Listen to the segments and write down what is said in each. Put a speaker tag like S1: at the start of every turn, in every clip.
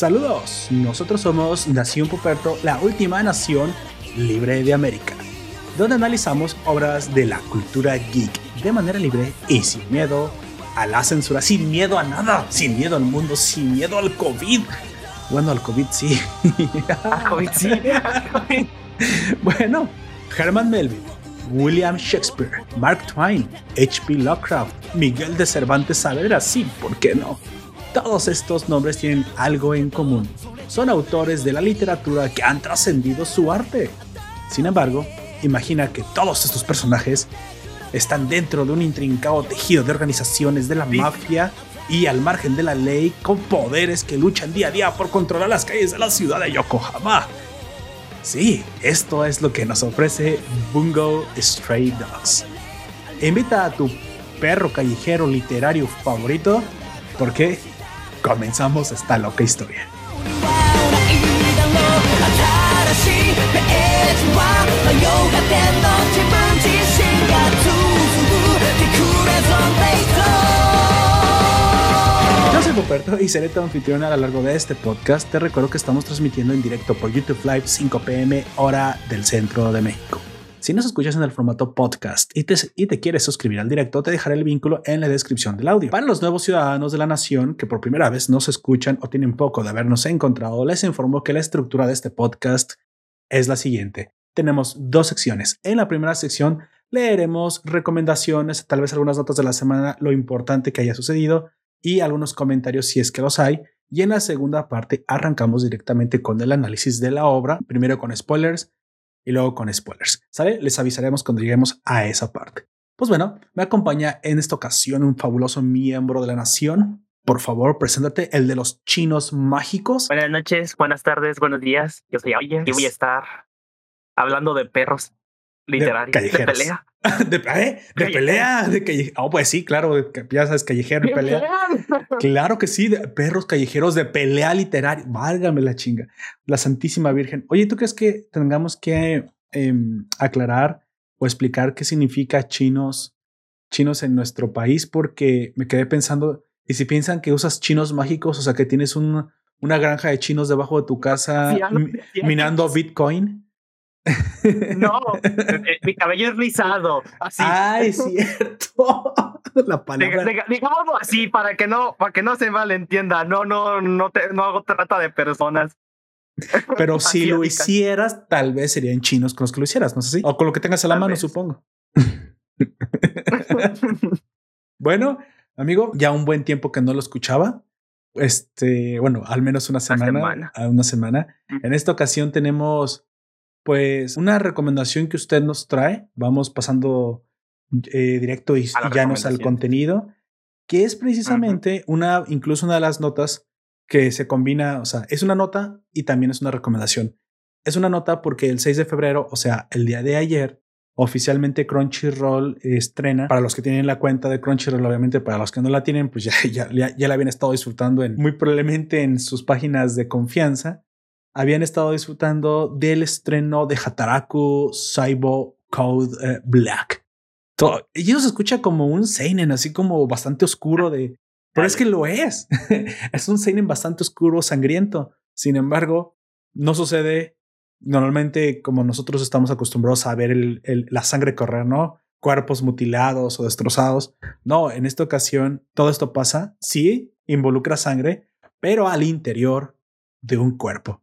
S1: Saludos, nosotros somos Nación Puperto, la última nación libre de América, donde analizamos obras de la cultura geek de manera libre y sin miedo a la censura, sin miedo a nada, sin miedo al mundo, sin miedo al COVID. Bueno, al COVID sí.
S2: Al COVID sí.
S1: bueno, Herman Melville, William Shakespeare, Mark Twain, H.P. Lovecraft, Miguel de Cervantes Saavedra, sí, ¿por qué no? Todos estos nombres tienen algo en común. Son autores de la literatura que han trascendido su arte. Sin embargo, imagina que todos estos personajes están dentro de un intrincado tejido de organizaciones de la mafia y al margen de la ley con poderes que luchan día a día por controlar las calles de la ciudad de Yokohama. Sí, esto es lo que nos ofrece Bungo Stray Dogs. Invita a tu perro callejero literario favorito porque comenzamos esta loca historia. Yo soy Poperto y seré tu anfitrión a lo largo de este podcast. Te recuerdo que estamos transmitiendo en directo por YouTube Live 5 pm hora del centro de México. Si nos escuchas en el formato podcast y te, quieres suscribir al directo, te dejaré el vínculo en la descripción del audio. Para los nuevos ciudadanos de la nación que por primera vez nos escuchan o tienen poco de habernos encontrado, les informo que la estructura de este podcast es la siguiente. Tenemos dos secciones. En la primera sección leeremos recomendaciones, tal vez algunas notas de la semana, lo importante que haya sucedido y algunos comentarios si es que los hay. Y en la segunda parte arrancamos directamente con el análisis de la obra, primero con spoilers y luego con spoilers. ¿Sale? Les avisaremos cuando lleguemos a esa parte. Pues bueno, me acompaña en esta ocasión un fabuloso miembro de la nación. Por favor, preséntate, el de los chinos mágicos.
S2: Buenas noches, buenas tardes, buenos días. Yo soy Oye y voy a estar hablando de perros literarios, de, de pelea.
S1: ¿De, ¿eh? ¿De pelea? De calle... Oh, pues sí, claro, ya sabes, callejero de pelea. claro que sí, de perros callejeros de pelea literaria. Válgame la chinga. La Santísima Virgen. Oye, ¿tú crees que tengamos que eh, aclarar o explicar qué significa chinos, chinos en nuestro país? Porque me quedé pensando, y si piensan que usas chinos mágicos, o sea, que tienes un, una granja de chinos debajo de tu casa minando Bitcoin.
S2: No, eh, mi cabello es rizado. Así.
S1: Ay, cierto. La palabra.
S2: Digámoslo así para que no, para que no se malentienda. No, no, no te, no hago trata de personas.
S1: Pero si lo hicieras, tal vez serían chinos con los que lo hicieras, no sé si. O con lo que tengas a la mano, supongo. bueno, amigo, ya un buen tiempo que no lo escuchaba. Este, bueno, al menos una semana. Una semana. Una semana. En esta ocasión tenemos pues una recomendación que usted nos trae, vamos pasando eh, directo y, ya nos al contenido, que es precisamente uh -huh. una, incluso una de las notas que se combina, o sea, es una nota y también es una recomendación. Es una nota porque el 6 de febrero, o sea, el día de ayer, oficialmente Crunchyroll estrena. Para los que tienen la cuenta de Crunchyroll, obviamente, para los que no la tienen, pues ya, ya, ya, ya la habían estado disfrutando en, muy probablemente en sus páginas de confianza habían estado disfrutando del estreno de Hataraku Saibo Code eh, Black. Todo, y eso se escucha como un seinen, así como bastante oscuro de... Pero es que lo es. es un seinen bastante oscuro, sangriento. Sin embargo, no sucede normalmente como nosotros estamos acostumbrados a ver la sangre correr, ¿no? Cuerpos mutilados o destrozados. No, en esta ocasión todo esto pasa, sí, involucra sangre, pero al interior de un cuerpo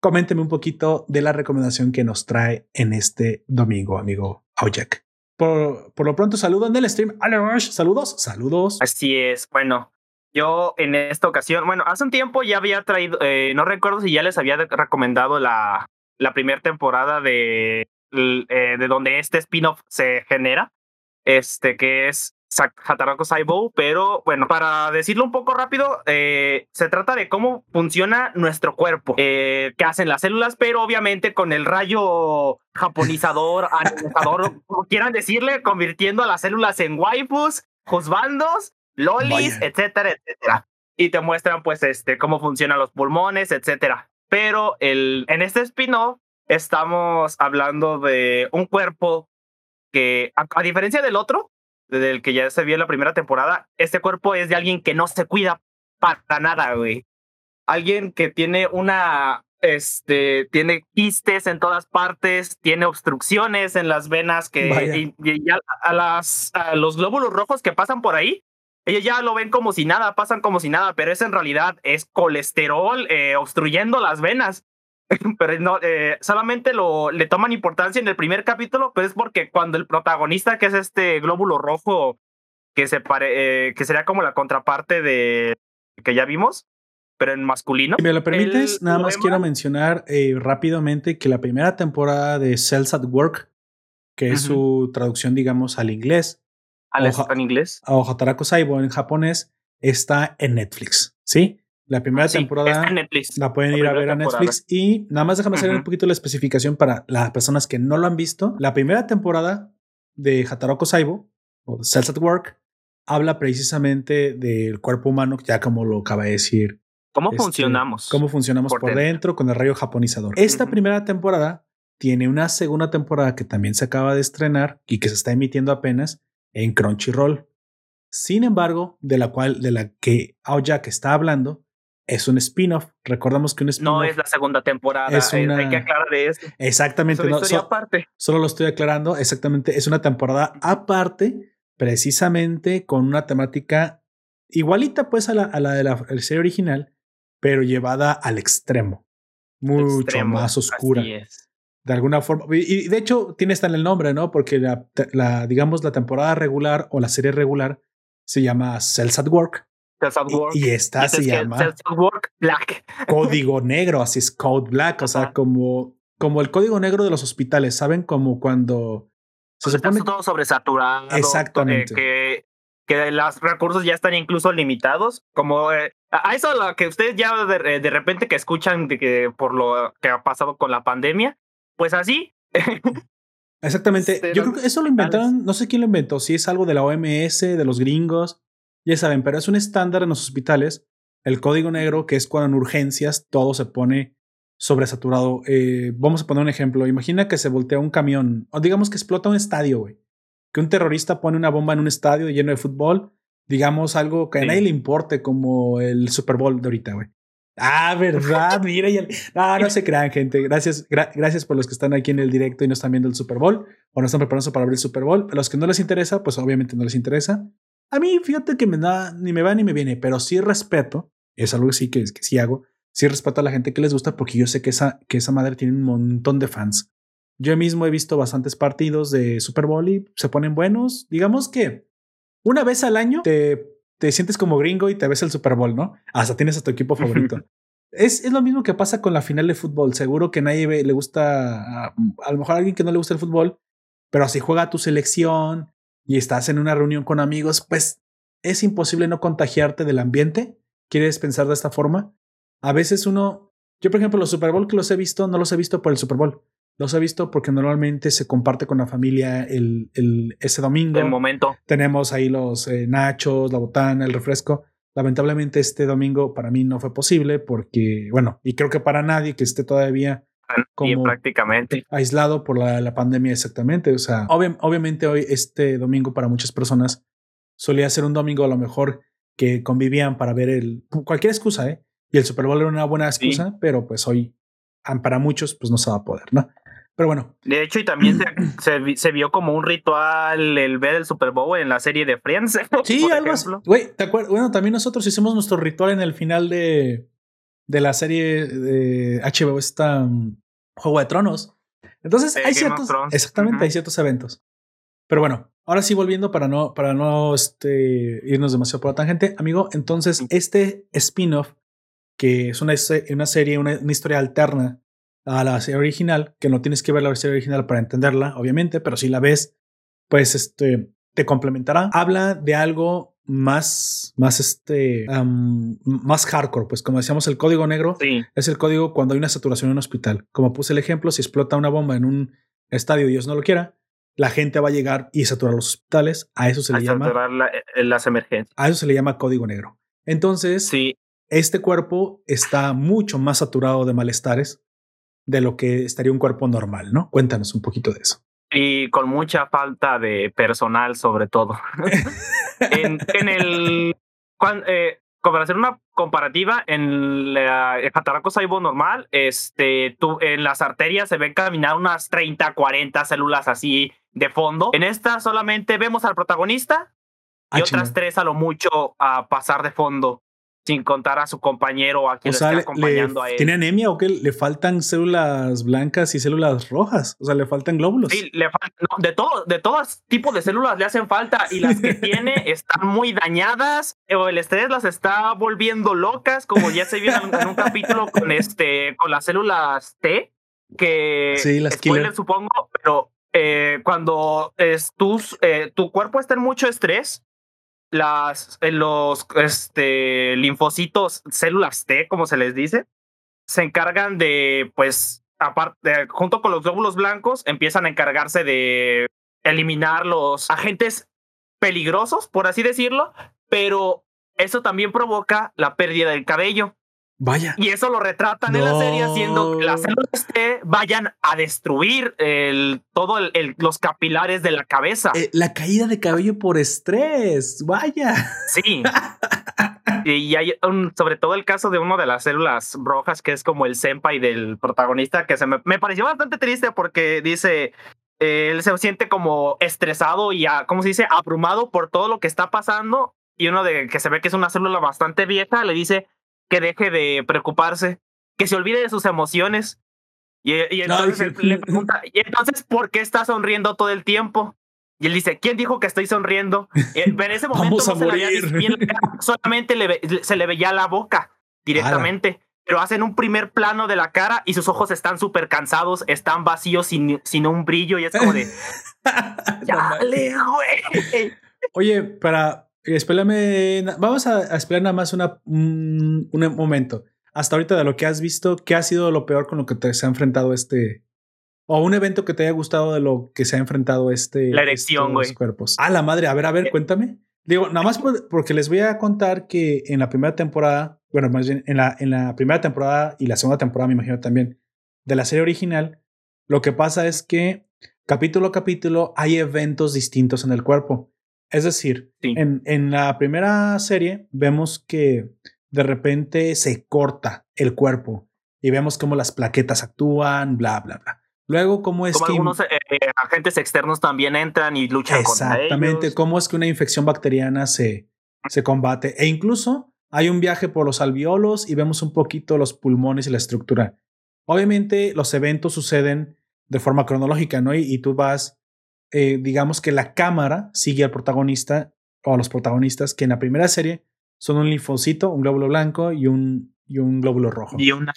S1: coménteme un poquito de la recomendación que nos trae en este domingo, amigo Aujek. Por, por lo pronto, saludo en el stream. Saludos, saludos.
S2: Así es. Bueno, yo en esta ocasión, bueno, hace un tiempo ya había traído, eh, no recuerdo si ya les había recomendado la, la primera temporada de, eh, de donde este spin-off se genera, este que es Hataraku Saibou, pero bueno, para decirlo un poco rápido, eh, se trata de cómo funciona nuestro cuerpo, eh, qué hacen las células, pero obviamente con el rayo japonizador, animador, como quieran decirle, convirtiendo a las células en waifus, juzbandos, lolis, Vaya. etcétera, etcétera. Y te muestran pues este cómo funcionan los pulmones, etcétera. Pero el, en este spin-off estamos hablando de un cuerpo que, a, a diferencia del otro, desde el que ya se vio en la primera temporada, este cuerpo es de alguien que no se cuida para nada, güey. alguien que tiene una este, tiene quistes en todas partes, tiene obstrucciones en las venas que y, ya a, las, a los glóbulos rojos que pasan por ahí, ellos ya lo ven como si nada, pasan como si nada, pero eso en realidad es colesterol eh, obstruyendo las venas. pero no, eh, solamente lo, le toman importancia en el primer capítulo, pero es porque cuando el protagonista, que es este glóbulo rojo, que, se pare, eh, que sería como la contraparte de que ya vimos, pero en masculino.
S1: Si me lo permites, nada más quiero mencionar eh, rápidamente que la primera temporada de Cells at Work, que es su traducción, digamos, al inglés.
S2: Al en inglés.
S1: O Hatarako Saibo en japonés, está en Netflix, ¿sí? La primera temporada la pueden ir a ver a Netflix y nada más déjame hacer un poquito la especificación para las personas que no lo han visto. La primera temporada de Hatarako Saibo o Cells at Work habla precisamente del cuerpo humano, ya como lo acaba de decir
S2: ¿Cómo este, funcionamos?
S1: Cómo funcionamos por, dentro. con el rayo japonizador. Esta primera temporada tiene una segunda temporada que también se acaba de estrenar y que se está emitiendo apenas en Crunchyroll. Sin embargo, de la cual, de la que Aoyak está hablando, es un spin-off. Recordamos que un spin-off.
S2: No es la segunda temporada. Es una... Hay que aclarar de eso.
S1: Exactamente. Es
S2: una aparte.
S1: Solo lo estoy aclarando. Exactamente. Es una temporada aparte, precisamente con una temática igualita pues a la, a la de la serie original, pero llevada al extremo, mucho más oscura. De alguna forma, y de hecho tiene hasta en el nombre, ¿no? Porque la, la, digamos, la temporada regular o la serie regular se llama Cells at Work.
S2: Work.
S1: Y, esta se llama
S2: Work Black.
S1: Código negro, así es Code Black, o sea, como, como el código negro de los hospitales, ¿saben? Como cuando
S2: se todo sobresaturado.
S1: Exactamente.
S2: que que los recursos ya están incluso limitados, como eh, a eso lo que ustedes ya de, de, repente que escuchan de que por lo que ha pasado con la pandemia, pues así.
S1: Exactamente. Yo creo que eso lo inventaron, no sé quién lo inventó, si es algo de la OMS, de los gringos, ya saben, pero es un estándar en los hospitales. El código negro, que es cuando en urgencias todo se pone sobresaturado. Eh, vamos a poner un ejemplo. Imagina que se voltea un camión, o digamos que explota un estadio, güey que un terrorista pone una bomba en un estadio lleno de fútbol, digamos algo que a nadie le importe como el Super Bowl de ahorita, güey. Ah, verdad, mira, y no, no se crean, gente. Gracias, gracias por los que están aquí en el directo y no están viendo el Super Bowl o no están preparándose para abrir el Super Bowl. A los que no les interesa, pues obviamente no les interesa. A mí, fíjate que me da, ni me va ni me viene, pero sí respeto, es algo que sí que, que sí hago, sí respeto a la gente que les gusta porque yo sé que esa, que esa madre tiene un montón de fans. Yo mismo he visto bastantes partidos de Super Bowl y se ponen buenos. Digamos que una vez al año te, te sientes como gringo y te ves el Super Bowl, ¿no? Hasta tienes a tu equipo favorito. es, es, lo mismo que pasa con la final de fútbol. Seguro que nadie le gusta, a, a, lo mejor a alguien que no le gusta el fútbol, pero si juega tu selección y estás en una reunión con amigos, pues es imposible no contagiarte del ambiente. ¿Quieres pensar de esta forma? A veces uno, yo por ejemplo, los Super Bowl que los he visto, no los he visto por el Super Bowl. Los he visto porque normalmente se comparte con la familia el, el ese domingo.
S2: El momento.
S1: Tenemos ahí los eh, nachos, la botana, el refresco. Lamentablemente este domingo para mí no fue posible porque, bueno, y creo que para nadie que esté todavía
S2: como prácticamente
S1: aislado por la, la pandemia exactamente. O sea, obviamente hoy este domingo para muchas personas solía ser un domingo a lo mejor que convivían para ver el cualquier excusa, ¿eh? Y el Super Bowl era una buena excusa, pero pues hoy para muchos pues no se va a poder, ¿no? Pero bueno.
S2: De hecho, y también se, se, vio como un ritual el ver el Super Bowl en la serie de Friends.
S1: Sí, algo así. Güey, ¿te acuerdas? Bueno, también nosotros hicimos nuestro ritual en el final de, de la serie de HBO, esta um, Juego de Tronos. Entonces, hay ciertos. Exactamente, hay ciertos eventos. Pero bueno, ahora sí volviendo para no, para no este, irnos demasiado por la tangente, amigo. Entonces, este spin-off, que es una, una serie, una, una historia alterna a la serie original, que no tienes que ver la serie original para entenderla, obviamente, pero si la ves, pues este te complementará. Habla de algo más, más este, más hardcore, pues como decíamos, el código negro es el código cuando hay una saturación en un hospital. Como puse el ejemplo, si explota una bomba en un estadio, Dios no lo quiera, la gente va a llegar y saturar los hospitales. A eso se le llama.
S2: Eh, las emergencias.
S1: A eso se le llama código negro. Entonces,
S2: sí.
S1: este cuerpo está mucho más saturado de malestares de lo que estaría un cuerpo normal, ¿no? Cuéntanos un poquito de eso.
S2: Y con mucha falta de personal, sobre todo. en, el. Cuando, eh, para hacer una comparativa, en el cataraco saibo normal, este, tú, en las arterias se ven caminar unas 30, 40 células así de fondo. En esta solamente vemos al protagonista y ah, otras tres a lo mucho a pasar de fondo sin contar a su compañero o a quien o sea, acompañando a él.
S1: ¿Tiene anemia o qué? ¿Le faltan células blancas y células rojas? O sea, ¿le faltan glóbulos?
S2: Sí, le de todo, de todos tipos de células le hacen falta y las que tiene están muy dañadas o el estrés las está volviendo locas, como ya se vio en, un capítulo con este, con las células T, que
S1: sí, las spoiler,
S2: supongo, pero eh, cuando es, eh, tu cuerpo está en mucho estrés, las, eh, los este, linfocitos, células T, como se les dice, se encargan de, pues, aparte, junto con los glóbulos blancos, empiezan a encargarse de eliminar los agentes peligrosos, por así decirlo, pero eso también provoca la pérdida del cabello.
S1: Vaya.
S2: Y eso lo retratan en la serie haciendo que las células T vayan a destruir el, todo el, los capilares de la cabeza.
S1: Eh, la caída de cabello por estrés. Vaya.
S2: Sí. y hay un, sobre todo el caso de una de las células rojas, que es como el senpai del protagonista, que se me, me pareció bastante triste porque dice, él se siente como estresado y, ¿cómo se dice?, abrumado por todo lo que está pasando. Y uno de que se ve que es una célula bastante vieja le dice, que deje de preocuparse, que se olvide de sus emociones. Y, entonces le pregunta, ¿y entonces por qué está sonriendo todo el tiempo? Y él dice, ¿quién dijo que estoy sonriendo? en ese momento no se le solamente se le veía la boca directamente. Pero hacen un primer plano de la cara y sus ojos están súper cansados, están vacíos, sin, sin un brillo, y es como de. ¡Ya, güey!
S1: Oye, para, Espérame, vamos a, esperar nada más una, un, momento. Hasta ahorita de lo que has visto, ¿qué ha sido lo peor con lo que te se ha enfrentado este? O un evento que te haya gustado de lo que se ha enfrentado este.
S2: La erección, güey.
S1: cuerpos. Ah, la madre. A ver, a ver, eh, cuéntame. Digo, nada más porque les voy a contar que en la primera temporada, bueno, más bien en la, en la primera temporada y la segunda temporada, me imagino también, de la serie original, lo que pasa es que capítulo a capítulo hay eventos distintos en el cuerpo. Es decir, en, en la primera serie vemos que de repente se corta el cuerpo y vemos cómo las plaquetas actúan, bla, bla, bla. Luego, cómo es
S2: que. algunos eh, eh, agentes externos también entran y luchan contra ellos.
S1: Exactamente. Cómo es que una infección bacteriana se, se combate. E incluso hay un viaje por los alveolos y vemos un poquito los pulmones y la estructura. Obviamente, los eventos suceden de forma cronológica, ¿no? y tú vas eh, digamos que la cámara sigue al protagonista o a los protagonistas que en la primera serie son un linfocito, un glóbulo blanco y un, y un glóbulo rojo.
S2: Y una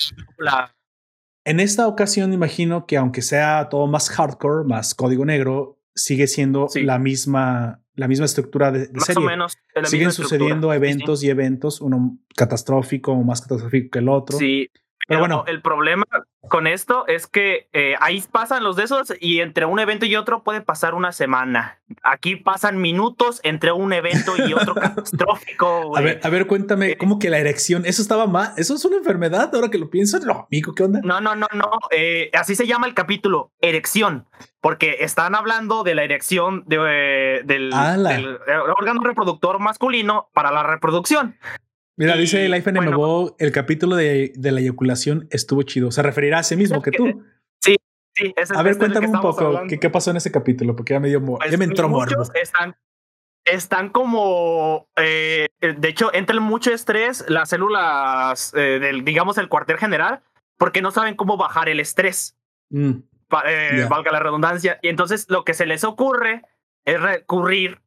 S1: En esta ocasión imagino que aunque sea todo más hardcore, más código negro, sigue siendo la misma la misma estructura de,
S2: más
S1: serie.
S2: O menos.
S1: Siguen sucediendo eventos y eventos, uno catastrófico o más catastrófico que el otro.
S2: Sí, pero, bueno, el problema con esto es que eh, ahí pasan los de esos y entre un evento y otro puede pasar una semana. Aquí pasan minutos entre un evento y otro catastrófico.
S1: A ver, a ver, cuéntame, eh, ¿cómo que la erección? ¿Eso estaba mal? ¿Eso es una enfermedad ahora que lo pienso? No, amigo, ¿qué onda?
S2: No, no, no, no. Eh, así se llama el capítulo, erección, porque están hablando de la erección de, del, del órgano reproductor masculino para la reproducción.
S1: Mira, dice Life NMO, el capítulo de, de, la eyaculación estuvo chido. Se referirá a sí mismo que tú.
S2: Sí, sí. Ese
S1: a ver, cuéntame un poco ¿qué, qué, pasó en ese capítulo, porque ya me dio pues, ya me entró morbo.
S2: Están, están como, eh, de hecho, entran mucho estrés las células eh, del, digamos, el cuartel general, porque no saben cómo bajar el estrés. Mm, eh, valga la redundancia. Y entonces lo que se les ocurre es recurrir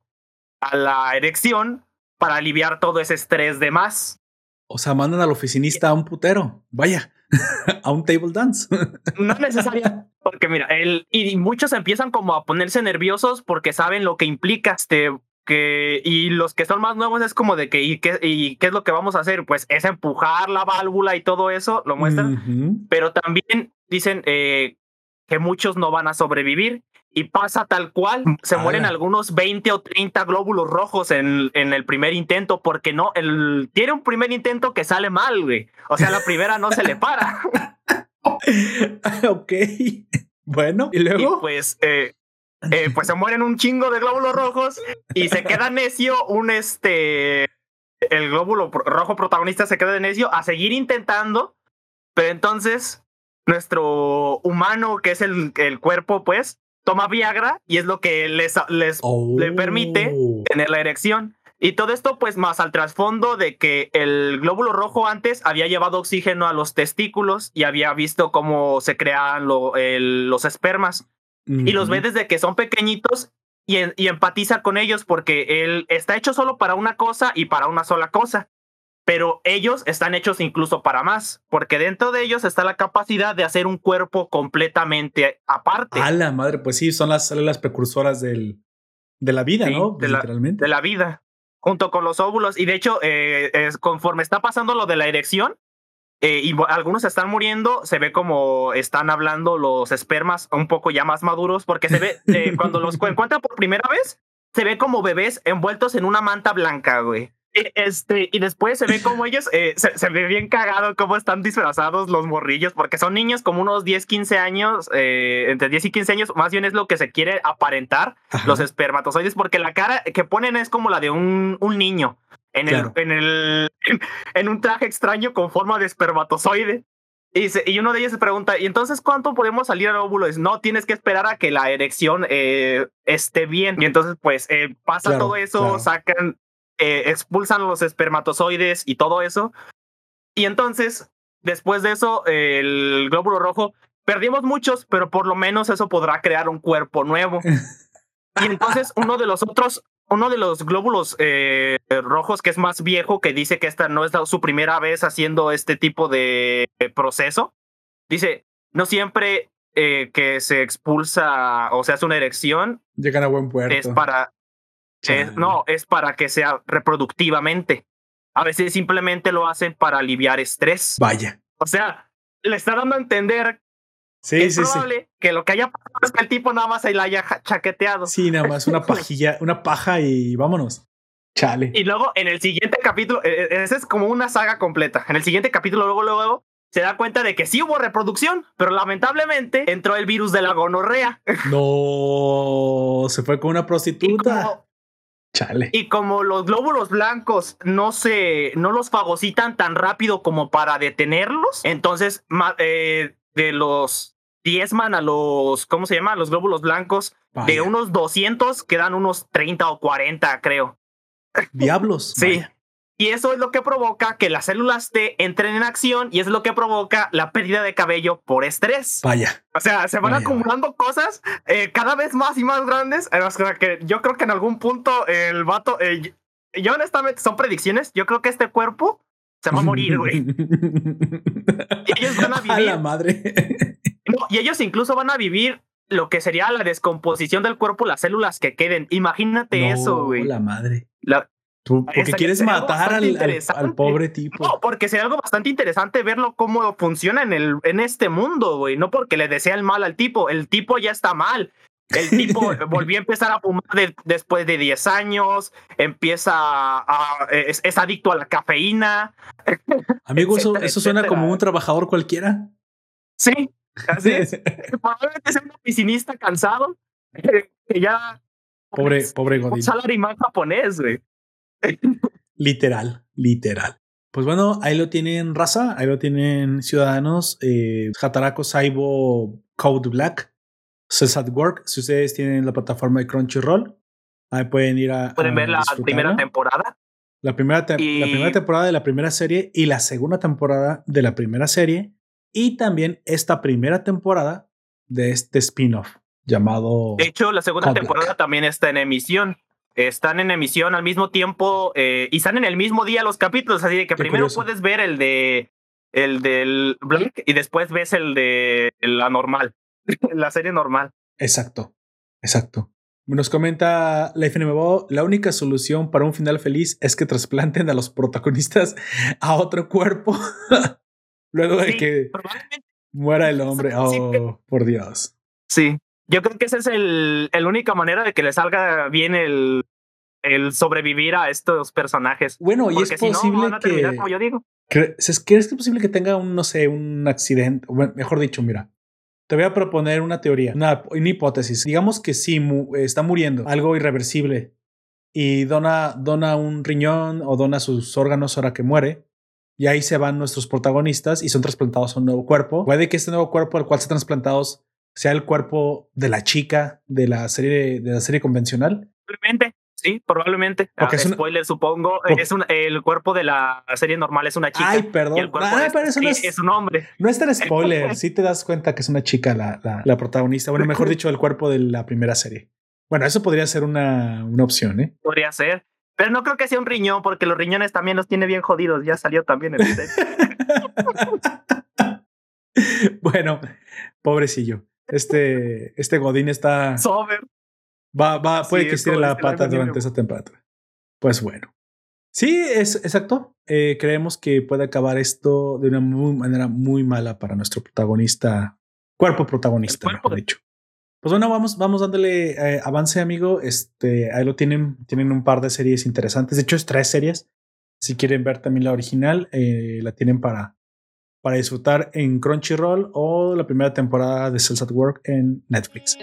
S2: a la erección para aliviar todo ese estrés de más.
S1: O sea, mandan al oficinista a un putero. Vaya, a un table dance.
S2: no es necesario, porque mira, el, y muchos empiezan como a ponerse nerviosos porque saben lo que implica este. Que, y los que son más nuevos es como de que, ¿y qué, y qué es lo que vamos a hacer? Pues es empujar la válvula y todo eso, lo muestran. Pero también dicen eh, que muchos no van a sobrevivir y pasa tal cual. Se mueren algunos 20 o 30 glóbulos rojos en, en, el primer intento, porque no, el, tiene un primer intento que sale mal, güey. O sea, la primera no se le para.
S1: ok. Bueno, y luego.
S2: pues, eh, eh, pues se mueren un chingo de glóbulos rojos y se queda necio un este. el glóbulo rojo protagonista se queda de necio a seguir intentando, pero entonces nuestro humano, que es el, el cuerpo, pues, toma Viagra y es lo que les, les le permite oh. tener la erección. Y todo esto, pues, más al trasfondo de que el glóbulo rojo antes había llevado oxígeno a los testículos y había visto cómo se crean los espermas. Y los ve desde que son pequeñitos y, y, empatiza con ellos porque él está hecho solo para una cosa y para una sola cosa. Pero ellos están hechos incluso para más, porque dentro de ellos está la capacidad de hacer un cuerpo completamente aparte.
S1: A la madre, pues sí, son las células precursoras del, de la vida, ¿no?
S2: De Literalmente. de la vida junto con los óvulos. Y de hecho, eh, es, conforme está pasando lo de la erección, eh, y algunos están muriendo, se ve como están hablando los espermas un poco ya más maduros, porque se ve, eh, cuando los encuentran por primera vez, se ve como bebés envueltos en una manta blanca, güey. Este, y después se ve como ellos, eh, se, ve bien cagado cómo están disfrazados los morrillos, porque son niños como unos 10, 15 años, eh, entre 10 y 15 años, más bien es lo que se quiere aparentar los espermatozoides, porque la cara que ponen es como la de un, un niño en, el, en, el, en, un traje extraño con forma de espermatozoide. Y, y, uno de ellos se pregunta, ¿y entonces cuánto podemos salir al óvulo? Es, no, tienes que esperar a que la erección eh, esté bien. Y entonces, pues, pasa todo eso, sacan eh, expulsan los espermatozoides y todo eso. Y entonces, después de eso, el glóbulo rojo, perdimos muchos, pero por lo menos eso podrá crear un cuerpo nuevo. y entonces uno de los otros, uno de los glóbulos eh, rojos que es más viejo, que dice que esta no es su primera vez haciendo este tipo de proceso, dice, no siempre eh, que se expulsa o se hace una erección.
S1: Llegan a buen puerto.
S2: Es para, no, es para que sea reproductivamente. A veces simplemente lo hacen para aliviar estrés.
S1: Vaya.
S2: O sea, le está dando a entender
S1: sí, que es
S2: probable que lo que haya pasado es que el tipo nada más ahí la haya chaqueteado.
S1: Sí, nada más una pajilla, una paja y vámonos. Chale.
S2: Y luego en el siguiente capítulo, e, e, esa es como una saga completa. En el siguiente capítulo, luego, luego, se da cuenta de que sí hubo reproducción, pero lamentablemente entró el virus de la gonorrea.
S1: No, se fue con una prostituta.
S2: Y como los glóbulos blancos no se, no los fagocitan tan rápido como para detenerlos, entonces eh, de los diezman a los, ¿cómo se llama? Los glóbulos blancos, de unos 200 quedan unos 30 o 40, creo.
S1: Diablos.
S2: sí. Y eso es lo que provoca que las células T entren en acción y es lo que provoca la pérdida de cabello por estrés.
S1: Vaya.
S2: O sea, se van acumulando cosas eh, cada vez más y más grandes. O sea, que yo creo que en algún punto el vato. Eh, yo honestamente, son predicciones. Yo creo que este cuerpo se va a morir, güey. y ellos van a vivir.
S1: la madre.
S2: y ellos incluso van a vivir lo que sería la descomposición del cuerpo, las células que queden. Imagínate eso, güey.
S1: La madre. La, porque quieres matar al, al, pobre tipo.
S2: No, porque sería algo bastante interesante verlo cómo funciona en, el, en este mundo, güey. No porque le desea el mal al tipo. El tipo ya está mal. El tipo volvió a empezar a fumar después de 10 años. Empieza a. Es, adicto a la cafeína.
S1: Amigo, eso, eso suena como un trabajador cualquiera.
S2: Sí, así es. Probablemente sea un oficinista cansado. Que ya.
S1: Pobre, pobre Godín. Un
S2: salarimán japonés, güey.
S1: Literal, literal. Pues bueno, ahí lo tienen raza, ahí lo tienen ciudadanos. Eh, Hatarako Saibo Code Black, Says at Work. Si ustedes tienen la plataforma de Crunchyroll, ahí pueden ir a.
S2: Pueden ver la primera temporada.
S1: La primera, la primera temporada de la primera serie y la segunda temporada de la primera serie. Y también esta primera temporada de este spin-off llamado.
S2: De hecho, la segunda temporada también está en emisión están en emisión al mismo tiempo eh, y están en el mismo día los capítulos, así de que primero puedes ver el de el del Black y después ves el de la normal, la serie normal.
S1: Exacto, exacto. Nos comenta la FNMBO, la única solución para un final feliz es que trasplanten a los protagonistas a otro cuerpo luego de que muera el hombre. Oh, por Dios.
S2: Sí, yo creo que esa es el, la única manera de que le salga bien el, el sobrevivir a estos personajes.
S1: Bueno, y es posible que.
S2: Como yo digo.
S1: ¿Crees que es posible que tenga un, no sé, un accidente? mejor dicho, mira, te voy a proponer una teoría, una, hipótesis. Digamos que sí está muriendo, algo irreversible. y dona, dona un riñón o dona sus órganos ahora que muere. Y ahí se van nuestros protagonistas y son trasplantados a un nuevo cuerpo. Puede que este nuevo cuerpo al cual se trasplantados sea el cuerpo de la chica de la serie de la serie convencional.
S2: Probablemente, sí, probablemente. Porque es spoiler, supongo. es un, el cuerpo de la serie normal es una chica.
S1: Ay, perdón. el cuerpo ah,
S2: es, no es, un hombre.
S1: No es tan spoiler. sí te das cuenta que es una chica la, la, la protagonista. Bueno, mejor dicho, el cuerpo de la primera serie. Bueno, eso podría ser una, una opción, ¿eh?
S2: Podría ser. Pero no creo que sea un riñón, porque los riñones también los tiene bien jodidos. Ya salió también el
S1: bueno, pobrecillo. Este, este Godín está.
S2: Sober.
S1: Va, va, puede que estire la pata durante esa temperatura. Pues bueno. Sí, es exacto. Eh, creemos que puede acabar esto de una manera muy mala para nuestro protagonista, cuerpo protagonista, mejor dicho. Pues bueno, vamos, vamos dándole eh, avance, amigo. Este, ahí lo tienen, tienen un par de series interesantes. De hecho, es tres series. Si quieren ver también la original, eh, la tienen para, para disfrutar en Crunchyroll o la primera temporada de Cells at Work en Netflix.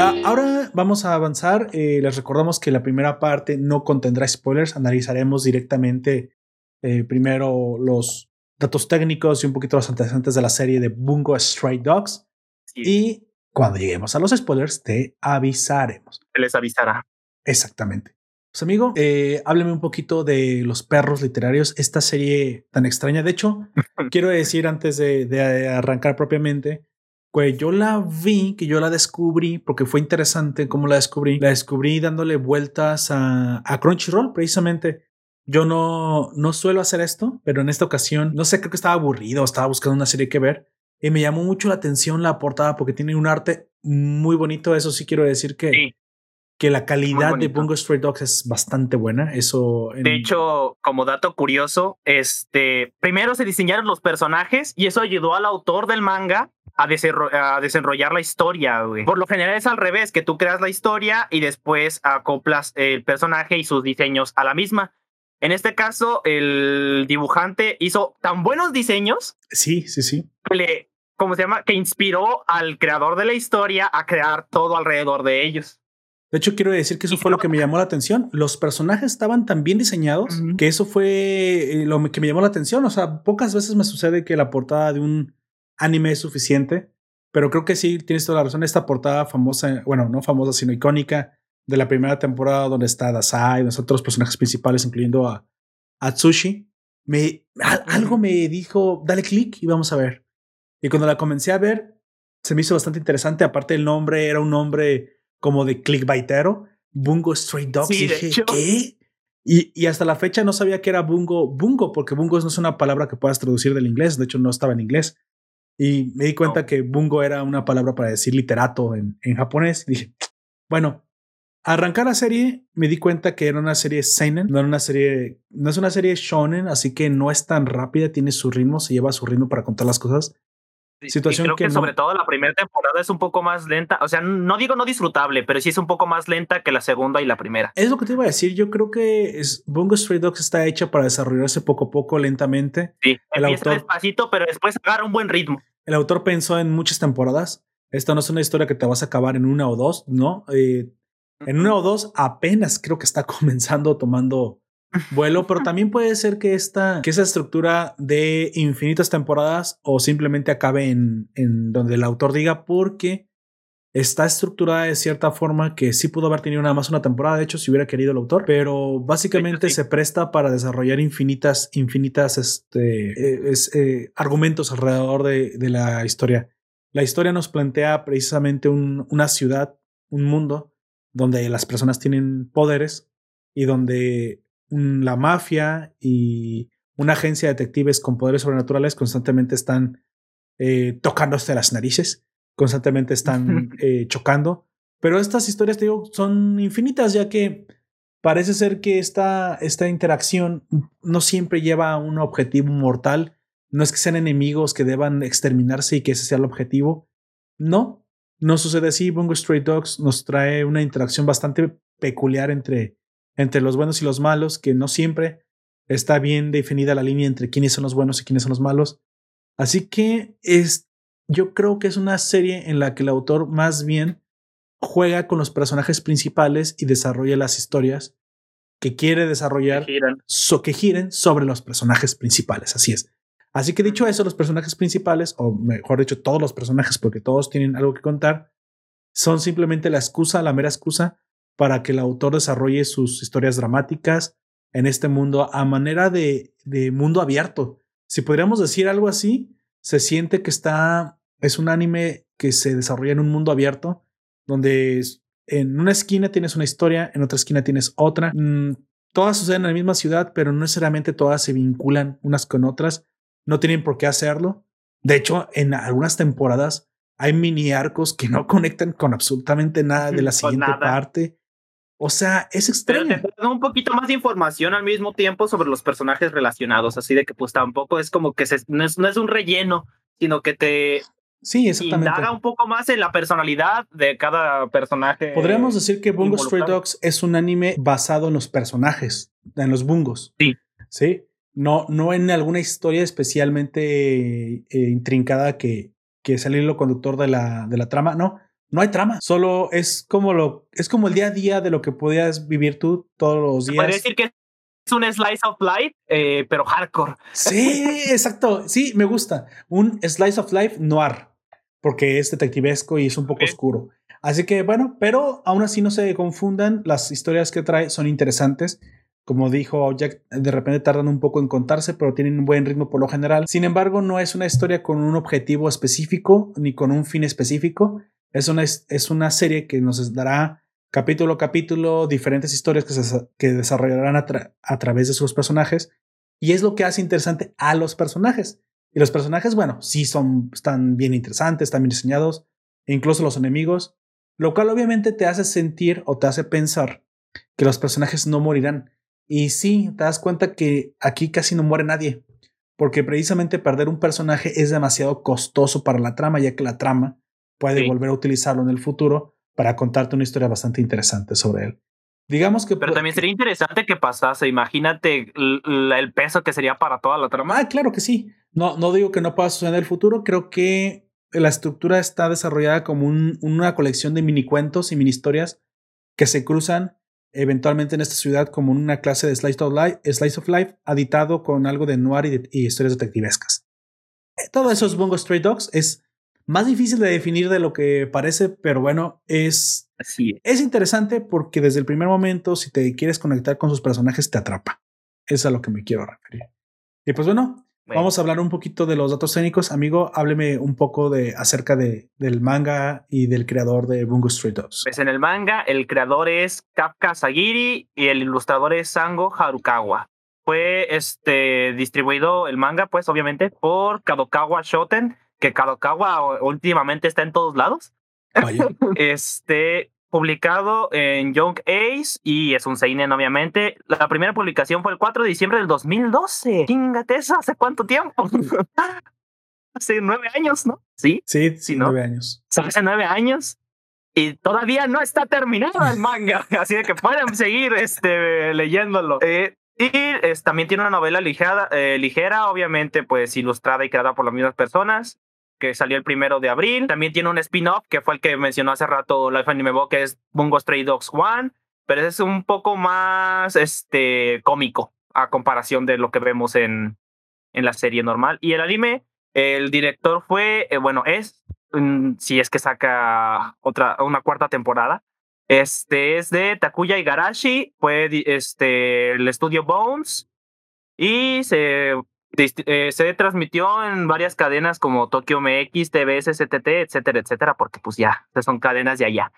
S1: Ah, ahora vamos a avanzar. Eh, les recordamos que la primera parte no contendrá spoilers. Analizaremos directamente eh, primero los datos técnicos y un poquito los antecedentes de la serie de Bungo Stray Dogs. Y cuando lleguemos a los spoilers, te avisaremos.
S2: Les avisará.
S1: Exactamente. Pues amigo, eh, hábleme un poquito de los perros literarios, esta serie tan extraña. De hecho, quiero decir antes de, arrancar propiamente, pues yo la vi, que yo la descubrí, porque fue interesante cómo la descubrí. La descubrí dándole vueltas a, a Crunchyroll, precisamente. Yo no, no suelo hacer esto, pero en esta ocasión, no sé, creo que estaba aburrido, estaba buscando una serie que ver y me llamó mucho la atención la portada porque tiene un arte muy bonito. Eso sí quiero decir que, que la calidad de Bungo Stray Dogs es bastante buena. Eso.
S2: De hecho, como dato curioso, este primero se diseñaron los personajes y eso ayudó al autor del manga a, a desenrollar la historia. Por lo general es al revés, que tú creas la historia y después acoplas el personaje y sus diseños a la misma. En este caso, el dibujante hizo tan buenos diseños.
S1: Sí, sí, sí.
S2: Que le, ¿cómo se llama? Que inspiró al creador de la historia a crear todo alrededor de ellos.
S1: De hecho, quiero decir que eso fue lo que me llamó la atención. Los personajes estaban tan bien diseñados que eso fue eh, lo que me llamó la atención. O sea, pocas veces me sucede que la portada de un anime es suficiente, pero creo que sí, tienes toda la razón. Esta portada famosa, bueno, no famosa, sino icónica de la primera temporada donde está Dasai, los otros personajes principales, incluyendo a Atsushi, me, algo me dijo, dale clic y vamos a ver. Y cuando la comencé a ver, se me hizo bastante interesante. Aparte, el nombre era un nombre como de clickbaitero, Bungo Straight Dogs. y dije, ¿qué? Y, y, hasta la fecha no sabía que era Bungo, Bungo, porque Bungo no es una palabra que puedas traducir del inglés. De hecho, no estaba en inglés. Y me di cuenta que Bungo era una palabra para decir literato en, en japonés. Y dije, bueno, arrancar la serie me di cuenta que era una serie seinen, no era una serie, no es una serie shonen, así que no es tan rápida, tiene su ritmo, se lleva su ritmo para contar las cosas.
S2: Situación creo que, sobre todo la primera temporada es un poco más lenta, o sea, no digo no disfrutable, pero sí es un poco más lenta que la segunda y la primera.
S1: Es lo que te iba a decir, yo creo que es, Bungo Stray Dogs está hecha para desarrollarse poco a poco, lentamente.
S2: Sí, el autor despacito, pero después agarra un buen ritmo.
S1: El autor pensó en muchas temporadas. Esta no es una historia que te vas a acabar en una o dos, ¿no? Eh, en uno o dos apenas creo que está comenzando tomando vuelo, pero también puede ser que esta, que esa estructura de infinitas temporadas o simplemente acabe en, en donde el autor diga porque está estructurada de cierta forma que sí pudo haber tenido nada más una temporada, de hecho, si hubiera querido el autor, pero básicamente se presta para desarrollar infinitas, infinitas este, eh, eh, argumentos alrededor de, de, la historia. La historia nos plantea precisamente un, una ciudad, un mundo donde las personas tienen poderes y donde la mafia y una agencia de detectives con poderes sobrenaturales constantemente están eh, tocándose las narices, constantemente están eh, chocando. Pero estas historias, te digo, son infinitas, ya que parece ser que esta, esta interacción no siempre lleva a un objetivo mortal. No es que sean enemigos que deban exterminarse y que ese sea el objetivo. No, no sucede así. Bungo Stray Dogs nos trae una interacción bastante peculiar entre, entre los buenos y los malos, que no siempre está bien definida la línea entre quiénes son los buenos y quiénes son los malos. Así que es, yo creo que es una serie en la que el autor más bien juega con los personajes principales y desarrolla las historias que quiere desarrollar, que giren, que giren sobre los personajes principales. Así es. Así que dicho eso, los personajes principales, o mejor dicho, todos los personajes, porque todos tienen algo que contar, son simplemente la excusa, la mera excusa para que el autor desarrolle sus historias dramáticas en este mundo a manera de, de mundo abierto. Si podríamos decir algo así, se siente que está, es un anime que se desarrolla en un mundo abierto, donde en una esquina tienes una historia, en otra esquina tienes otra. Mm, todas suceden en la misma ciudad, pero no necesariamente todas se vinculan unas con otras. No tienen por qué hacerlo. De hecho, en algunas temporadas hay mini arcos que no conectan con absolutamente nada de la siguiente parte. O sea, es extraño.
S2: Pero te un poquito más de información al mismo tiempo sobre los personajes relacionados, así de que pues tampoco es como que no, es, no es un relleno, sino que te
S1: Sí, exactamente.
S2: Indaga un poco más en la personalidad de cada personaje.
S1: Podríamos decir que Bungo Stray Dogs es un anime basado en los personajes, en los bungos.
S2: Sí.
S1: Sí. No, no en alguna historia especialmente eh, intrincada que, que es el hilo conductor de la, de la trama. No, no hay trama. Solo es como lo, es como el día a día de lo que podías vivir tú todos los días.
S2: Podría decir que es un slice of life, eh, pero hardcore.
S1: Sí, exacto. Sí, me gusta. Un slice of life noir porque es detectivesco y es un poco oscuro. Así que bueno, pero aún así no se confundan, las historias que trae son interesantes. Como dijo Jack, de repente tardan un poco en contarse, pero tienen un buen ritmo por lo general. Sin embargo, no es una historia con un objetivo específico ni con un fin específico. Es una, es una serie que nos dará capítulo a capítulo diferentes historias que, se, que desarrollarán a, través de sus personajes. Y es lo que hace interesante a los personajes. Y los personajes, bueno, sí son, están bien interesantes, están bien diseñados, e incluso los enemigos, lo cual obviamente te hace sentir o te hace pensar que los personajes no morirán. Y sí, te das cuenta que aquí casi no muere nadie, porque precisamente perder un personaje es demasiado costoso para la trama, ya que la trama puede volver a utilizarlo en el futuro para contarte una historia bastante interesante sobre él. Digamos que.
S2: Pero también sería interesante que pasase. Imagínate el, peso que sería para toda la trama.
S1: Ah, claro que sí. No, no digo que no pueda suceder en el futuro. Creo que la estructura está desarrollada como una colección de mini cuentos y mini historias que se cruzan eventualmente en esta ciudad como una clase de slice of life, slice of life aditado con algo de noir y, y historias detectivescas. Eh, todo eso es Bungo Stray Dogs. Es más difícil de definir de lo que parece, pero bueno, es, es interesante porque desde el primer momento, si te quieres conectar con sus personajes, te atrapa. Es a lo que me quiero referir. Y pues bueno, vamos a hablar un poquito de los datos técnicos. Amigo, hábleme un poco de acerca de, del manga y del creador de Bungo Street Dogs.
S2: Pues en el manga, el creador es Kafka Sagiri y el ilustrador es Sango Harukawa. Fue este, distribuido el manga, pues obviamente, por Kadokawa Shoten que Kadokawa últimamente está en todos lados. este, publicado en Young Ace y es un Seinen, obviamente. La primera publicación fue el 4 de diciembre del 2012. Chingate eso, ¿hace cuánto tiempo? hace nueve años, ¿no? Sí.
S1: Sí, sí, nueve años.
S2: Hace nueve años. Y todavía no está terminado el manga, así de que pueden seguir este, leyéndolo. Eh, y también tiene una novela ligera, eh, ligera, obviamente, pues ilustrada y creada por las mismas personas que salió el primero de abril. También tiene un spin-off que fue el que mencionó hace rato Life Anime Bo, que es Bungo Stray Dogs One, pero ese es un poco más este, cómico a comparación de lo que vemos en, en la serie normal. Y el anime, el director fue, eh, bueno, es, mm, si es que saca otra, una cuarta temporada, este es de Takuya Igarashi, fue este, el estudio Bones y se eh, se transmitió en varias cadenas como Tokyo MX, TBS, CTT, etcétera, etcétera, porque pues ya, son cadenas de allá.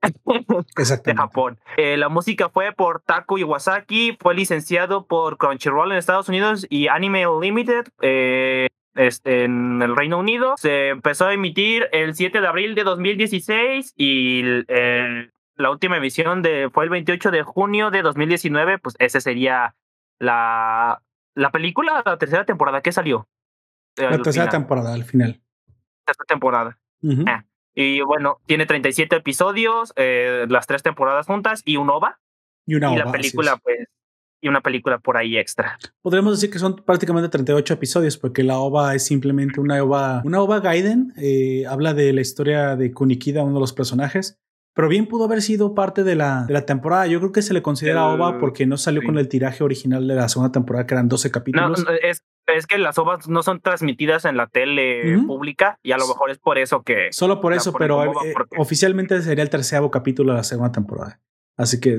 S2: de Japón. Eh, la música fue por Taku Iwasaki, fue licenciado por Crunchyroll en Estados Unidos y Anime Unlimited eh, este, en el Reino Unido. Se empezó a emitir el 7 de abril de 2016 y la última emisión de, fue el 28 de junio de 2019, pues ese sería la la película, la tercera temporada, ¿qué salió?
S1: La tercera temporada, al final.
S2: Tercera temporada. Ah, y bueno, tiene 37 episodios, eh, las tres temporadas juntas y un OVA.
S1: Y una
S2: y la película, pues, y una película por ahí extra.
S1: Podríamos decir que son prácticamente 38 episodios, porque la OVA es simplemente una OVA, una OVA Gaiden, eh, habla de la historia de Kunikida, uno de los personajes, pero bien pudo haber sido parte de la, de la temporada. Yo creo que se le considera OVA porque no salió con el tiraje original de la segunda temporada, que eran 12 capítulos.
S2: No, es, es que las OVAs no son transmitidas en la tele pública y a lo mejor es por eso que...
S1: Solo por eso, pero eh, oficialmente sería el terceavo capítulo de la segunda temporada. Así que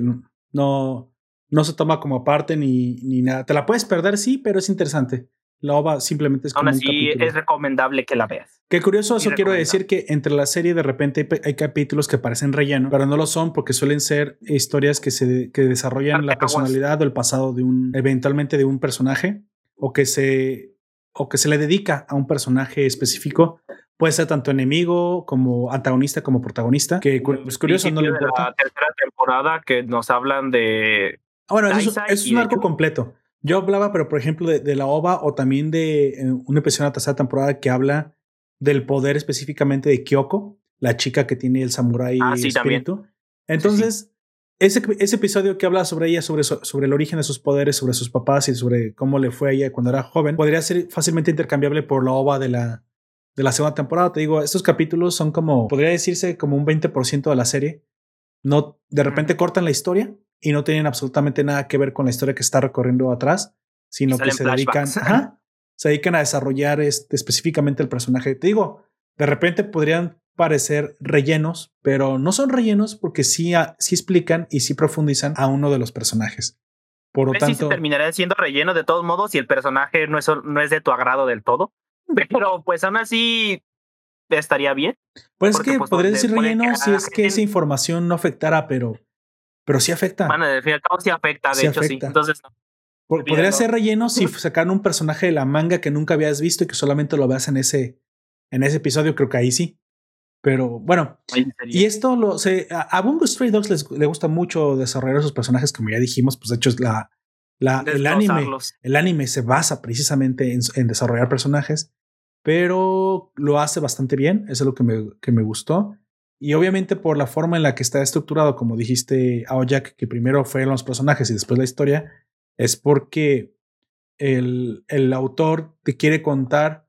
S1: no, no se toma como parte ni, ni nada. Te la puedes perder, sí, pero es interesante. La OVA simplemente es como
S2: Aún así, es recomendable que la veas.
S1: Qué curioso, eso quiero decir que entre la serie de repente hay, capítulos que parecen relleno, pero no lo son porque suelen ser historias que se que desarrollan la personalidad o el pasado de un, eventualmente de un personaje o que se o que se le dedica a un personaje específico. Puede ser tanto enemigo como antagonista como protagonista. Que es curioso, no le importa.
S2: La tercera temporada que nos hablan de
S1: Ah, bueno, eso, es un arco completo. Yo hablaba, pero por ejemplo, de, la OVA o también de eh, una episodio de la tercera temporada que habla del poder específicamente de Kyoko, la chica que tiene el samurái ah, espíritu. Entonces, Ese, ese, episodio que habla sobre ella, sobre, sobre el origen de sus poderes, sobre sus papás y sobre cómo le fue a ella cuando era joven, podría ser fácilmente intercambiable por la OVA de la, de la segunda temporada. Te digo, estos capítulos son como, podría decirse como un 20% de la serie. No, de repente cortan la historia y no tienen absolutamente nada que ver con la historia que está recorriendo atrás, sino que se dedican, se dedican a desarrollar este, específicamente el personaje. Te digo, de repente podrían parecer rellenos, pero no son rellenos porque sí, sí explican y sí profundizan a uno de los personajes. Por lo tanto,
S2: se terminará siendo relleno de todos modos si el personaje no es, no es de tu agrado del todo. Pero pues aún así estaría bien.
S1: Pues es que pues, podría decir relleno si es que esa información no afectara, pero pero sí afecta.
S2: Bueno, de fin sí afecta, de hecho sí. Entonces,
S1: podría ser relleno si sacaran un personaje de la manga que nunca habías visto y que solamente lo veas en ese, en ese episodio, creo que ahí sí. Pero bueno, y esto lo sé, a, Bungo Stray Dogs les, le gusta mucho desarrollar esos personajes, como ya dijimos, pues de hecho es la, la el anime, el anime se basa precisamente en, en, desarrollar personajes, pero lo hace bastante bien, eso es lo que me, que me gustó. Y obviamente por la forma en la que está estructurado, como dijiste, Aoyak, que primero fueron los personajes y después la historia, es porque el, el autor te quiere contar,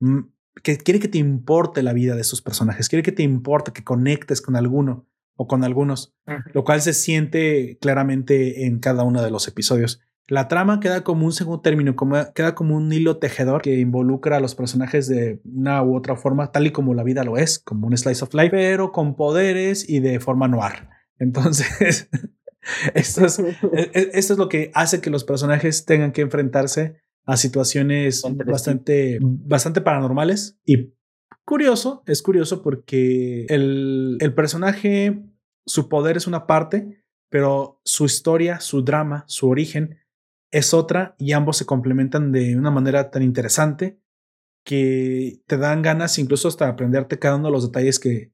S1: mm, que quiere que te importe la vida de esos personajes, quiere que te importe, que conectes con alguno o con algunos, lo cual se siente claramente en cada uno de los episodios. La trama queda como un segundo término, como, queda como un hilo tejedor que involucra a los personajes de una u otra forma, tal y como la vida lo es, como un slice of life, pero con poderes y de forma noir. Entonces, esto es, e, e, esto es lo que hace que los personajes tengan que enfrentarse a situaciones bastante, bastante paranormales y curioso, es curioso porque el, el personaje, su poder es una parte, pero su historia, su drama, su origen es otra y ambos se complementan de una manera tan interesante que te dan ganas incluso hasta aprenderte cada uno de los detalles que,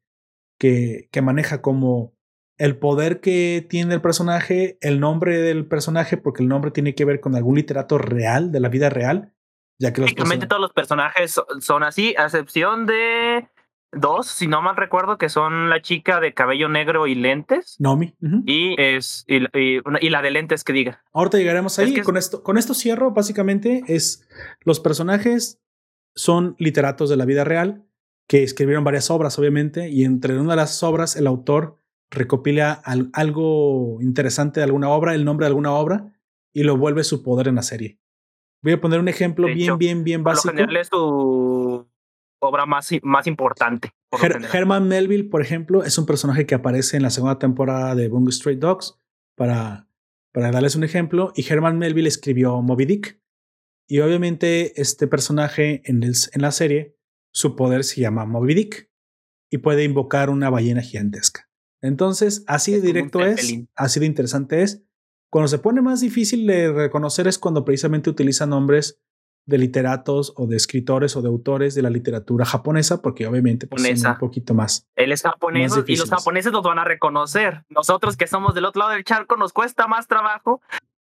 S1: que, que maneja como el poder que tiene el personaje, el nombre del personaje, porque el nombre tiene que ver con algún literato real, de la vida real, ya que
S2: todos los personajes son así, a excepción de dos, si no mal recuerdo, que son la chica de cabello negro y lentes.
S1: Nomi.
S2: Y es y, la de lentes que diga.
S1: Ahorita llegaremos ahí. con esto, con esto cierro, básicamente, es los personajes son literatos de la vida real que escribieron varias obras, obviamente, y entre una de las obras el autor recopila algo interesante de alguna obra, el nombre de alguna obra, y lo vuelve su poder en la serie. Voy a poner un ejemplo bien, bien, bien básico.
S2: su obra más, más importante.
S1: Herman Melville, por ejemplo, es un personaje que aparece en la segunda temporada de Bungo Stray Dogs, para, para darles un ejemplo, y Herman Melville escribió Moby Dick. Y obviamente este personaje en, el, en la serie, su poder se llama Moby Dick y puede invocar una ballena gigantesca. Entonces, así de directo es, así de interesante es. Cuando se pone más difícil de reconocer es cuando precisamente utiliza nombres de literatos o de escritores o de autores de la literatura japonesa, porque obviamente pues, son un poquito más.
S2: Él es japonés y los japoneses nos van a reconocer. Nosotros que somos del otro lado del charco nos cuesta más trabajo,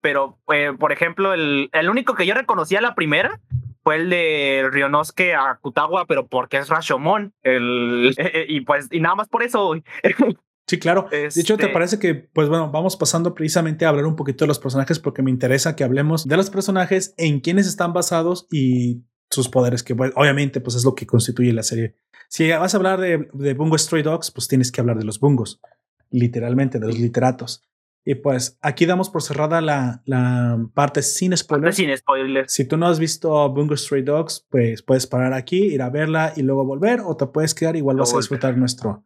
S2: pero eh, por ejemplo, el, el único que yo reconocía la primera fue el de Ryonosuke Akutagawa, pero porque es Rashomon. El, y pues, y nada más por eso.
S1: Sí, claro. De hecho, ¿te este parece que, pues bueno, vamos pasando precisamente a hablar un poquito de los personajes porque me interesa que hablemos de los personajes, en quiénes están basados y sus poderes, que obviamente pues es lo que constituye la serie. Si vas a hablar de, de Bungo Stray Dogs, pues tienes que hablar de los bungos, literalmente, de los literatos. Y pues aquí damos por cerrada la, la parte sin spoilers.
S2: Sin spoilers.
S1: Si tú no has visto Bungo Stray Dogs, pues puedes parar aquí, ir a verla y luego volver, o te puedes quedar, igual vas a disfrutar nuestro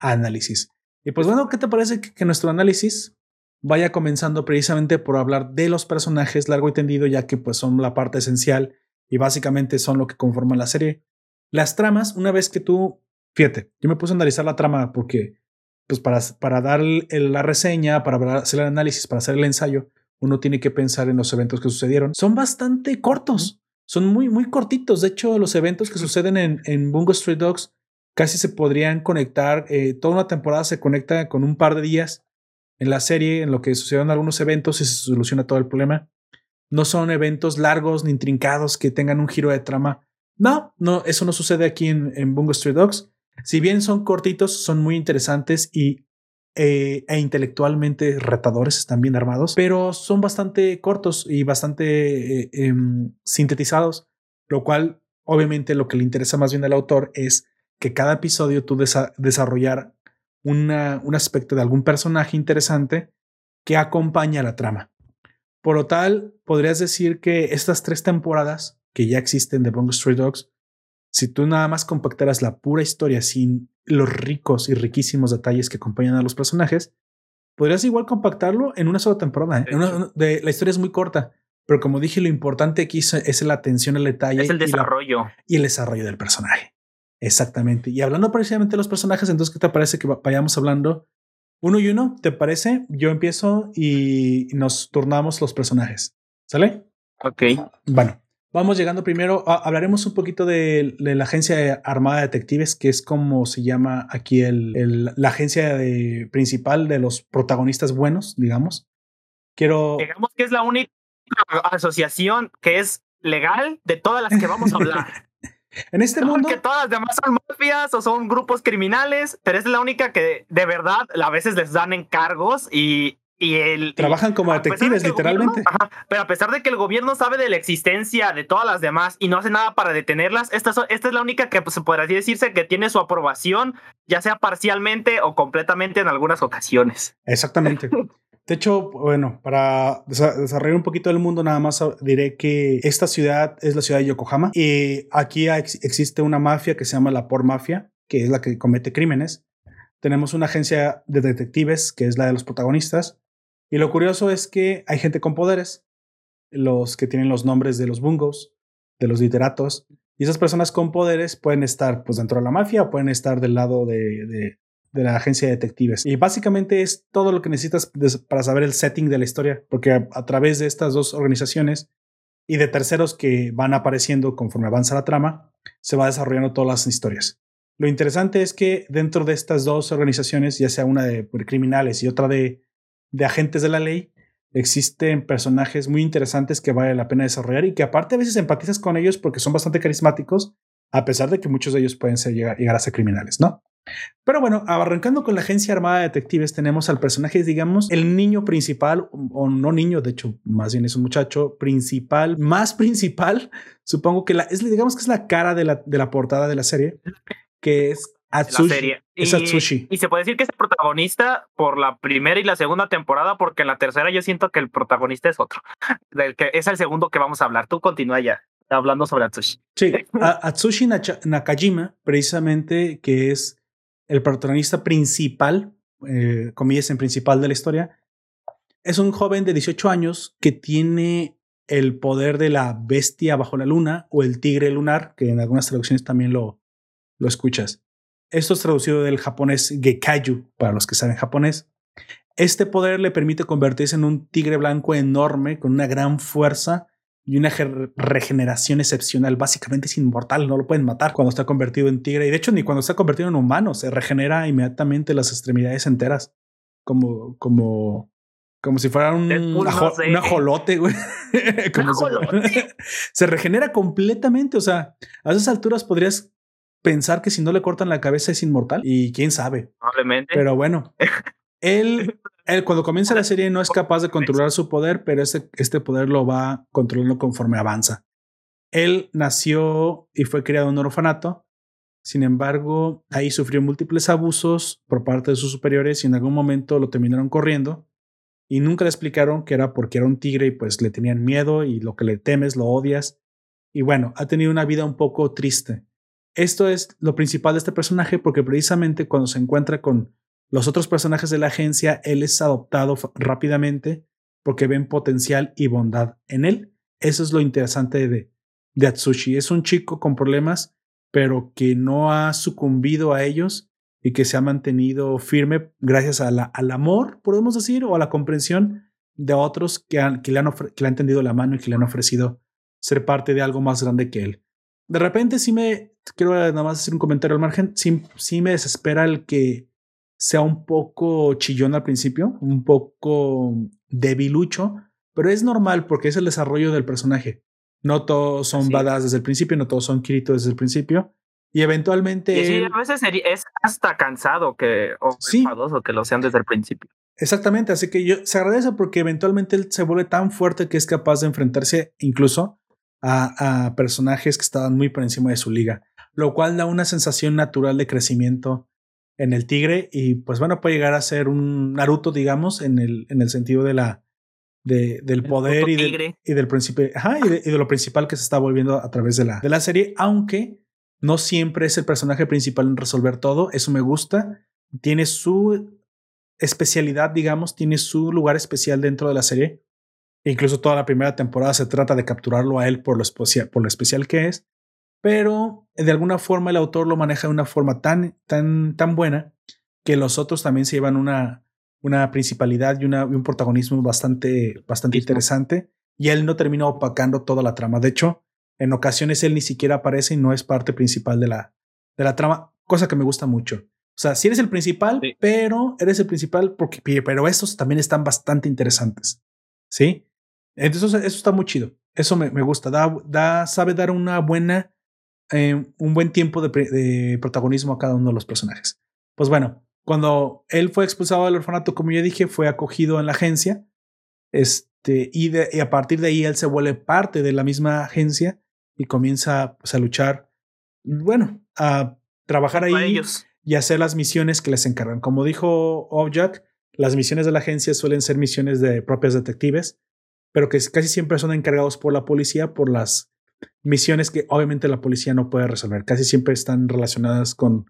S1: análisis. Y pues bueno, ¿qué te parece que, nuestro análisis vaya comenzando precisamente por hablar de los personajes largo y tendido, ya que pues son la parte esencial y básicamente son lo que conforman la serie. Las tramas, una vez que tú, fíjate, yo me puse a analizar la trama porque pues para, para dar la reseña, para hacer el análisis, para hacer el ensayo, uno tiene que pensar en los eventos que sucedieron. Son bastante cortos, son muy, muy cortitos. De hecho, los eventos que suceden en, en Bungo Street Dogs casi se podrían conectar, eh, toda una temporada se conecta con un par de días en la serie, en lo que sucedieron algunos eventos y se soluciona todo el problema. No son eventos largos ni intrincados que tengan un giro de trama. No, no, eso no sucede aquí en, Bungo Street Dogs. Si bien son cortitos, son muy interesantes y eh, e intelectualmente retadores, están bien armados, pero son bastante cortos y bastante eh, em, sintetizados, lo cual obviamente lo que le interesa más bien al autor es que cada episodio tú desarrollar una, un aspecto de algún personaje interesante que acompaña la trama. Por lo tal, podrías decir que estas tres temporadas que ya existen de Bungo Street Dogs si tú nada más compactaras la pura historia sin los ricos y riquísimos detalles que acompañan a los personajes, podrías igual compactarlo en una sola temporada. ¿eh? la historia es muy corta, pero como dije, lo importante aquí es, la atención al detalle.
S2: Es el desarrollo.
S1: Y, el desarrollo del personaje. Exactamente. Y hablando precisamente de los personajes, entonces, ¿qué te parece que vayamos hablando uno y uno? ¿Te parece? Yo empiezo y nos turnamos los personajes. ¿Sale?
S2: Ok.
S1: Bueno, Vamos llegando primero, hablaremos un poquito de, la agencia armada de detectives, que es como se llama aquí el, la agencia de, principal de los protagonistas buenos, digamos. Quiero...
S2: Digamos que es la única asociación que es legal de todas las que vamos a hablar.
S1: en este mundo...
S2: Que todas las demás son mafias o son grupos criminales, pero es la única que de verdad a veces les dan encargos y y el,
S1: Trabajan como detectives, literalmente.
S2: pero a pesar de que el gobierno sabe de la existencia de todas las demás y no hace nada para detenerlas, esta, esta es la única que pues, se podría decirse que tiene su aprobación, ya sea parcialmente o completamente en algunas ocasiones.
S1: Exactamente. De hecho, bueno, para desarrollar un poquito el mundo, nada más diré que esta ciudad es la ciudad de Yokohama y aquí existe una mafia que se llama la Por Mafia, que es la que comete crímenes. Tenemos una agencia de detectives, que es la de los protagonistas, y lo curioso es que hay gente con poderes, los que tienen los nombres de los bungos, de los literatos, y esas personas con poderes pueden estar pues dentro de la mafia pueden estar del lado de, la agencia de detectives. Y básicamente es todo lo que necesitas para saber el setting de la historia, porque a, través de estas dos organizaciones y de terceros que van apareciendo conforme avanza la trama, se va desarrollando todas las historias. Lo interesante es que dentro de estas dos organizaciones, ya sea una de criminales y otra de de agentes de la ley, existen personajes muy interesantes que vale la pena desarrollar y que aparte a veces empatizas con ellos porque son bastante carismáticos, a pesar de que muchos de ellos pueden ser, llegar, a ser criminales, ¿no? Pero bueno, arrancando con la agencia armada de detectives, tenemos al personaje, digamos, el niño principal, o no niño, de hecho, más bien es un muchacho principal, más principal, supongo que la, es, digamos que es la cara de la, de la portada de la serie, que es Atsushi. Es Atsushi.
S2: Y se puede decir que es el protagonista por la primera y la segunda temporada, porque en la tercera yo siento que el protagonista es otro. Del que es el segundo que vamos a hablar. Tú continúa ya hablando sobre Atsushi.
S1: Sí, Atsushi Nakajima, precisamente, que es el protagonista principal, eh, comillas en principal de la historia, es un joven de 18 años que tiene el poder de la bestia bajo la luna o el tigre lunar, que en algunas traducciones también lo, lo escuchas. Esto es traducido del japonés Gekayu, para los que saben japonés. Este poder le permite convertirse en un tigre blanco enorme con una gran fuerza y una regeneración excepcional. Básicamente es inmortal, no lo pueden matar cuando está convertido en tigre. Y de hecho, ni cuando está convertido en humano, se regenera inmediatamente las extremidades enteras. Como, como, como si fuera un, ajolote, güey. se regenera completamente. O sea, a esas alturas podrías pensar que si no le cortan la cabeza es inmortal y quién sabe.
S2: Probablemente.
S1: Pero bueno, él, él cuando comienza la serie no es capaz de controlar su poder, pero este, este poder lo va controlando conforme avanza. Él nació y fue criado en un orfanato. Sin embargo, ahí sufrió múltiples abusos por parte de sus superiores y en algún momento lo terminaron corriendo y nunca le explicaron que era porque era un tigre y pues le tenían miedo y lo que le temes lo odias. Y bueno, ha tenido una vida un poco triste. Esto es lo principal de este personaje porque precisamente cuando se encuentra con los otros personajes de la agencia, él es adoptado rápidamente porque ven potencial y bondad en él. Eso es lo interesante de, de Atsushi. Es un chico con problemas, pero que no ha sucumbido a ellos y que se ha mantenido firme gracias al amor, podemos decir, o a la comprensión de otros que, han, que, le han que le tendido la mano y que le han ofrecido ser parte de algo más grande que él. De repente sí me, quiero nada más hacer un comentario al margen, sí, sí me desespera el que sea un poco chillón al principio, un poco debilucho, pero es normal porque es el desarrollo del personaje. No todos son badass desde el principio, no todos son Kirito desde el principio. Y eventualmente.
S2: sí, a veces es hasta cansado que, o sí. enfadoso que lo sean desde el principio.
S1: Exactamente, así que yo se agradece porque eventualmente él se vuelve tan fuerte que es capaz de enfrentarse incluso a, a, personajes que estaban muy por encima de su liga, lo cual da una sensación natural de crecimiento en el tigre y pues bueno, puede llegar a ser un Naruto, digamos, en el, en el sentido de la, de, del poder y, y, del principio, ajá, y, de, y, de, lo principal que se está volviendo a través de la, de la serie, aunque no siempre es el personaje principal en resolver todo, eso me gusta. Tiene su especialidad, digamos, tiene su lugar especial dentro de la serie. incluso toda la primera temporada se trata de capturarlo a él por lo, por lo especial que es. Pero de alguna forma el autor lo maneja de una forma tan, tan, tan buena que los otros también se llevan una, una principalidad y, una, y un protagonismo bastante, bastante interesante. Y él no termina opacando toda la trama. De hecho, en ocasiones él ni siquiera aparece y no es parte principal de la, de la trama, cosa que me gusta mucho. O sea, si eres el principal, pero eres el principal porque, pero estos también están bastante interesantes. ¿Sí? Entonces, eso está muy chido. Eso me, me gusta. Da, da, sabe dar una buena, eh, un buen tiempo de, de, protagonismo a cada uno de los personajes. Pues bueno, cuando él fue expulsado del orfanato, como ya dije, fue acogido en la agencia. Este, y, de, y a partir de ahí él se vuelve parte de la misma agencia y comienza pues, a luchar, bueno, a trabajar ahí y hacer las misiones que les encargan. Como dijo Object, las misiones de la agencia suelen ser misiones de propias detectives, pero que casi siempre son encargados por la policía por las misiones que obviamente la policía no puede resolver. Casi siempre están relacionadas con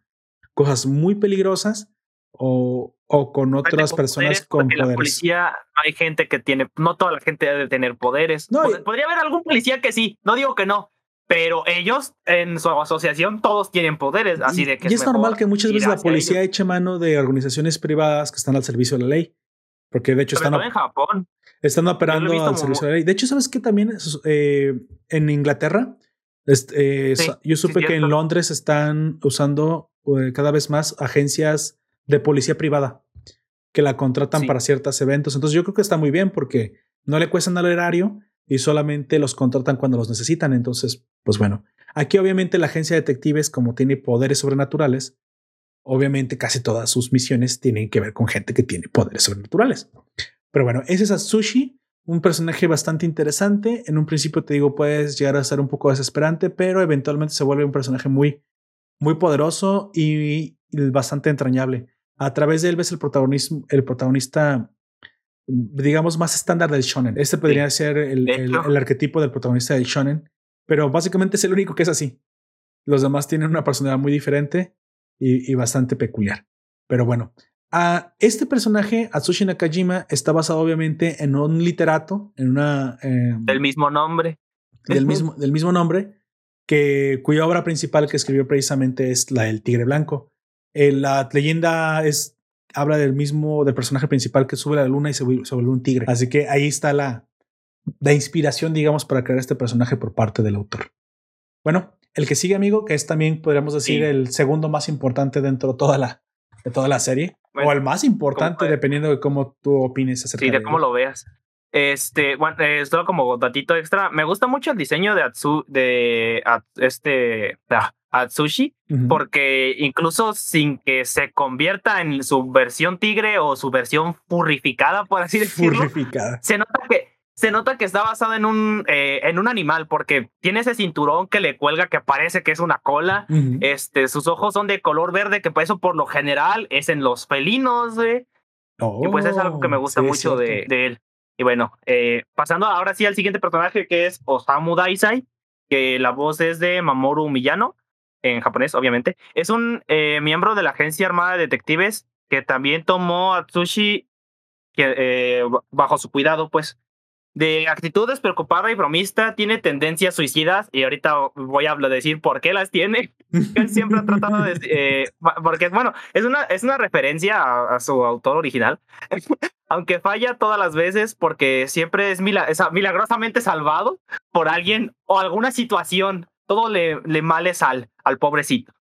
S1: cosas muy peligrosas o, o con otras personas con poderes. La
S2: policía, hay gente que tiene, no toda la gente debe tener poderes. No, Podría haber algún policía que sí, no digo que no, pero ellos en su asociación todos tienen poderes, así de que...
S1: Y es, normal que muchas veces la policía eche mano de organizaciones privadas que están al servicio de la ley, porque de hecho están...
S2: en Japón.
S1: Están operando al servicio de la ley. De hecho, ¿sabes qué? También eh, en Inglaterra, este, yo supe que en Londres están usando eh, cada vez más agencias de policía privada que la contratan para ciertos eventos. Entonces yo creo que está muy bien porque no le cuestan al erario y solamente los contratan cuando los necesitan. Entonces, pues bueno, aquí obviamente la agencia de detectives, como tiene poderes sobrenaturales, obviamente casi todas sus misiones tienen que ver con gente que tiene poderes sobrenaturales. Pero bueno, ese es Atsushi, un personaje bastante interesante. En un principio te digo, puedes llegar a ser un poco desesperante, pero eventualmente se vuelve un personaje muy, muy poderoso y, bastante entrañable. A través de él ves el protagonismo, el protagonista digamos, más estándar del shonen. Este podría ser el, el, arquetipo del protagonista del shonen, pero básicamente es el único que es así. Los demás tienen una personalidad muy diferente y, y bastante peculiar. Pero bueno, a este personaje, Atsushi Nakajima, está basado obviamente en un literato, en una...
S2: Eh, del mismo nombre.
S1: Del mismo, del mismo nombre, que, cuya obra principal que escribió precisamente es la del Tigre Blanco. Eh, la leyenda es habla del mismo, del personaje principal que sube a la luna y se, vuelve un tigre. Así que ahí está la, la inspiración, digamos, para crear este personaje por parte del autor. Bueno, el que sigue, amigo, que es también, podríamos decir, el segundo más importante dentro de toda la, de toda la serie, o el más importante, dependiendo de cómo tú opines
S2: acerca sí, de, cómo lo veas. Este, bueno, esto como datito extra. Me gusta mucho el diseño de Atsu, de este ah, Atsushi, porque incluso sin que se convierta en su versión tigre o su versión purificada, por así decirlo, se nota que se nota que está basado en un, eh, en un animal porque tiene ese cinturón que le cuelga que parece que es una cola. este, sus ojos son de color verde, que por eso por lo general es en los felinos. y pues es algo que me oh, gusta mucho de, de, él. Y bueno, eh, pasando ahora sí al siguiente personaje que es Osamu Daisai, que la voz es de Mamoru Miyano, en japonés, obviamente. Es un eh, miembro de la Agencia Armada de Detectives que también tomó a Tsushi que, bajo su cuidado, pues de actitud despreocupada y bromista, tiene tendencias suicidas y ahorita voy a decir por qué las tiene. Él siempre ha tratado de... Eh, porque, bueno, es una, es una referencia a, su autor original, aunque falla todas las veces porque siempre es, milagrosamente salvado por alguien o alguna situación. Todo le, le male sal al pobrecito.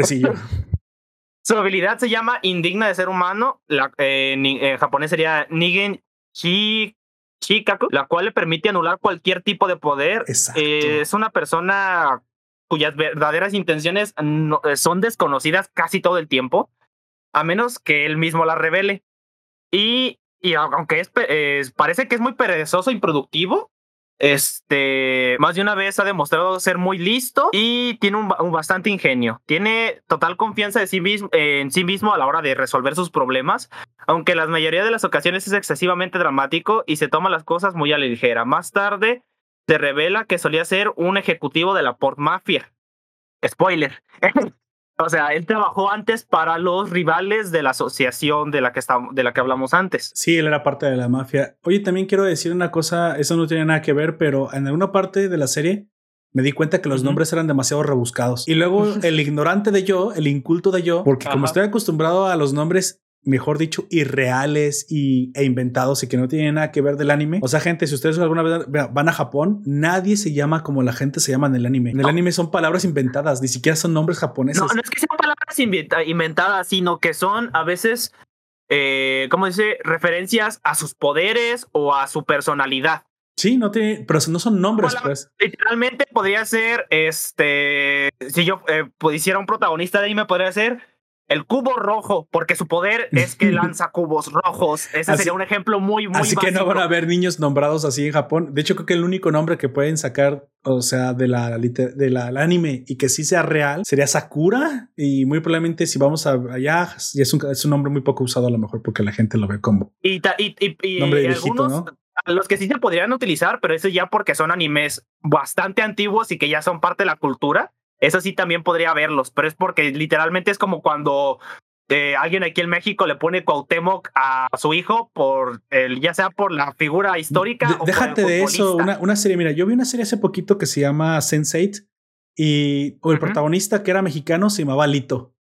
S1: Sí,
S2: Su habilidad se llama indigna de ser humano. La, eh, en japonés sería Nigen Shi Shikaku, la cual le permite anular cualquier tipo de poder. Eh, es una persona cuyas verdaderas intenciones eh, son desconocidas casi todo el tiempo, a menos que él mismo las revele. Y, y aunque es, parece que es muy perezoso e improductivo, este, más de una vez ha demostrado ser muy listo y tiene un, bastante ingenio. Tiene total confianza sí mismo, en sí mismo a la hora de resolver sus problemas, aunque la mayoría de las ocasiones es excesivamente dramático y se toma las cosas muy a la ligera. Más tarde se revela que solía ser un ejecutivo de la Port Mafia. Spoiler. O sea, él trabajó antes para los rivales de la asociación de la que estamos, de la que hablamos antes.
S1: Sí, él era parte de la mafia. Oye, también quiero decir una cosa, eso no tiene nada que ver, pero en alguna parte de la serie me di cuenta que los nombres eran demasiado rebuscados. Y luego el ignorante de yo, el inculto de yo, porque como estoy acostumbrado a los nombres mejor dicho, irreales y, e inventados y que no tienen nada que ver del anime. O sea, gente, si ustedes alguna vez van a Japón, nadie se llama como la gente se llama en el anime. En el anime son palabras inventadas, ni siquiera son nombres japoneses.
S2: No, no es que sean palabras inventadas, sino que son a veces, eh, ¿cómo dice? Referencias a sus poderes o a su personalidad.
S1: Sí, no tiene, pero no son nombres, pues.
S2: Literalmente podría ser, este, si yo eh, hiciera un protagonista de anime, podría ser el cubo rojo, porque su poder es que lanza cubos rojos. Ese sería un ejemplo muy, muy
S1: Así que no van a haber niños nombrados así en Japón. De hecho, creo que el único nombre que pueden sacar, o sea, de la, de la anime y que sí sea real, sería Sakura. Y muy probablemente si vamos allá, es un, es un nombre muy poco usado a lo mejor porque la gente lo ve como
S2: y, y, nombre algunos, Los que sí se podrían utilizar, pero eso ya porque son animes bastante antiguos y que ya son parte de la cultura eso sí también podría verlos, pero es porque literalmente es como cuando eh, alguien aquí en México le pone Cuauhtémoc a su hijo por el, ya sea por la figura histórica.
S1: déjate de eso, una, una, serie, mira, yo vi una serie hace poquito que se llama Sense8 y el protagonista que era mexicano se llamaba Lito.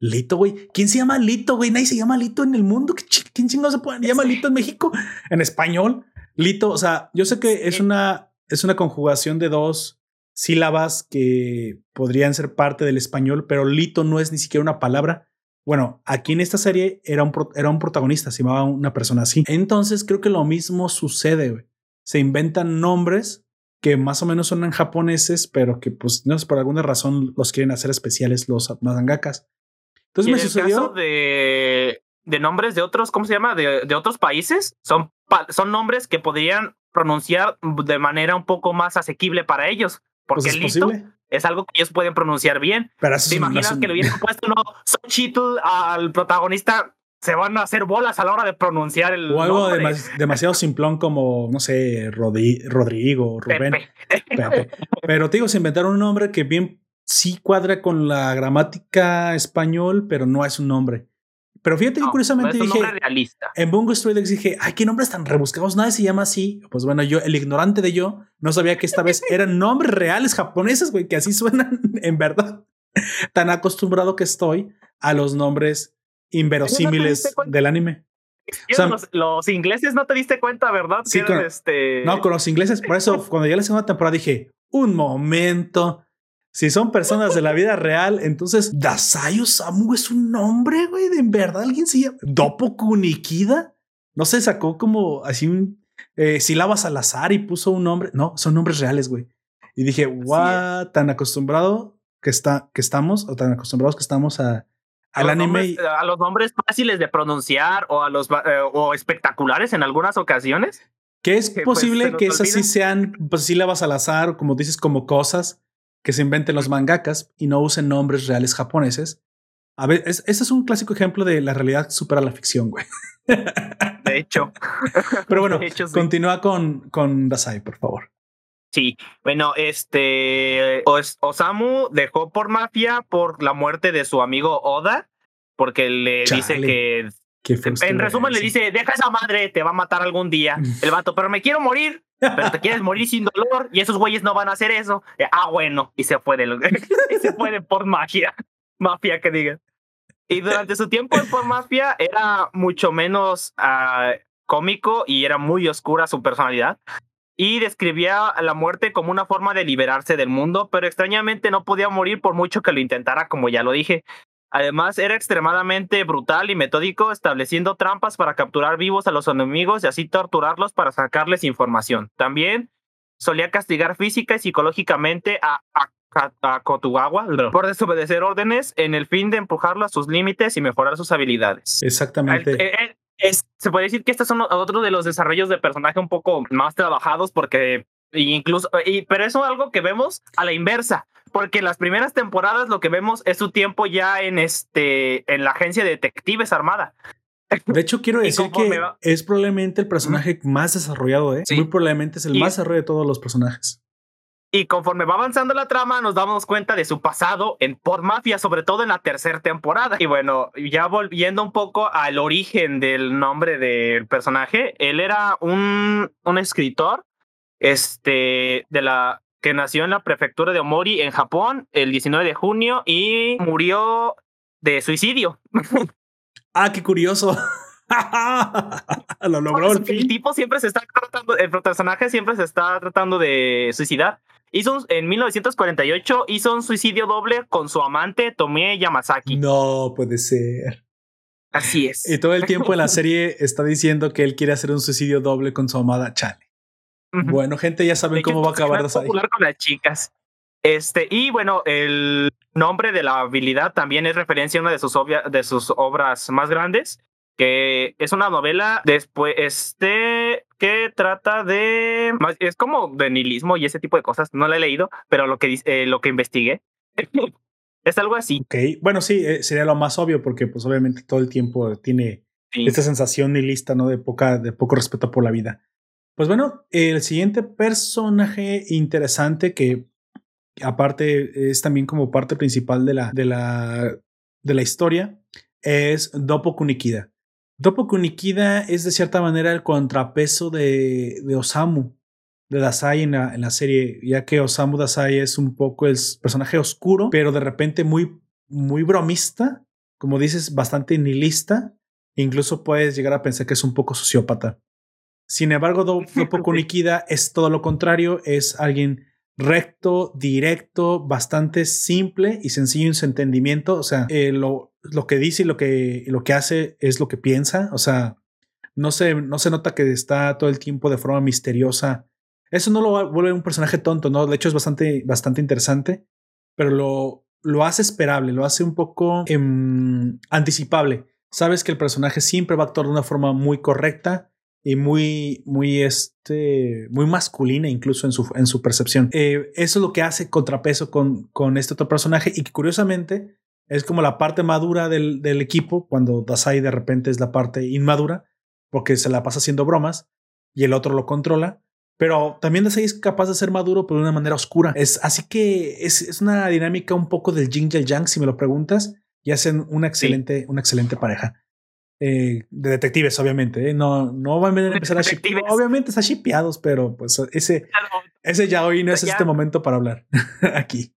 S1: Lito, güey. ¿Quién se llama Lito, güey? Nadie se llama Lito en el mundo. ¿Quién chingados se puede llama Lito en México? En español. Lito, o sea, yo sé que es una, es una conjugación de dos sílabas que podrían ser parte del español, pero lito no es ni siquiera una palabra. Bueno, aquí en esta serie era un, era un protagonista, se llamaba una persona así. Entonces creo que lo mismo sucede. Se inventan nombres que más o menos son en japoneses, pero que pues no es por alguna razón los quieren hacer especiales los mangakas.
S2: Entonces me sucedió de, de nombres de otros, ¿cómo se llama? De, de otros países. Son, son nombres que podrían pronunciar de manera un poco más asequible para ellos. Porque pues es listo es algo que ellos pueden pronunciar bien. Pero ¿Te imaginas que le hubieran puesto no Xochitl al protagonista? Se van a hacer bolas a la hora de pronunciar el.
S1: O algo demasiado simplón como, no sé, Rodrigo, Rubén. Pero te digo, se inventaron un nombre que bien sí cuadra con la gramática español, pero no es un nombre. Pero fíjate que curiosamente dije, en Bungo Dogs dije, ay, qué nombres tan rebuscados, nadie se llama así. Pues bueno, yo, el ignorante de yo, no sabía que esta vez eran nombres reales japoneses, güey, que así suenan en verdad. Tan acostumbrado que estoy a los nombres inverosímiles del anime.
S2: los, ingleses no te diste cuenta, ¿verdad?
S1: Sí, este... no, con los ingleses. Por eso, cuando ya la segunda temporada dije, un momento, si son personas de la vida real, entonces Dasayo Samu es un nombre, güey. ¿De en verdad alguien se llama Dopo Kunikida? No se sacó como así un. eh, sílabas al azar y puso un nombre. No, son nombres reales, güey. Y dije, guau, tan acostumbrado que, está, que estamos, o tan acostumbrados que estamos a, al anime.
S2: a los nombres fáciles de pronunciar o a los eh, o espectaculares en algunas ocasiones.
S1: Que es pues, posible que esas sí sean pues, sílabas al azar, o como dices, como cosas que se inventen los mangakas y no usen nombres reales japoneses. A ver, ese es un clásico ejemplo de la realidad supera la ficción, güey.
S2: De hecho.
S1: Pero bueno, continúa con, con Dasai, por favor.
S2: Sí, bueno, este Osamu dejó por mafia por la muerte de su amigo Oda, porque le dice que en resumen le dice, deja esa madre, te va a matar algún día. El vato, pero me quiero morir, pero te quieres morir sin dolor y esos güeyes no van a hacer eso. Eh, ah, bueno, y se fue de, y se fue por magia, mafia que diga. Y durante su tiempo en por mafia era mucho menos ah, cómico y era muy oscura su personalidad y describía la muerte como una forma de liberarse del mundo, pero extrañamente no podía morir por mucho que lo intentara, como ya lo dije. Además, era extremadamente brutal y metódico, estableciendo trampas para capturar vivos a los enemigos y así torturarlos para sacarles información. También solía castigar física y psicológicamente a, a, Kotugawa por desobedecer órdenes en el fin de empujarlo a sus límites y mejorar sus habilidades.
S1: Exactamente
S2: se puede decir que estos son otros de los desarrollos de personaje un poco más trabajados porque incluso, y, pero eso es algo que vemos a la inversa, porque en las primeras temporadas lo que vemos es su tiempo ya en este, en la agencia de detectives armada.
S1: De hecho, quiero decir que es probablemente el personaje más desarrollado, ¿eh? Muy probablemente es el más desarrollado de todos los personajes.
S2: Y conforme va avanzando la trama, nos damos cuenta de su pasado en por mafia, sobre todo en la tercera temporada. Y bueno, ya volviendo un poco al origen del nombre del personaje, él era un, un escritor este, de la, que nació en la prefectura de Omori, en Japón, el 19 de junio y murió de suicidio.
S1: ah, qué curioso. Lo logró.
S2: el tipo siempre se está tratando, el personaje siempre se está tratando de suicidar. Hizo en 1948 hizo un suicidio doble con su amante Tomie Yamazaki.
S1: No puede ser.
S2: Así es.
S1: Y todo el tiempo en la serie está diciendo que él quiere hacer un suicidio doble con su amada Chale. Bueno, gente, ya saben cómo va a acabar.
S2: Es popular con las chicas. Este, y bueno, el nombre de la habilidad también es referencia a una de sus, de sus obras más grandes, que es una novela después, este, que trata de, es como de nihilismo y ese tipo de cosas, no la he leído, pero lo que, eh, lo que investigué es algo así.
S1: Ok, bueno, sí, eh, sería lo más obvio porque pues obviamente todo el tiempo tiene esta sensación nihilista, ¿no? De, poca, de poco respeto por la vida. Pues bueno, el siguiente personaje interesante que aparte es también como parte principal de la, de la, de la historia es Dopo Kunikida. Dopoku Nikida es de cierta manera el contrapeso de, de Osamu, de Dasai en la, en la, serie, ya que Osamu Dasai es un poco el personaje oscuro, pero de repente muy, muy bromista, como dices, bastante nihilista. Incluso puedes llegar a pensar que es un poco sociópata. Sin embargo, Dopoku Nikida es todo lo contrario, es alguien recto, directo, bastante simple y sencillo en su entendimiento. O sea, eh, lo, lo, que dice y lo que, lo que hace es lo que piensa. O sea, no se, no se nota que está todo el tiempo de forma misteriosa. Eso no lo vuelve un personaje tonto, ¿no? De hecho, es bastante, bastante interesante, pero lo, lo hace esperable, lo hace un poco em, anticipable. Sabes que el personaje siempre va a actuar de una forma muy correcta y muy, muy, este, muy masculina incluso en su, en su percepción. Eh, eso es lo que hace contrapeso con, con este otro personaje y que curiosamente es como la parte madura del, del equipo cuando Dasai de repente es la parte inmadura porque se la pasa haciendo bromas y el otro lo controla. Pero también Dasai es capaz de ser maduro, pero de una manera oscura. Es, así que es, es una dinámica un poco del Jing y el Yang, si me lo preguntas, y hacen una excelente, una excelente pareja. Eh, de detectives, obviamente. ¿eh? No, no van a empezar a shippear. Obviamente está shippeados, pero pues ese, ese ya hoy no es este momento para hablar aquí.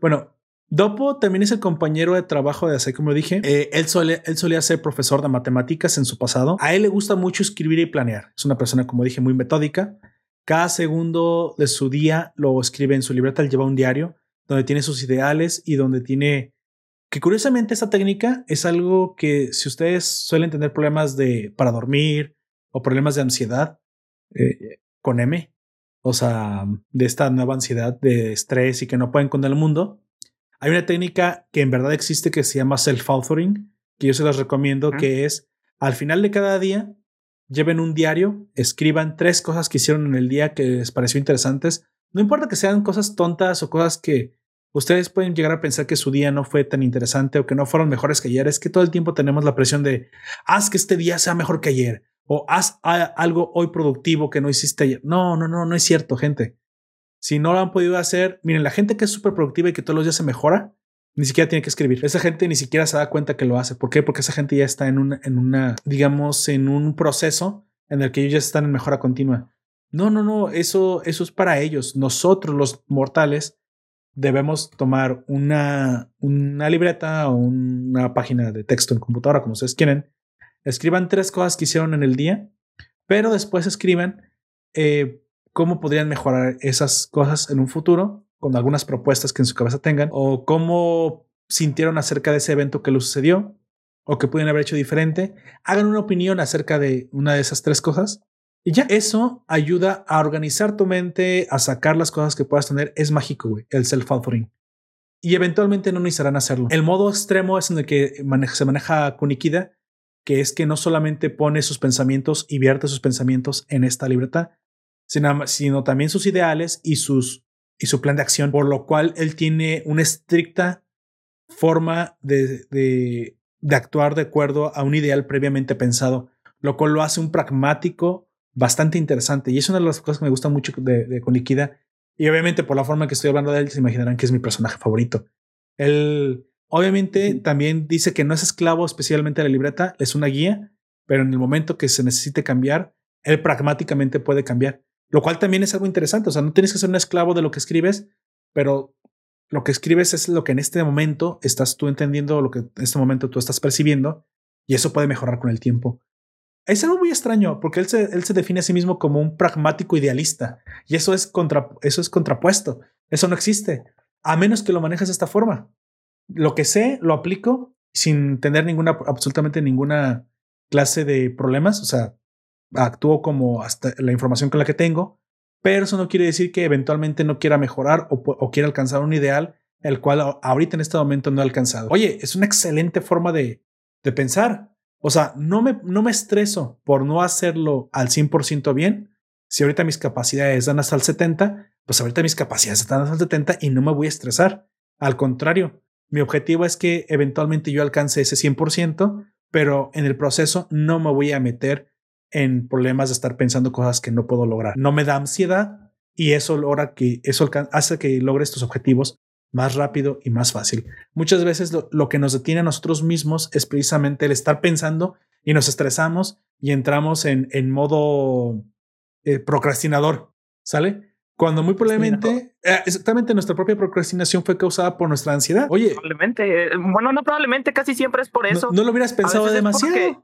S1: bueno, Dopo también es el compañero de trabajo de hace como dije. Eh, él, él solía ser profesor de matemáticas en su pasado. A él le gusta mucho escribir y planear. Es una persona, como dije, muy metódica. Cada segundo de su día lo escribe en su libreta. Él lleva un diario donde tiene sus ideales y donde tiene que curiosamente esta técnica es algo que si ustedes suelen tener problemas de para dormir o problemas de ansiedad eh, con M, o sea, de esta nueva ansiedad de estrés y que no pueden con el mundo, hay una técnica que en verdad existe que se llama self-authoring, que yo se las recomiendo, que es al final de cada día, lleven un diario, escriban tres cosas que hicieron en el día que les pareció interesantes. No importa que sean cosas tontas o cosas que ustedes pueden llegar a pensar que su día no fue tan interesante o que no fueron mejores que ayer. Es que todo el tiempo tenemos la presión de haz que este día sea mejor que ayer o haz algo hoy productivo que no hiciste ayer. No, no, no, no es cierto, gente. Si no lo han podido hacer, miren, la gente que es súper productiva y que todos los días se mejora, ni siquiera tiene que escribir. Esa gente ni siquiera se da cuenta que lo hace. ¿Por qué? Porque esa gente ya está en una, en una, digamos, en un proceso en el que ellos ya están en mejora continua. No, no, no, eso, eso es para ellos. Nosotros, los mortales, debemos tomar una, una libreta o una página de texto en computadora, como ustedes quieren. Escriban tres cosas que hicieron en el día, pero después escriban eh, cómo podrían mejorar esas cosas en un futuro con algunas propuestas que en su cabeza tengan o cómo sintieron acerca de ese evento que les sucedió o que pudieran haber hecho diferente. Hagan una opinión acerca de una de esas tres cosas y ya eso ayuda a organizar tu mente, a sacar las cosas que puedas tener. Es mágico, güey, el self-authoring. Y eventualmente no necesitarán hacerlo. El modo extremo es en el que se maneja Kunikida, que es que no solamente pone sus pensamientos y vierte sus pensamientos en esta libreta, sino, también sus ideales y, sus, y su plan de acción, por lo cual él tiene una estricta forma de, de, actuar de acuerdo a un ideal previamente pensado, lo cual lo hace un pragmático bastante interesante. Y es una de las cosas que me gusta mucho de, de Liquida. Y obviamente por la forma que estoy hablando de él, se imaginarán que es mi personaje favorito. Él obviamente también dice que no es esclavo especialmente de la libreta, es una guía, pero en el momento que se necesite cambiar, él pragmáticamente puede cambiar. Lo cual también es algo interesante. O sea, no tienes que ser un esclavo de lo que escribes, pero lo que escribes es lo que en este momento estás tú entendiendo, lo que en este momento tú estás percibiendo, y eso puede mejorar con el tiempo. Es algo muy extraño porque él se, él se define a sí mismo como un pragmático idealista y eso es, contra, eso es contrapuesto. Eso no existe, a menos que lo manejes de esta forma. Lo que sé, lo aplico sin tener ninguna, absolutamente ninguna clase de problemas. O sea, actúo como hasta la información con la que tengo, pero eso no quiere decir que eventualmente no quiera mejorar o, quiera alcanzar un ideal el cual ahorita en este momento no he alcanzado. Oye, es una excelente forma de, de pensar. O sea, no me, no me estreso por no hacerlo al 100% bien. Si ahorita mis capacidades dan hasta el 70, pues ahorita mis capacidades están hasta el 70 y no me voy a estresar. Al contrario, mi objetivo es que eventualmente yo alcance ese 100%, pero en el proceso no me voy a meter en problemas de estar pensando cosas que no puedo lograr. No me da ansiedad y eso logra que eso hace que logres tus objetivos más rápido y más fácil. Muchas veces lo, que nos detiene a nosotros mismos es precisamente el estar pensando y nos estresamos y entramos en, en modo eh, procrastinador, ¿sale? Cuando muy probablemente, eh, exactamente nuestra propia procrastinación fue causada por nuestra ansiedad. Oye,
S2: probablemente, eh, bueno, no probablemente, casi siempre es por eso.
S1: No, lo hubieras pensado demasiado.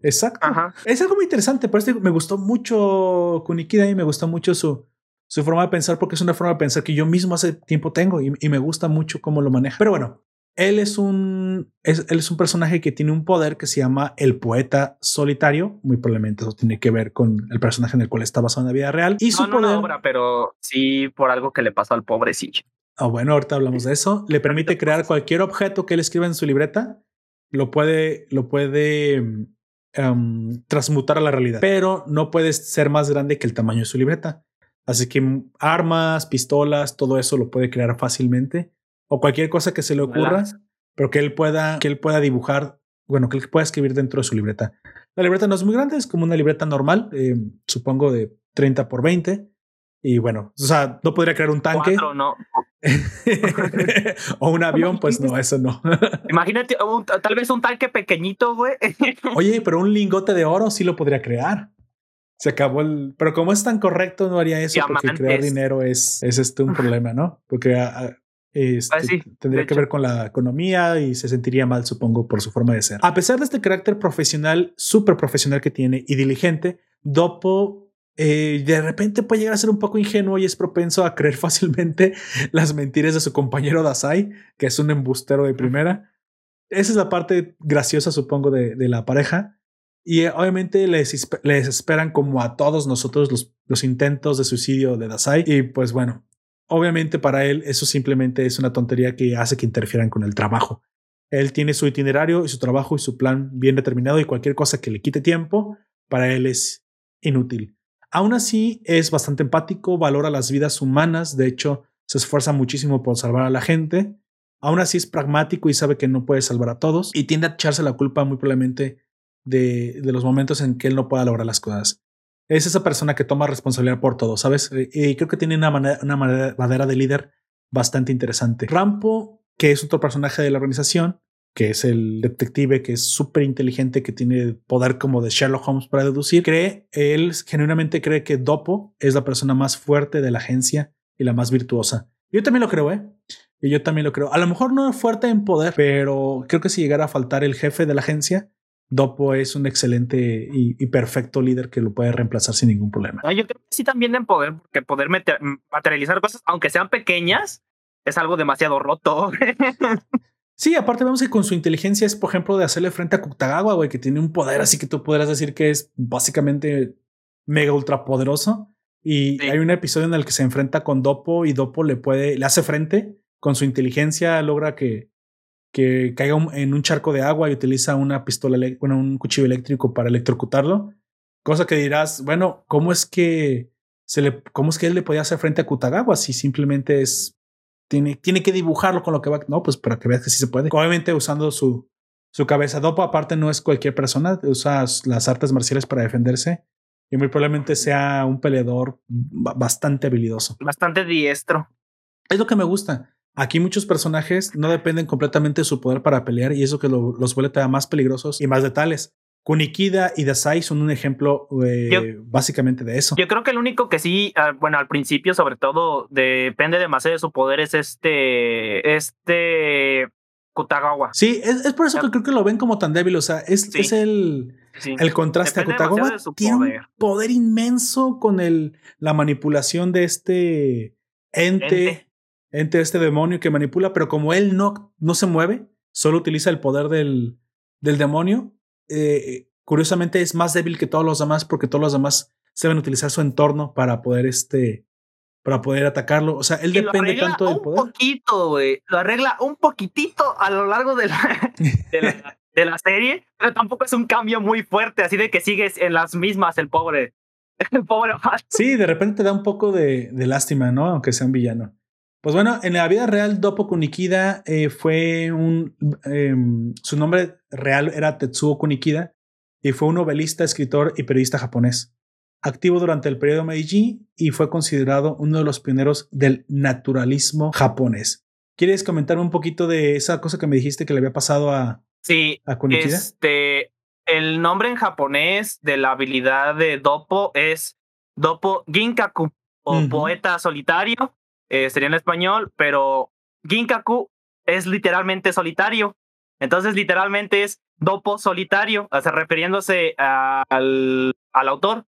S1: Exacto. Es algo muy interesante. Por eso me gustó mucho Kunikida y me gustó mucho su, su forma de pensar, porque es una forma de pensar que yo mismo hace tiempo tengo y, me gusta mucho cómo lo maneja. Pero bueno, él es un, él es un personaje que tiene un poder que se llama el poeta solitario. Muy probablemente eso tiene que ver con el personaje en el cual está basado en la vida real. Y su
S2: poder. obra, pero sí por algo que le pasó al pobrecillo.
S1: Ah, bueno, ahorita hablamos de eso. Le permite crear cualquier objeto que él escriba en su libreta. Lo puede, lo puede Em, transmutar a la realidad, pero no puedes ser más grande que el tamaño de su libreta. Así que mm, armas, pistolas, todo eso lo puede crear fácilmente o cualquier cosa que se le ocurra, pero que él pueda, que él pueda dibujar, bueno, que él pueda escribir dentro de su libreta. La libreta no es muy grande, es como una libreta normal, em, supongo de 30 por 20. Y bueno, o sea, no podría crear un tanque.
S2: no.
S1: o un avión, pues no, eso no.
S2: Imagínate, tal vez un tanque pequeñito, güey.
S1: Oye, pero un lingote de oro sí lo podría crear. Se acabó el. Pero como es tan correcto, no haría eso porque crear dinero es, es este un problema, ¿no? Porque ah, ah, este, ah, tendría que ver con la economía y se sentiría mal, supongo, por su forma de ser. A pesar de este carácter profesional, súper profesional que tiene y diligente, Dopo eh, de repente puede llegar a ser un poco ingenuo y es propenso a creer fácilmente las mentiras de su compañero Dasai, que es un embustero de primera. Esa es la parte graciosa, supongo, de, la pareja. Y eh, obviamente les, les esperan como a todos nosotros los, los intentos de suicidio de Dasai. Y pues bueno, obviamente para él eso simplemente es una tontería que hace que interfieran con el trabajo. Él tiene su itinerario y su trabajo y su plan bien determinado y cualquier cosa que le quite tiempo, para él es inútil. Aún así, es bastante empático, valora las vidas humanas, de hecho, se esfuerza muchísimo por salvar a la gente. Aún así es pragmático y sabe que no puede salvar a todos y tiende a echarse la culpa muy probablemente de, los momentos en que él no pueda lograr las cosas. Es esa persona que toma responsabilidad por todo, ¿sabes? Eh, y creo que tiene una manera, una manera de líder bastante interesante. Rampo, que es otro personaje de la organización, que es el detective que es súper inteligente, que tiene poder como de Sherlock Holmes para deducir, cree, él genuinamente cree que Dopo es la persona más fuerte de la agencia y la más virtuosa. Yo también lo creo, ¿eh? Y yo también lo creo. A lo mejor no es fuerte en poder, pero creo que si llegara a faltar el jefe de la agencia, Dopo es un excelente y, perfecto líder que lo puede reemplazar sin ningún problema.
S2: yo creo que sí también en poder, porque poder materializar cosas, aunque sean pequeñas, es algo demasiado roto.
S1: sí, aparte vemos que con su inteligencia es, por ejemplo, de hacerle frente a Kutagawa, güey, que tiene un poder así que tú podrás decir que es básicamente mega ultra poderoso. Y hay un episodio en el que se enfrenta con Dopo y Dopo le puede, le hace frente con su inteligencia, logra que que caiga en un charco de agua y utiliza una pistola, bueno, un cuchillo eléctrico para electrocutarlo. Cosa que dirás, bueno, ¿cómo es que se le, cómo es que él le podía hacer frente a Kutagawa si simplemente es, tiene, tiene que dibujarlo con lo que va, no, pues para que veas que sí se puede. Obviamente usando su, su cabeza. Dopo aparte no es cualquier persona, usa las artes marciales para defenderse y muy probablemente sea un peleador bastante habilidoso.
S2: Bastante diestro.
S1: Es lo que me gusta. Aquí muchos personajes no dependen completamente de su poder para pelear y eso que los vuelve todavía más peligrosos y más letales. Kunikida y Dasai son un ejemplo eh, básicamente de eso.
S2: Yo creo que el único que sí, ah, bueno, al principio sobre todo depende demasiado de su poder es este, este Kutagawa.
S1: Sí, es, por eso que creo que lo ven como tan débil, o sea, es, es el, el contraste a Kutagawa. Tiene un poder inmenso con el, la manipulación de este ente ente este demonio que manipula, pero como él no, no se mueve, solo utiliza el poder del, del demonio, eh, curiosamente es más débil que todos los demás porque todos los demás saben utilizar su entorno para poder este para poder atacarlo. O sea, él depende tanto del poder.
S2: Un poquito, güey. Lo arregla un poquitito a lo largo de la, de la, serie, pero tampoco es un cambio muy fuerte, así de que sigues en las mismas el pobre. El pobre.
S1: Sí, de repente te da un poco de, de lástima, ¿no? Aunque sea un villano. Pues bueno, en la vida real, Dopo Kunikida eh, fue un. Em, su nombre real era Tetsuo Kunikida y fue un novelista, escritor y periodista japonés. Activo durante el periodo Meiji y fue considerado uno de los pioneros del naturalismo japonés. ¿Quieres comentar un poquito de esa cosa que me dijiste que le había pasado a,
S2: sí, a Kunikida? Este, el nombre en japonés de la habilidad de Dopo es Dopo Ginkaku o poeta solitario eh, sería en español, pero Ginkaku es literalmente solitario. Entonces, literalmente es Dopo solitario, o sea, refiriéndose al, al autor,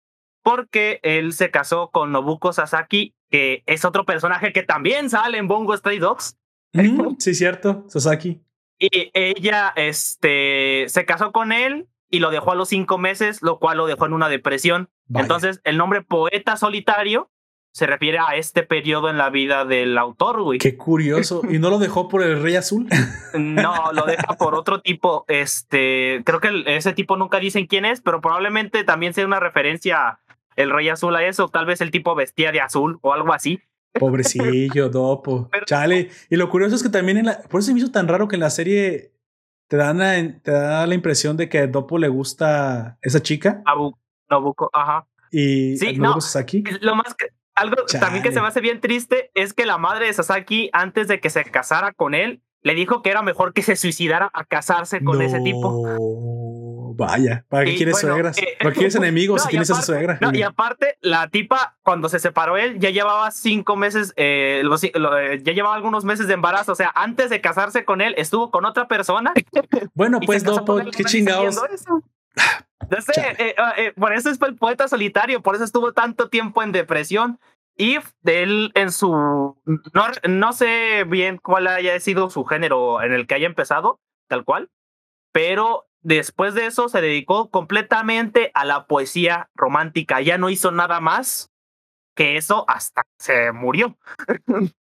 S2: porque él se casó con Nobuko Sasaki, que es otro personaje que también sale en Bongo Stray Dogs.
S1: Mm, sí, cierto, Sasaki.
S2: Y ella este, se casó con él y lo dejó a los cinco meses, lo cual lo dejó en una depresión. Entonces, el nombre poeta solitario se refiere a este periodo en la vida del autor, güey.
S1: Qué curioso. ¿Y no lo dejó por el Rey Azul?
S2: no, lo deja por otro tipo. Este, creo que ese tipo nunca dicen quién es, pero probablemente también sea una referencia el Rey Azul a eso. Tal vez el tipo vestía de azul o algo así.
S1: Pobrecillo, Dopo. Chale. Y lo curioso es que también en la. Por eso me hizo tan raro que en la serie te dan la, te da la impresión de que a Dopo le gusta esa chica.
S2: Abu, Nobuko, ajá.
S1: Y
S2: sí, no, Sasaki. Lo más que algo también que se me hace bien triste es que la madre de Sasaki, antes de que se casara con él, le dijo que era mejor que se suicidara a casarse con ese tipo.
S1: Vaya, ¿para qué quieres suegras? Eh, ¿Para qué quieres enemigos si tienes esa suegra?
S2: y aparte, la tipa, cuando se separó él, ya llevaba cinco meses, eh, eh, ya llevaba algunos meses de embarazo. O sea, antes de casarse con él, estuvo con otra persona.
S1: Bueno, pues no, qué chingados.
S2: Eh, ah, eh, por eso es el poeta solitario, por eso estuvo tanto tiempo en depresión. Y él en su... No, no sé bien cuál haya sido su género en el que haya empezado, tal cual, pero después de eso se dedicó completamente a la poesía romántica. Ya no hizo nada más que eso hasta se murió.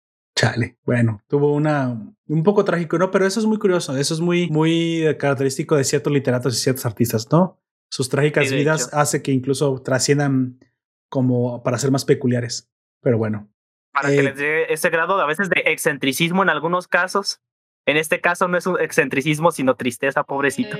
S1: Chale, bueno, tuvo una un poco trágico, ¿no? Pero eso es muy curioso, eso es muy, muy característico de ciertos literatos y ciertos artistas, ¿no? Sus trágicas vidas hace que incluso trasciendan como para ser más peculiares. Pero bueno.
S2: Para que eh, les dé ese grado a veces de excentricismo en algunos casos. En este caso no es un excentricismo, sino tristeza, pobrecito.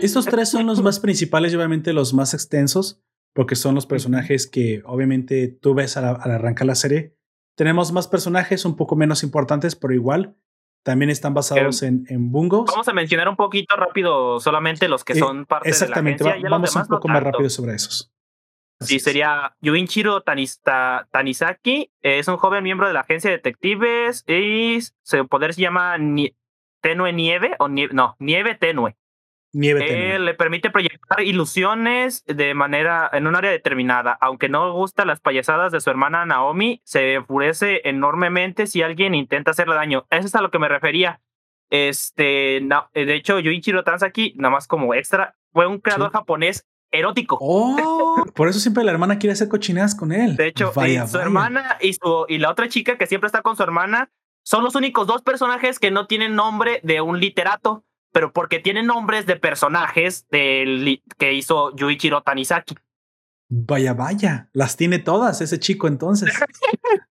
S1: Estos tres son los más principales y obviamente los más extensos, porque son los personajes que obviamente tú ves al, arrancar la serie. Tenemos más personajes un poco menos importantes, pero igual también están basados en, en bungos.
S2: Vamos a mencionar un poquito rápido solamente los que eh, son parte
S1: exactamente,
S2: de la agencia.
S1: vamos un poco más rápido sobre esos.
S2: sí, sería Yuinchiro Tanista, Tanisaki. Es un joven miembro de la agencia de detectives y su poder se llama Tenue Nieve o no, Nieve Tenue. Nieve le permite proyectar ilusiones de manera en un área determinada. Aunque no gusta las payasadas de su hermana Naomi, se enfurece enormemente si alguien intenta hacerle daño. Eso es a lo que me refería. Este, de hecho, Yuichiro Tansaki, nada más como extra, fue un creador japonés erótico.
S1: Oh, por eso siempre la hermana quiere hacer cochinadas con él.
S2: De hecho, su hermana y, su, y la otra chica que siempre está con su hermana son los únicos dos personajes que no tienen nombre de un literato pero porque tienen nombres de personajes del, que hizo Yuichiro Tanizaki.
S1: Vaya, vaya, las tiene todas ese chico entonces.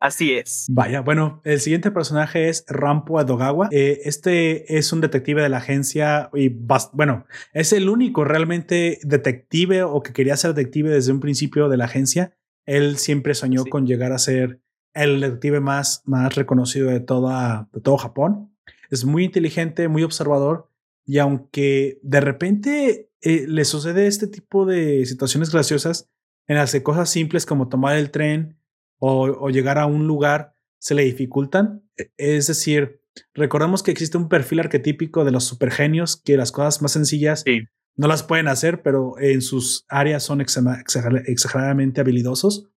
S2: Así es.
S1: Vaya, bueno, el siguiente personaje es Rampo Adogawa. Eh, este es un detective de la agencia y bueno, es el único realmente detective o que quería ser detective desde un principio de la agencia. Él siempre soñó con llegar a ser el detective más, más reconocido de, toda, de todo Japón es muy inteligente, muy observador y aunque de repente eh, le sucede este tipo de situaciones graciosas en las que cosas simples como tomar el tren o, llegar a un lugar se le dificultan, e, es decir, recordemos que existe un perfil arquetípico de los supergenios que las cosas más sencillas no las pueden hacer, pero en sus áreas son exageradamente habilidosos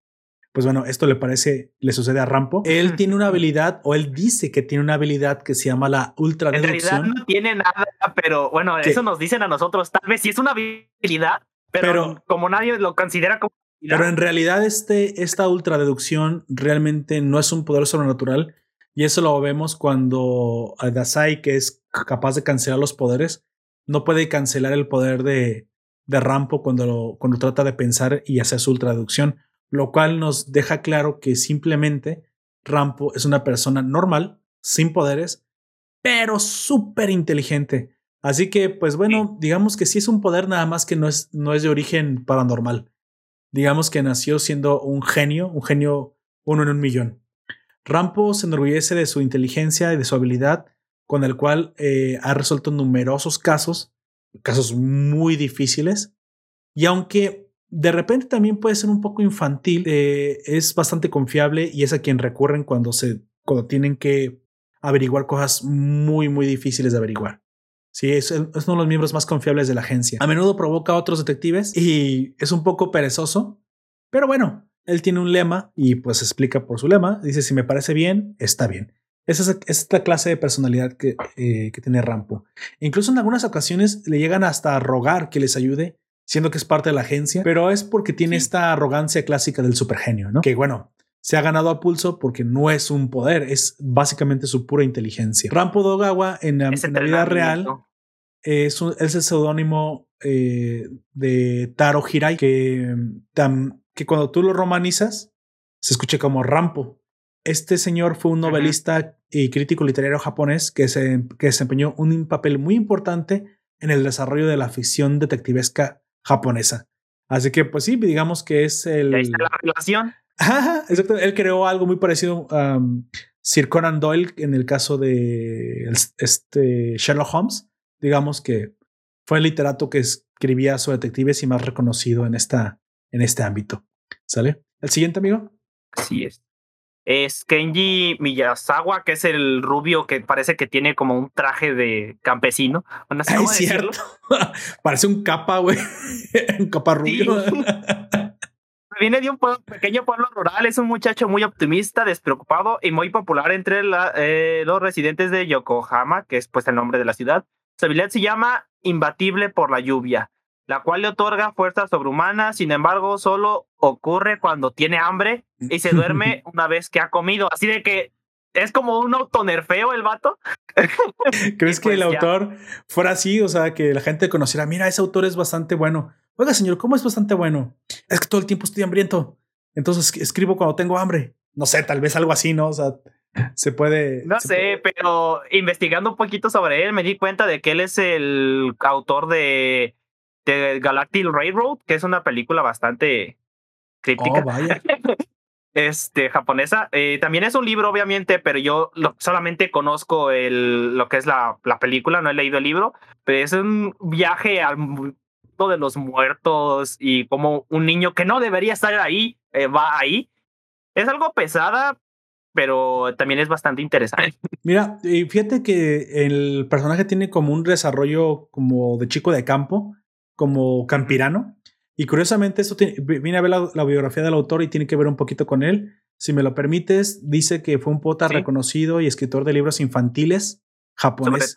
S1: pues bueno, esto le parece, le sucede a Rampo. Él tiene una habilidad, o él dice que tiene una habilidad que se llama la ultra En
S2: realidad no tiene nada, pero bueno, eso nos dicen a nosotros. Tal vez sí es una habilidad, pero, como nadie lo considera como.
S1: Pero en realidad, este, esta ultra deducción realmente no es un poder sobrenatural. Y eso lo vemos cuando Dasai, que es capaz de cancelar los poderes, no puede cancelar el poder de, de Rampo cuando, cuando trata de pensar y hacer su ultra deducción lo cual nos deja claro que simplemente Rampo es una persona normal, sin poderes, pero súper inteligente. Así que, pues bueno, digamos que sí es un poder nada más que no es, no es de origen paranormal. Digamos que nació siendo un genio, un genio uno en un millón. Rampo se enorgullece de su inteligencia y de su habilidad, con el cual eh, ha resuelto numerosos casos, casos muy difíciles. Y aunque de repente también puede ser un poco infantil, eh, es bastante confiable y es a quien recurren cuando se cuando tienen que averiguar cosas muy muy difíciles de averiguar. Sí, es, uno de los miembros más confiables de la agencia. A menudo provoca a otros detectives y es un poco perezoso, pero bueno, él tiene un lema y pues explica por su lema. Dice, si me parece bien, está bien. Esa es, esta clase de personalidad que, eh, que tiene Rampo. incluso en algunas ocasiones le llegan hasta a rogar que les ayude siendo que es parte de la agencia, pero es porque tiene esta arrogancia clásica del supergenio, ¿no? Que bueno, se ha ganado a pulso porque no es un poder, es básicamente su pura inteligencia. Rampo Dogawa en la, vida real es, el seudónimo eh, de Taro Hirai, que, que cuando tú lo romanizas se escucha como Rampo. Este señor fue un novelista y crítico literario japonés que, se, que desempeñó un papel muy importante en el desarrollo de la ficción detectivesca japonesa. Así que, pues sí, digamos que es el.
S2: la relación.
S1: exacto. Él creó algo muy parecido a Sir Conan Doyle en el caso de este Sherlock Holmes. Digamos que fue el literato que escribía sobre detectives y más reconocido en, esta, en este ámbito. ¿Sale? ¿El siguiente, amigo?
S2: Así es es Kenji Miyazawa, que es el rubio que parece que tiene como un traje de campesino.
S1: es cierto. parece un capa, güey. un capa rubio.
S2: viene de un pequeño pueblo rural, es un muchacho muy optimista, despreocupado y muy popular entre eh, los residentes de Yokohama, que es pues el nombre de la ciudad. Su habilidad se llama Imbatible por la lluvia, la cual le otorga fuerza sobrehumana, sin embargo, solo ocurre cuando tiene hambre y se duerme una vez que ha comido. Así de que es como un autonerfeo el vato.
S1: ¿Crees que el pues autor fuera así? O sea, que la gente conociera, mira, ese autor es bastante bueno. Oiga, señor, ¿cómo es bastante bueno? Es que todo el tiempo estoy hambriento. Entonces escribo cuando tengo hambre. No sé, tal vez algo así, ¿no? O sea, se puede.
S2: No sé, pero investigando un poquito sobre él, me di cuenta de que él es el autor de, de Galactic Railroad, que es una película bastante crítica. Oh, vaya. este, japonesa. Eh, también es un libro, obviamente, pero yo solamente conozco el, lo que es la, la, película, no he leído el libro, pero es un viaje al mundo de los muertos y como un niño que no debería estar ahí, eh, va ahí. Es algo pesada, pero también es bastante interesante.
S1: Mira, y fíjate que el personaje tiene como un desarrollo como de chico de campo, como campirano. Y curiosamente, esto viene a ver la, biografía del autor y tiene que ver un poquito con él. Si me lo permites, dice que fue un poeta reconocido y escritor de libros infantiles japonés.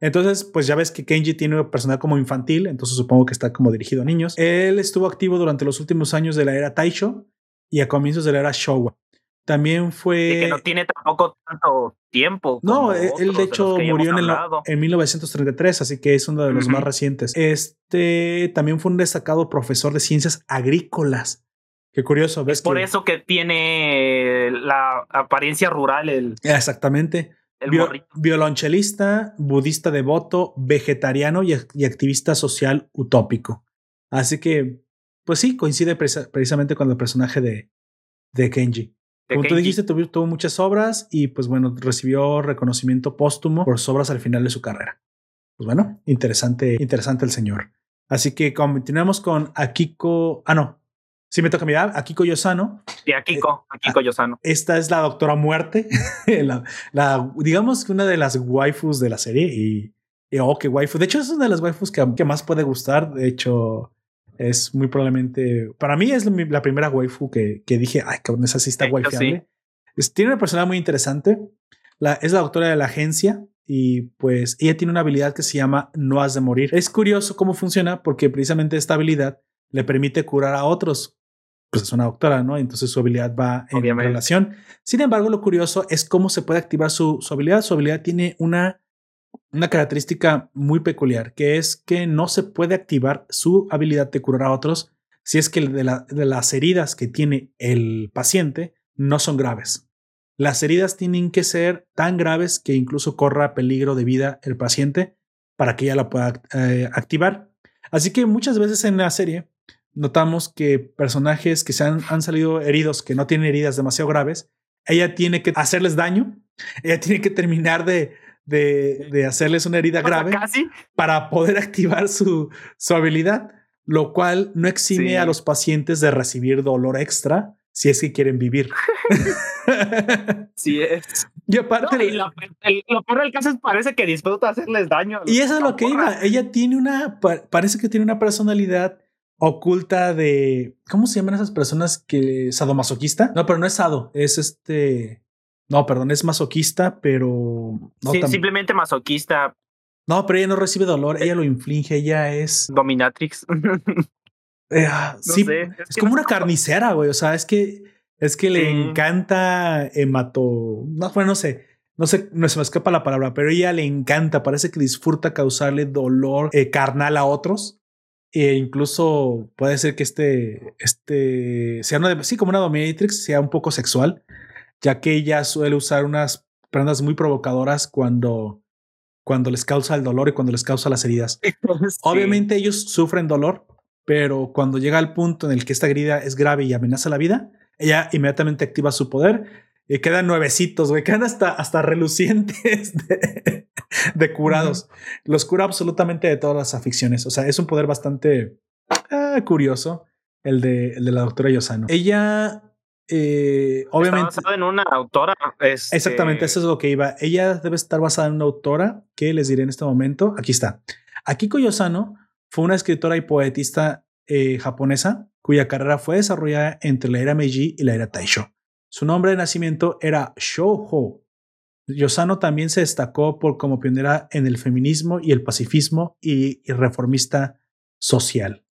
S1: Entonces, pues ya ves que Kenji tiene un personal como infantil, entonces supongo que está como dirigido a niños. Él estuvo activo durante los últimos años de la era Taisho y a comienzos de la era Showa. También fue.
S2: que no tiene tampoco tanto tiempo.
S1: No, e, él de hecho murió en, el, en, 1933, así que es uno de los más recientes. Este también fue un destacado profesor de ciencias agrícolas. Qué curioso, ¿ves?
S2: Es por eso que tiene la apariencia rural. El,
S1: Exactamente. El violonchelista, budista devoto, vegetariano y, activista social utópico. Así que, pues sí, coincide precisamente con el personaje de, de Kenji. Como tú dijiste, tuvo, muchas obras y pues bueno, recibió reconocimiento póstumo por sus obras al final de su carrera. Pues bueno, interesante, interesante el señor. Así que continuamos con Akiko. Ah, no. Sí me toca mirar, Akiko Yosano.
S2: Sí, Akiko, eh, Akiko Yosano.
S1: Esta es la doctora muerte, la, digamos que una de las waifus de la serie y, oh, qué waifu. De hecho, es una de las waifus que, que más puede gustar. De hecho, es muy probablemente, para mí es la primera waifu que, que dije, ay, cabrón, esa sí está waifiable. tiene una persona muy interesante. La, es la doctora de la agencia y pues ella tiene una habilidad que se llama no has de morir. Es curioso cómo funciona porque precisamente esta habilidad le permite curar a otros. Pues es una doctora, ¿no? Entonces su habilidad va en relación. Sin embargo, lo curioso es cómo se puede activar su, su habilidad. Su habilidad tiene una una característica muy peculiar, que es que no se puede activar su habilidad de curar a otros si es que de, las heridas que tiene el paciente no son graves. Las heridas tienen que ser tan graves que incluso corra peligro de vida el paciente para que ella la pueda eh, activar. Así que muchas veces en la serie notamos que personajes que se han, han salido heridos, que no tienen heridas demasiado graves, ella tiene que hacerles daño, ella tiene que terminar de, de, hacerles una herida grave para poder activar su, su habilidad, lo cual no exime a los pacientes de recibir dolor extra si es que quieren vivir.
S2: sí es.
S1: Y aparte,
S2: lo, peor del caso es parece que disfruta hacerles daño.
S1: Y eso es lo que iba. Ella tiene una, parece que tiene una personalidad oculta de, ¿cómo se llaman esas personas que sadomasoquista? No, pero no es sado, es este, no, perdón, es masoquista, pero.
S2: No sí, simplemente masoquista.
S1: No, pero ella no recibe dolor, ella lo inflige, ella es.
S2: Dominatrix.
S1: Eh, ah, sí, es, como una carnicera, güey. O sea, es que es que le encanta hemato. No, bueno, no sé. No sé, no se me escapa la palabra, pero ella le encanta. Parece que disfruta causarle dolor eh, carnal a otros. E incluso puede ser que este, este sea una, sí, como una dominatrix, sea un poco sexual ya que ella suele usar unas prendas muy provocadoras cuando, cuando les causa el dolor y cuando les causa las heridas. Obviamente ellos sufren dolor, pero cuando llega al punto en el que esta herida es grave y amenaza la vida, ella inmediatamente activa su poder y quedan nuevecitos, güey, quedan hasta, hasta relucientes de, curados. Los cura absolutamente de todas las aficiones. O sea, es un poder bastante ah, curioso el de, el de la doctora Yosano. Ella eh, obviamente.
S2: Está basada en una autora.
S1: Este Exactamente, eso es lo que iba. Ella debe estar basada en una autora que les diré en este momento. Aquí está. Akiko Yosano fue una escritora y poetista eh, japonesa cuya carrera fue desarrollada entre la era Meiji y la era Taisho. Su nombre de nacimiento era Shouho. Yosano también se destacó por como pionera en el feminismo y el pacifismo y, reformista social.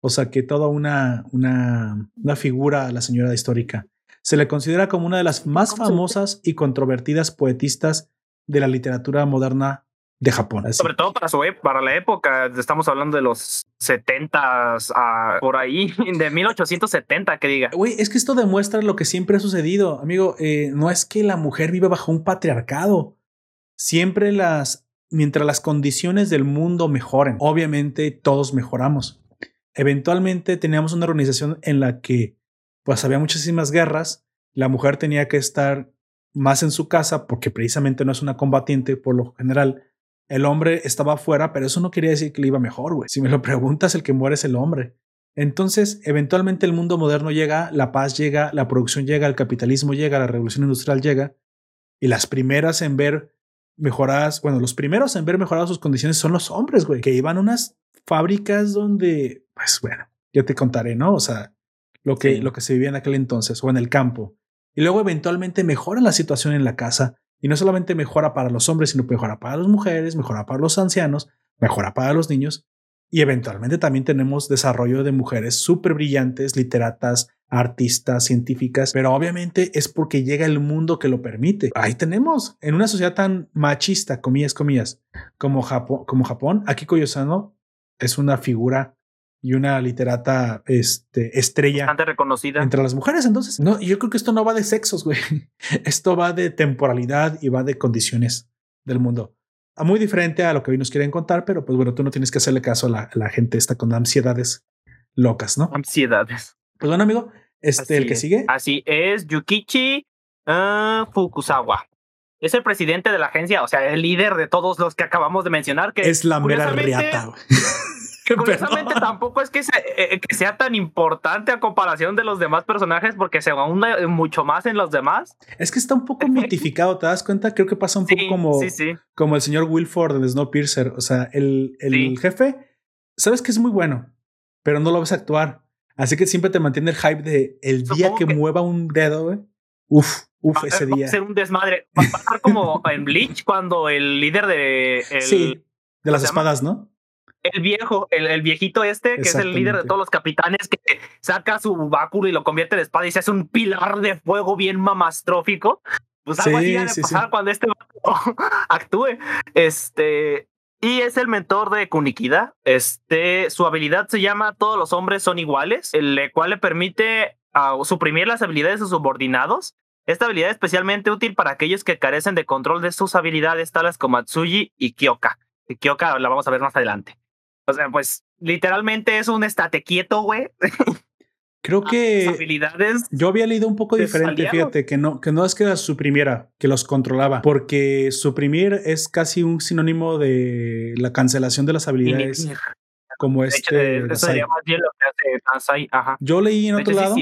S1: O sea que toda una, una, una figura la señora histórica. Se le considera como una de las más famosas y controvertidas poetistas de la literatura moderna de Japón.
S2: Sobre todo para, su, para la época, estamos hablando de los 70 por ahí, de 1870, que diga.
S1: Güey, es que esto demuestra lo que siempre ha sucedido, amigo. Eh, no es que la mujer viva bajo un patriarcado. Siempre las, mientras las condiciones del mundo mejoren, obviamente todos mejoramos. Eventualmente teníamos una organización en la que pues había muchísimas guerras, la mujer tenía que estar más en su casa porque precisamente no es una combatiente por lo general. El hombre estaba afuera, pero eso no quería decir que le iba mejor, güey. Si me lo preguntas, el que muere es el hombre. Entonces, eventualmente el mundo moderno llega, la paz llega, la producción llega, el capitalismo llega, la revolución industrial llega, y las primeras en ver mejoradas, bueno, los primeros en ver mejoradas sus condiciones son los hombres, güey, que iban unas fábricas donde, pues bueno, ya te contaré, ¿no? O sea, lo que, lo que se vivía en aquel entonces o en el campo. Y luego eventualmente mejora la situación en la casa y no solamente mejora para los hombres, sino mejora para las mujeres, mejora para los ancianos, mejora para los niños. Y eventualmente también tenemos desarrollo de mujeres súper brillantes, literatas, artistas, científicas, pero obviamente es porque llega el mundo que lo permite. Ahí tenemos, en una sociedad tan machista, comillas, comillas, como Japón, como Japón Akiko Yosano es una figura y una literata este, estrella.
S2: Bastante reconocida.
S1: Entre las mujeres. Entonces, no, yo creo que esto no va de sexos, güey. Esto va de temporalidad y va de condiciones del mundo. A muy diferente a lo que hoy nos quieren contar, pero pues bueno, tú no tienes que hacerle caso a la, gente esta con ansiedades locas, ¿no?
S2: Ansiedades.
S1: Pues bueno, amigo, este, el que sigue.
S2: Así es, Yukichi uh, Fukusawa. Es el presidente de la agencia, o sea, el líder de todos los que acabamos de mencionar. Que
S1: es la mera riata.
S2: curiosamente tampoco es que, eh, que, sea tan importante a comparación de los demás personajes porque se ahonda mucho más en los demás.
S1: Es que está un poco mitificado, ¿te das cuenta? Creo que pasa un poco como, como el señor Wilford en Snowpiercer. O sea, el, el jefe, sabes que es muy bueno, pero no lo ves actuar. Así que siempre te mantiene el hype de el día que, mueva un dedo, Uf, uf, ese día.
S2: Va a ser un desmadre. Va a pasar como en Bleach cuando el líder de.
S1: sí, de las espadas, ¿no?
S2: El viejo, el, viejito este, que es el líder de todos los capitanes, que saca su báculo y lo convierte en espada y se hace un pilar de fuego bien mamastrófico. Pues algo así sí, pasar cuando este actúe. Este. Y es el mentor de Kunikida. Este, su habilidad se llama Todos los hombres son iguales, el cual le permite suprimir las habilidades de sus subordinados. Esta habilidad es especialmente útil para aquellos que carecen de control de sus habilidades, tales como Atsuji y Kyoka. Kyoka la vamos a ver más adelante. O sea, pues literalmente es un estate quieto, güey.
S1: Creo que habilidades yo había leído un poco diferente, fíjate, que no, que no es que la suprimiera, que los controlaba, porque suprimir es casi un sinónimo de la cancelación de las habilidades. Como este.
S2: eso sería más bien lo que hace Ajá.
S1: Yo leí en otro lado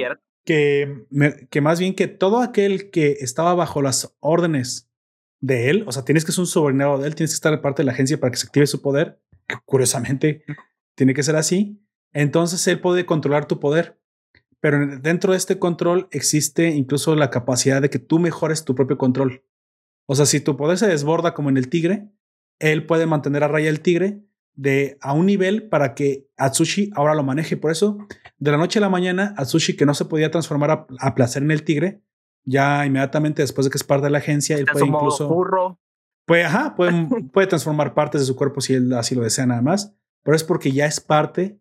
S1: que, que más bien que todo aquel que estaba bajo las órdenes de él, o sea, tienes que ser un subordinado de él, tienes que estar parte de la agencia para que se active su poder, curiosamente tiene que ser así, entonces él puede controlar tu poder. Pero dentro de este control existe incluso la capacidad de que tú mejores tu propio control. O sea, si tu poder se desborda como en el tigre, él puede mantener a raya el tigre de a un nivel para que Atsushi ahora lo maneje. Por eso, de la noche a la mañana, Atsushi, que no se podía transformar a, a placer en el tigre, ya inmediatamente después de que es parte de la agencia, él puede incluso. Puede, ajá, puede, puede transformar partes de su cuerpo si él así lo desea nada más, pero es porque ya es parte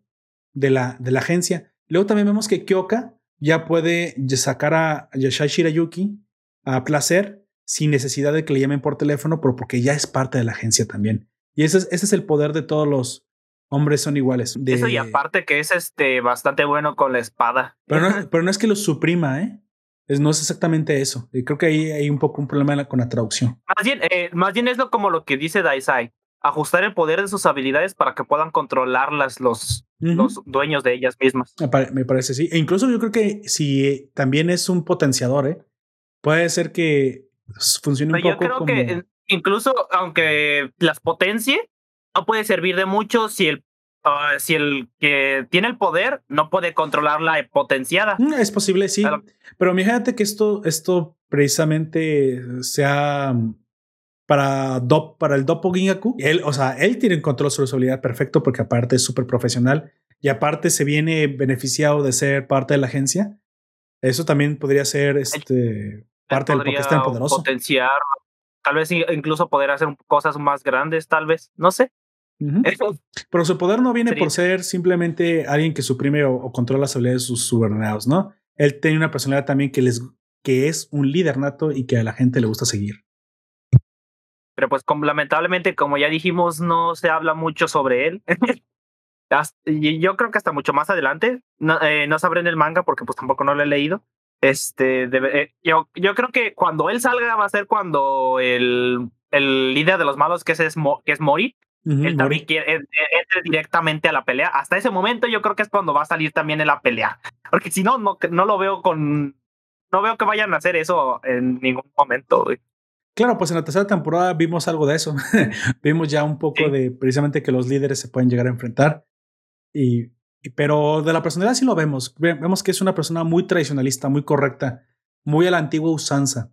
S1: de la, de la agencia. Luego también vemos que Kyoka ya puede sacar a Yashai Shirayuki a placer sin necesidad de que le llamen por teléfono, pero porque ya es parte de la agencia también. Y ese es, ese es el poder de todos los hombres son iguales.
S2: Eso y aparte que es este bastante bueno con la espada.
S1: Pero no, pero no es que lo suprima, ¿eh? No es exactamente eso. Y creo que ahí hay un poco un problema con la traducción.
S2: Más bien, eh, más bien es lo, como lo que dice Daisai. Ajustar el poder de sus habilidades para que puedan controlarlas los, los dueños de ellas mismas.
S1: Me, parece, sí. E incluso yo creo que si también es un potenciador, ¿eh? puede ser que funcione un poco. Yo creo que
S2: incluso aunque las potencie, no puede servir de mucho si el ah, si el que tiene el poder no puede controlar la potenciada.
S1: Mm, es posible, sí. Pero, imagínate que esto, esto precisamente sea para, para el Doppo Gingaku. Él, o sea, él tiene un control sobre su habilidad perfecto porque aparte es súper profesional y aparte se viene beneficiado de ser parte de la agencia. Eso también podría ser este, parte del por qué es tan poderoso.
S2: Potenciar, tal vez incluso poder hacer cosas más grandes, tal vez, no sé.
S1: Pero su poder no viene por ser simplemente alguien que suprime o, controla las habilidades de sus subordinados, ¿no? Él tiene una personalidad también que, les, que es un líder nato y que a la gente le gusta seguir.
S2: Pero pues lamentablemente, como ya dijimos, no se habla mucho sobre él. yo creo que hasta mucho más adelante. No, eh, no sabré en el manga porque pues tampoco no lo he leído. Este, eh, yo, yo creo que cuando él salga va a ser cuando el, el líder de los malos, que es, que es Mori, él también quiere, entre directamente a la pelea. Hasta ese momento yo creo que es cuando va a salir también en la pelea. Porque si no, no, no lo veo con... No veo que vayan a hacer eso en ningún momento.
S1: Claro, pues en la tercera temporada vimos algo de eso. vimos ya un poco de precisamente que los líderes se pueden llegar a enfrentar. Y, pero de la personalidad sí lo vemos. Vemos que es una persona muy tradicionalista, muy correcta, muy a la antigua usanza.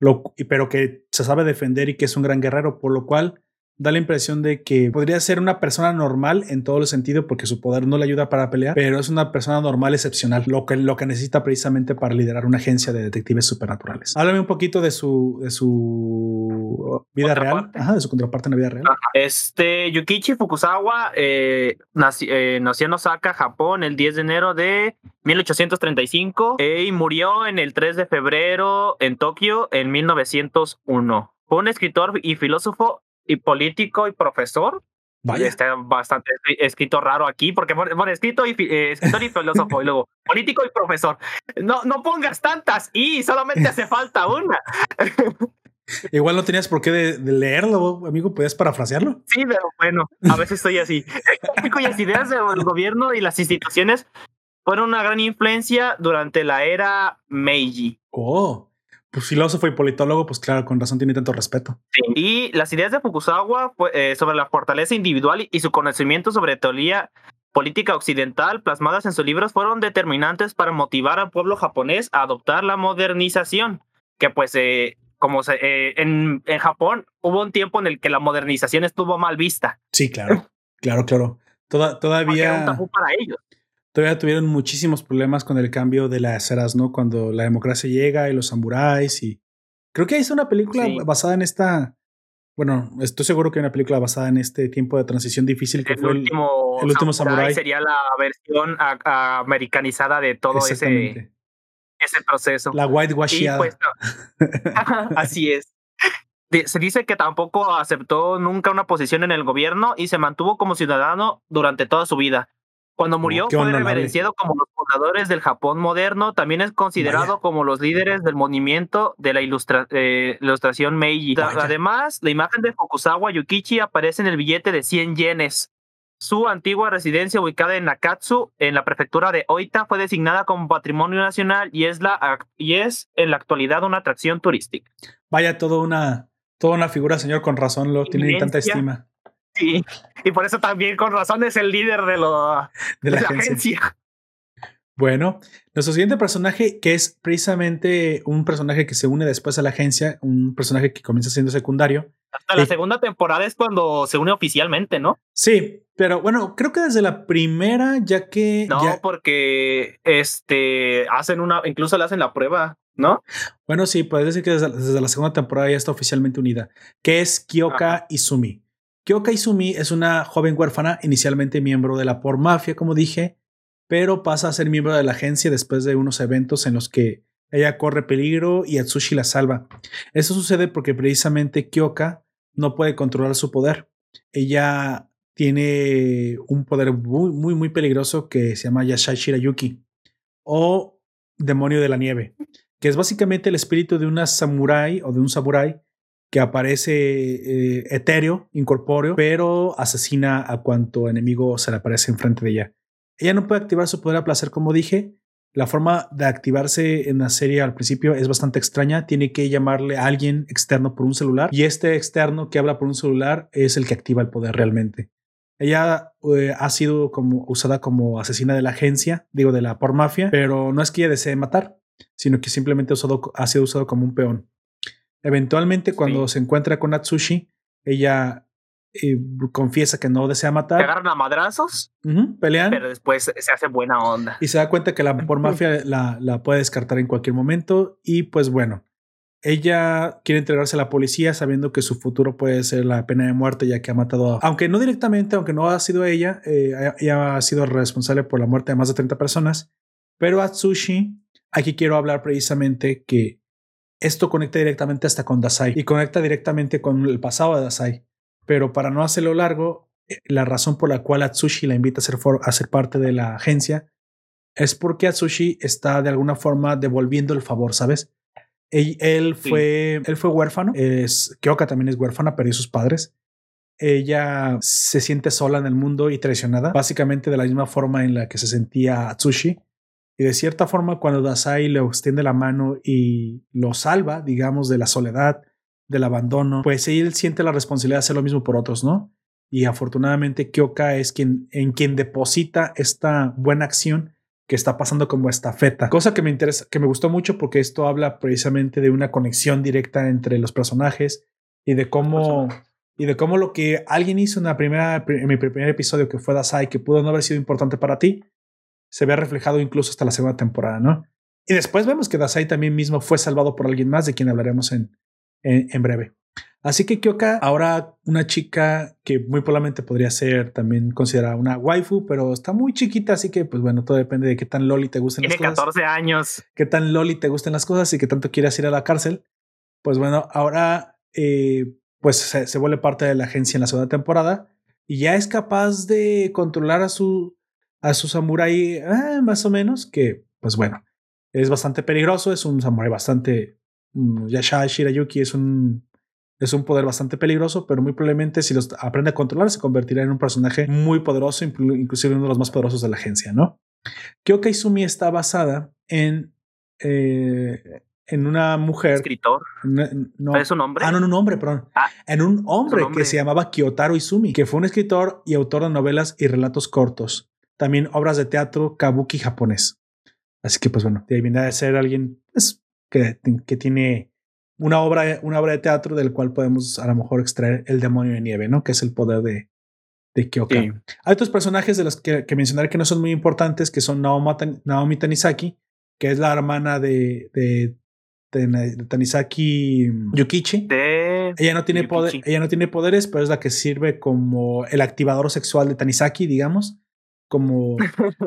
S1: Lo, pero que se sabe defender y que es un gran guerrero, por lo cual da la impresión de que podría ser una persona normal en todo el sentido porque su poder no le ayuda para pelear, pero es una persona normal excepcional, lo que, lo que necesita precisamente para liderar una agencia de detectives supernaturales. Háblame un poquito de su, de su vida real, Ajá, de su contraparte en la vida real.
S2: Este, Yukichi Fukusawa eh, eh, nació, en Osaka, Japón, el 10 de enero de 1835 eh, y murió en el 3 de febrero en Tokio en 1901. Fue un escritor y filósofo y político y profesor. Vaya. Está bastante escrito raro aquí, porque bueno, escrito y, eh, escritor y filósofo, y luego político y profesor. No, no pongas tantas y solamente hace falta una.
S1: Igual no tenías por qué de, leerlo, amigo, puedes parafrasearlo.
S2: Sí, pero bueno, a veces estoy así. Cuyas ideas del gobierno y las instituciones fueron una gran influencia durante la era Meiji.
S1: Oh, pues, filósofo y politólogo, pues claro, con razón tiene tanto respeto.
S2: Y las ideas de Fukusawa eh, sobre la fortaleza individual y su conocimiento sobre teoría política occidental plasmadas en sus libros fueron determinantes para motivar al pueblo japonés a adoptar la modernización, que pues eh, como se, eh, en, en Japón hubo un tiempo en el que la modernización estuvo mal vista.
S1: Sí, claro, claro, claro. Toda, todavía...
S2: para ellos
S1: todavía tuvieron muchísimos problemas con el cambio de las eras, ¿no? Cuando la democracia llega y los samuráis y... Creo que hay una película basada en esta... Bueno, estoy seguro que hay una película basada en este tiempo de transición difícil que
S2: el
S1: fue
S2: último el, último samurai. Sería la versión americanizada de todo ese, ese proceso.
S1: La whitewashiada. Pues,
S2: así es. Se dice que tampoco aceptó nunca una posición en el gobierno y se mantuvo como ciudadano durante toda su vida. Cuando murió fue reverenciado como los fundadores del Japón moderno, también es considerado como los líderes del movimiento de la eh, ilustración Meiji. Además, la imagen de Fukusawa Yukichi aparece en el billete de 100 yenes. Su antigua residencia ubicada en Nakatsu, en la prefectura de Oita, fue designada como patrimonio nacional y es, la, y es en la actualidad una atracción turística.
S1: Vaya, toda una, toda una figura, señor, con razón lo tiene tanta estima.
S2: Sí, y por eso también con razón es el líder de, lo, de, la, agencia.
S1: Bueno, nuestro siguiente personaje, que es precisamente un personaje que se une después a la agencia, un personaje que comienza siendo secundario.
S2: Hasta la eh, segunda temporada es cuando se une oficialmente, ¿no?
S1: Sí, pero bueno, creo que desde la primera, ya que.
S2: No, porque este hacen una, incluso le hacen la prueba, ¿no?
S1: Bueno, sí, puedes decir que desde, la segunda temporada ya está oficialmente unida, que es Kyoka Izumi. Kyoka Izumi es una joven huérfana, inicialmente miembro de la Por Mafia, como dije, pero pasa a ser miembro de la agencia después de unos eventos en los que ella corre peligro y Atsushi la salva. Eso sucede porque precisamente Kyoka no puede controlar su poder. Ella tiene un poder muy, muy, muy peligroso que se llama Yashai Shirayuki o demonio de la nieve, que es básicamente el espíritu de una samurái o de un samurái que aparece eh, etéreo, incorpóreo, pero asesina a cuanto enemigo se le aparece enfrente de ella. Ella no puede activar su poder a placer, como dije. La forma de activarse en la serie al principio es bastante extraña. Tiene que llamarle a alguien externo por un celular y este externo que habla por un celular es el que activa el poder realmente. Ella eh, ha sido como usada como asesina de la agencia, digo, de la por mafia, pero no es que ella desee matar, sino que simplemente ha sido usado como un peón. Eventualmente, cuando se encuentra con Atsushi, ella eh, confiesa que no desea matar.
S2: Se agarran a madrazos,
S1: pelean.
S2: Pero después se hace buena onda.
S1: Y se da cuenta que la por mafia la, la puede descartar en cualquier momento. Y pues bueno, ella quiere entregarse a la policía sabiendo que su futuro puede ser la pena de muerte ya que ha matado, aunque no directamente, aunque no ha sido ella, eh, ella ha sido responsable por la muerte de más de 30 personas. Pero Atsushi, aquí quiero hablar precisamente que esto conecta directamente hasta con Dasai y conecta directamente con el pasado de Dasai. Pero para no hacerlo largo, eh, la razón por la cual Atsushi la invita a ser, a ser parte de la agencia es porque Atsushi está de alguna forma devolviendo el favor, ¿sabes? Él, fue, él fue huérfano. Es, Kyoka también es huérfana, perdió sus padres. Ella se siente sola en el mundo y traicionada, básicamente de la misma forma en la que se sentía Atsushi. Y de cierta forma, cuando Dasai le extiende la mano y lo salva, digamos, de la soledad, del abandono, pues él siente la responsabilidad de hacer lo mismo por otros, ¿no? Y afortunadamente Kyoka es quien en quien deposita esta buena acción que está pasando como estafeta, cosa que me interesa, que me gustó mucho porque esto habla precisamente de una conexión directa entre los personajes y de cómo y de cómo lo que alguien hizo en la primera en mi primer episodio que fue Dasai que pudo no haber sido importante para ti se ve reflejado incluso hasta la segunda temporada, ¿no? Y después vemos que Dasai también mismo fue salvado por alguien más de quien hablaremos en, en breve. Así que Kyoka, ahora una chica que muy probablemente podría ser también considerada una waifu, pero está muy chiquita, así que pues bueno, todo depende de qué tan loli te gusten
S2: las cosas. Tiene 14 años.
S1: Qué tan loli te gusten las cosas y qué tanto quieras ir a la cárcel. Pues bueno, ahora eh, pues se, vuelve parte de la agencia en la segunda temporada y ya es capaz de controlar a su a su samurai eh, más o menos, que pues bueno, es bastante peligroso, es un samurai bastante... Mm, Yasha Shirayuki es un es un poder bastante peligroso, pero muy probablemente si los aprende a controlar se convertirá en un personaje muy poderoso, inclusive uno de los más poderosos de la agencia, ¿no? Kyoka Izumi está basada en, eh, en una mujer.
S2: ¿Escritor?
S1: No,
S2: ¿Es un hombre?
S1: Ah, no, en un hombre, perdón. Ah, en un hombre, que se llamaba Kyotaro Izumi, que fue un escritor y autor de novelas y relatos cortos. También obras de teatro kabuki japonés. Así que, pues bueno, viene de ser alguien pues, que, que tiene una obra, una obra de teatro del cual podemos a lo mejor extraer el demonio de nieve, ¿no? Que es el poder de, de Kyoka. Hay otros personajes de los que, que, mencionaré que no son muy importantes, que son Naomi, Tanizaki, que es la hermana de, de, Tanizaki Yukichi. ella no tiene poder, ella no tiene poderes, pero es la que sirve como el activador sexual de Tanizaki, digamos como,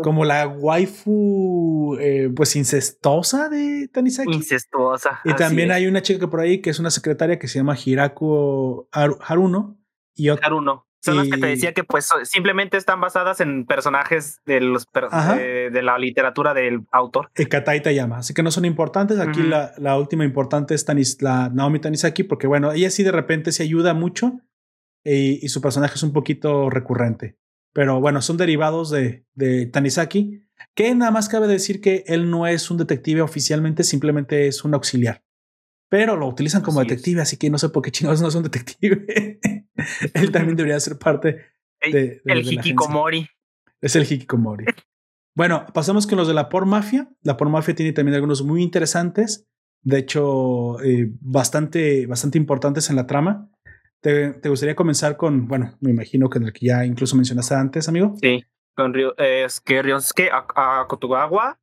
S1: como la waifu eh, pues incestosa de Tanisaki.
S2: Incestuosa.
S1: Y también hay una chica por ahí que es una secretaria que se llama Hiraku Haruno. Y
S2: Haruno. Son las que te decía que pues simplemente están basadas en personajes de, los de, la literatura del autor.
S1: Katai llama así que no son importantes. Aquí la, la, última importante es Tanis, la Naomi Tanisaki, porque bueno, ella sí de repente se ayuda mucho y, y su personaje es un poquito recurrente. Pero bueno, son derivados de, de Tanizaki, que nada más cabe decir que él no es un detective oficialmente, simplemente es un auxiliar. Pero lo utilizan como detective, así que no sé por qué chingados no es un detective. él también debería ser parte de,
S2: el Hikikomori.
S1: Es el Hikikomori. bueno, pasamos con los de la Por Mafia. La Por Mafia tiene también algunos muy interesantes, de hecho, eh, bastante, bastante importantes en la trama. ¿Te, gustaría comenzar con, bueno, me imagino que en el que ya incluso mencionaste antes, amigo?
S2: Sí, con Ryo, es que Ryosuke Akotogawa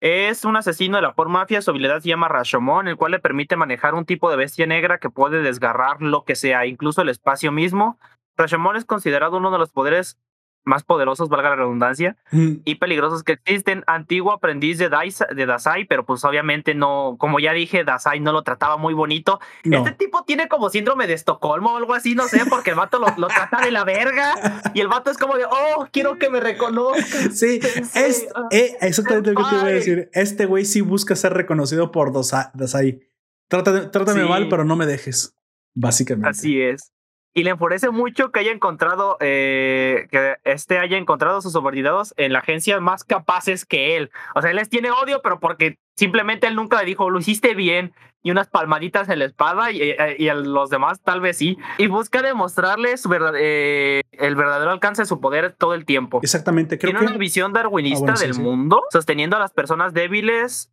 S2: es un asesino de la por mafia, su habilidad se llama Rashomon, el cual le permite manejar un tipo de bestia negra que puede desgarrar lo que sea, incluso el espacio mismo. Rashomon es considerado uno de los poderes más poderosos, valga la redundancia, y peligrosos que existen. Antiguo aprendiz de, de Dasai, pero pues obviamente no, como ya dije, Dasai no lo trataba muy bonito. Este tipo tiene como síndrome de Estocolmo o algo así, no sé, porque el vato lo, trata de la verga y el vato es como de, oh, quiero que me reconozcan.
S1: Sí, es, eh, exactamente lo que te iba a decir. Este güey sí busca ser reconocido por Dasai. Trátame, trátame mal, pero no me dejes, básicamente.
S2: Así es. Y le enfurece mucho que haya encontrado, eh, que este haya encontrado a sus subordinados en la agencia más capaces que él. O sea, él les tiene odio, pero porque simplemente él nunca le dijo, lo hiciste bien, y unas palmaditas en la espada, y, eh, a los demás tal vez sí. Y busca demostrarles eh, el verdadero alcance de su poder todo el tiempo.
S1: Exactamente,
S2: creo Tiene una visión darwinista ah, del mundo, sosteniendo a las personas débiles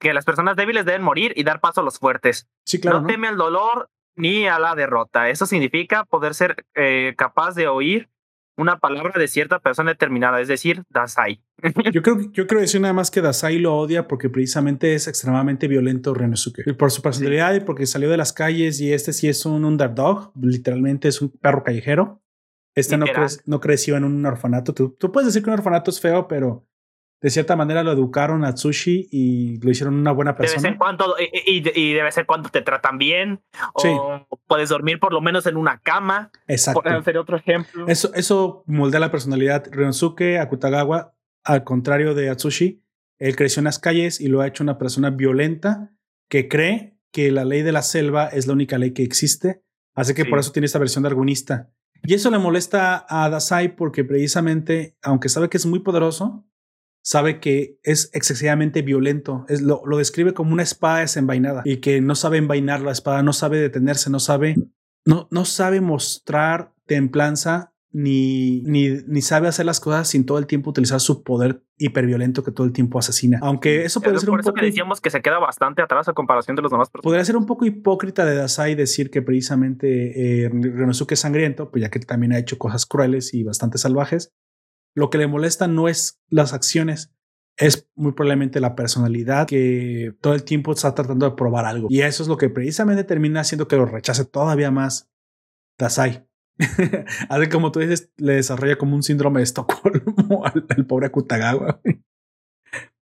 S2: que las personas débiles deben morir y dar paso a los fuertes.
S1: Sí, claro.
S2: No, teme al dolor ni a la derrota. Eso significa poder ser eh, capaz de oír una palabra de cierta persona determinada, es decir, Dasai.
S1: yo creo yo creo decir nada más que Dasai lo odia porque precisamente es extremadamente violento Renosuke. Por su personalidad y porque salió de las calles y este sí es un underdog, literalmente es un perro callejero. Este no, no, creció en un orfanato. Tú, tú, puedes decir que un orfanato es feo, pero de cierta manera lo educaron a Tsushi y lo hicieron una buena persona.
S2: Debe ser cuando, y, debe ser cuando te tratan bien, o puedes dormir por lo menos en una cama.
S1: Exacto.
S2: hacer otro ejemplo.
S1: Eso, eso moldea la personalidad. Ryonosuke Akutagawa, al contrario de Atsushi, él creció en las calles y lo ha hecho una persona violenta que cree que la ley de la selva es la única ley que existe. Así que por eso tiene esta versión de argonista. Y eso le molesta a Dasai porque precisamente, aunque sabe que es muy poderoso, sabe que es excesivamente violento. Es, lo, lo, describe como una espada desenvainada y que no sabe envainar la espada, no sabe detenerse, no sabe, no, no sabe mostrar templanza ni, ni, ni sabe hacer las cosas sin todo el tiempo utilizar su poder hiperviolento que todo el tiempo ascina. Aunque eso puede ser un poco.
S2: Que decíamos que se queda bastante atrás a comparación de los demás.
S1: Podría ser un poco hipócrita de Dasai decir que precisamente eh, Renosuke es sangriento, pues ya que también ha hecho cosas crueles y bastante salvajes. Lo que le molesta no es las acciones, es muy probablemente la personalidad que todo el tiempo está tratando de probar algo. Y eso es lo que precisamente termina haciendo que lo rechace todavía más Dasai. Así como tú dices, le desarrolla como un síndrome de Estocolmo al, pobre Akutagawa.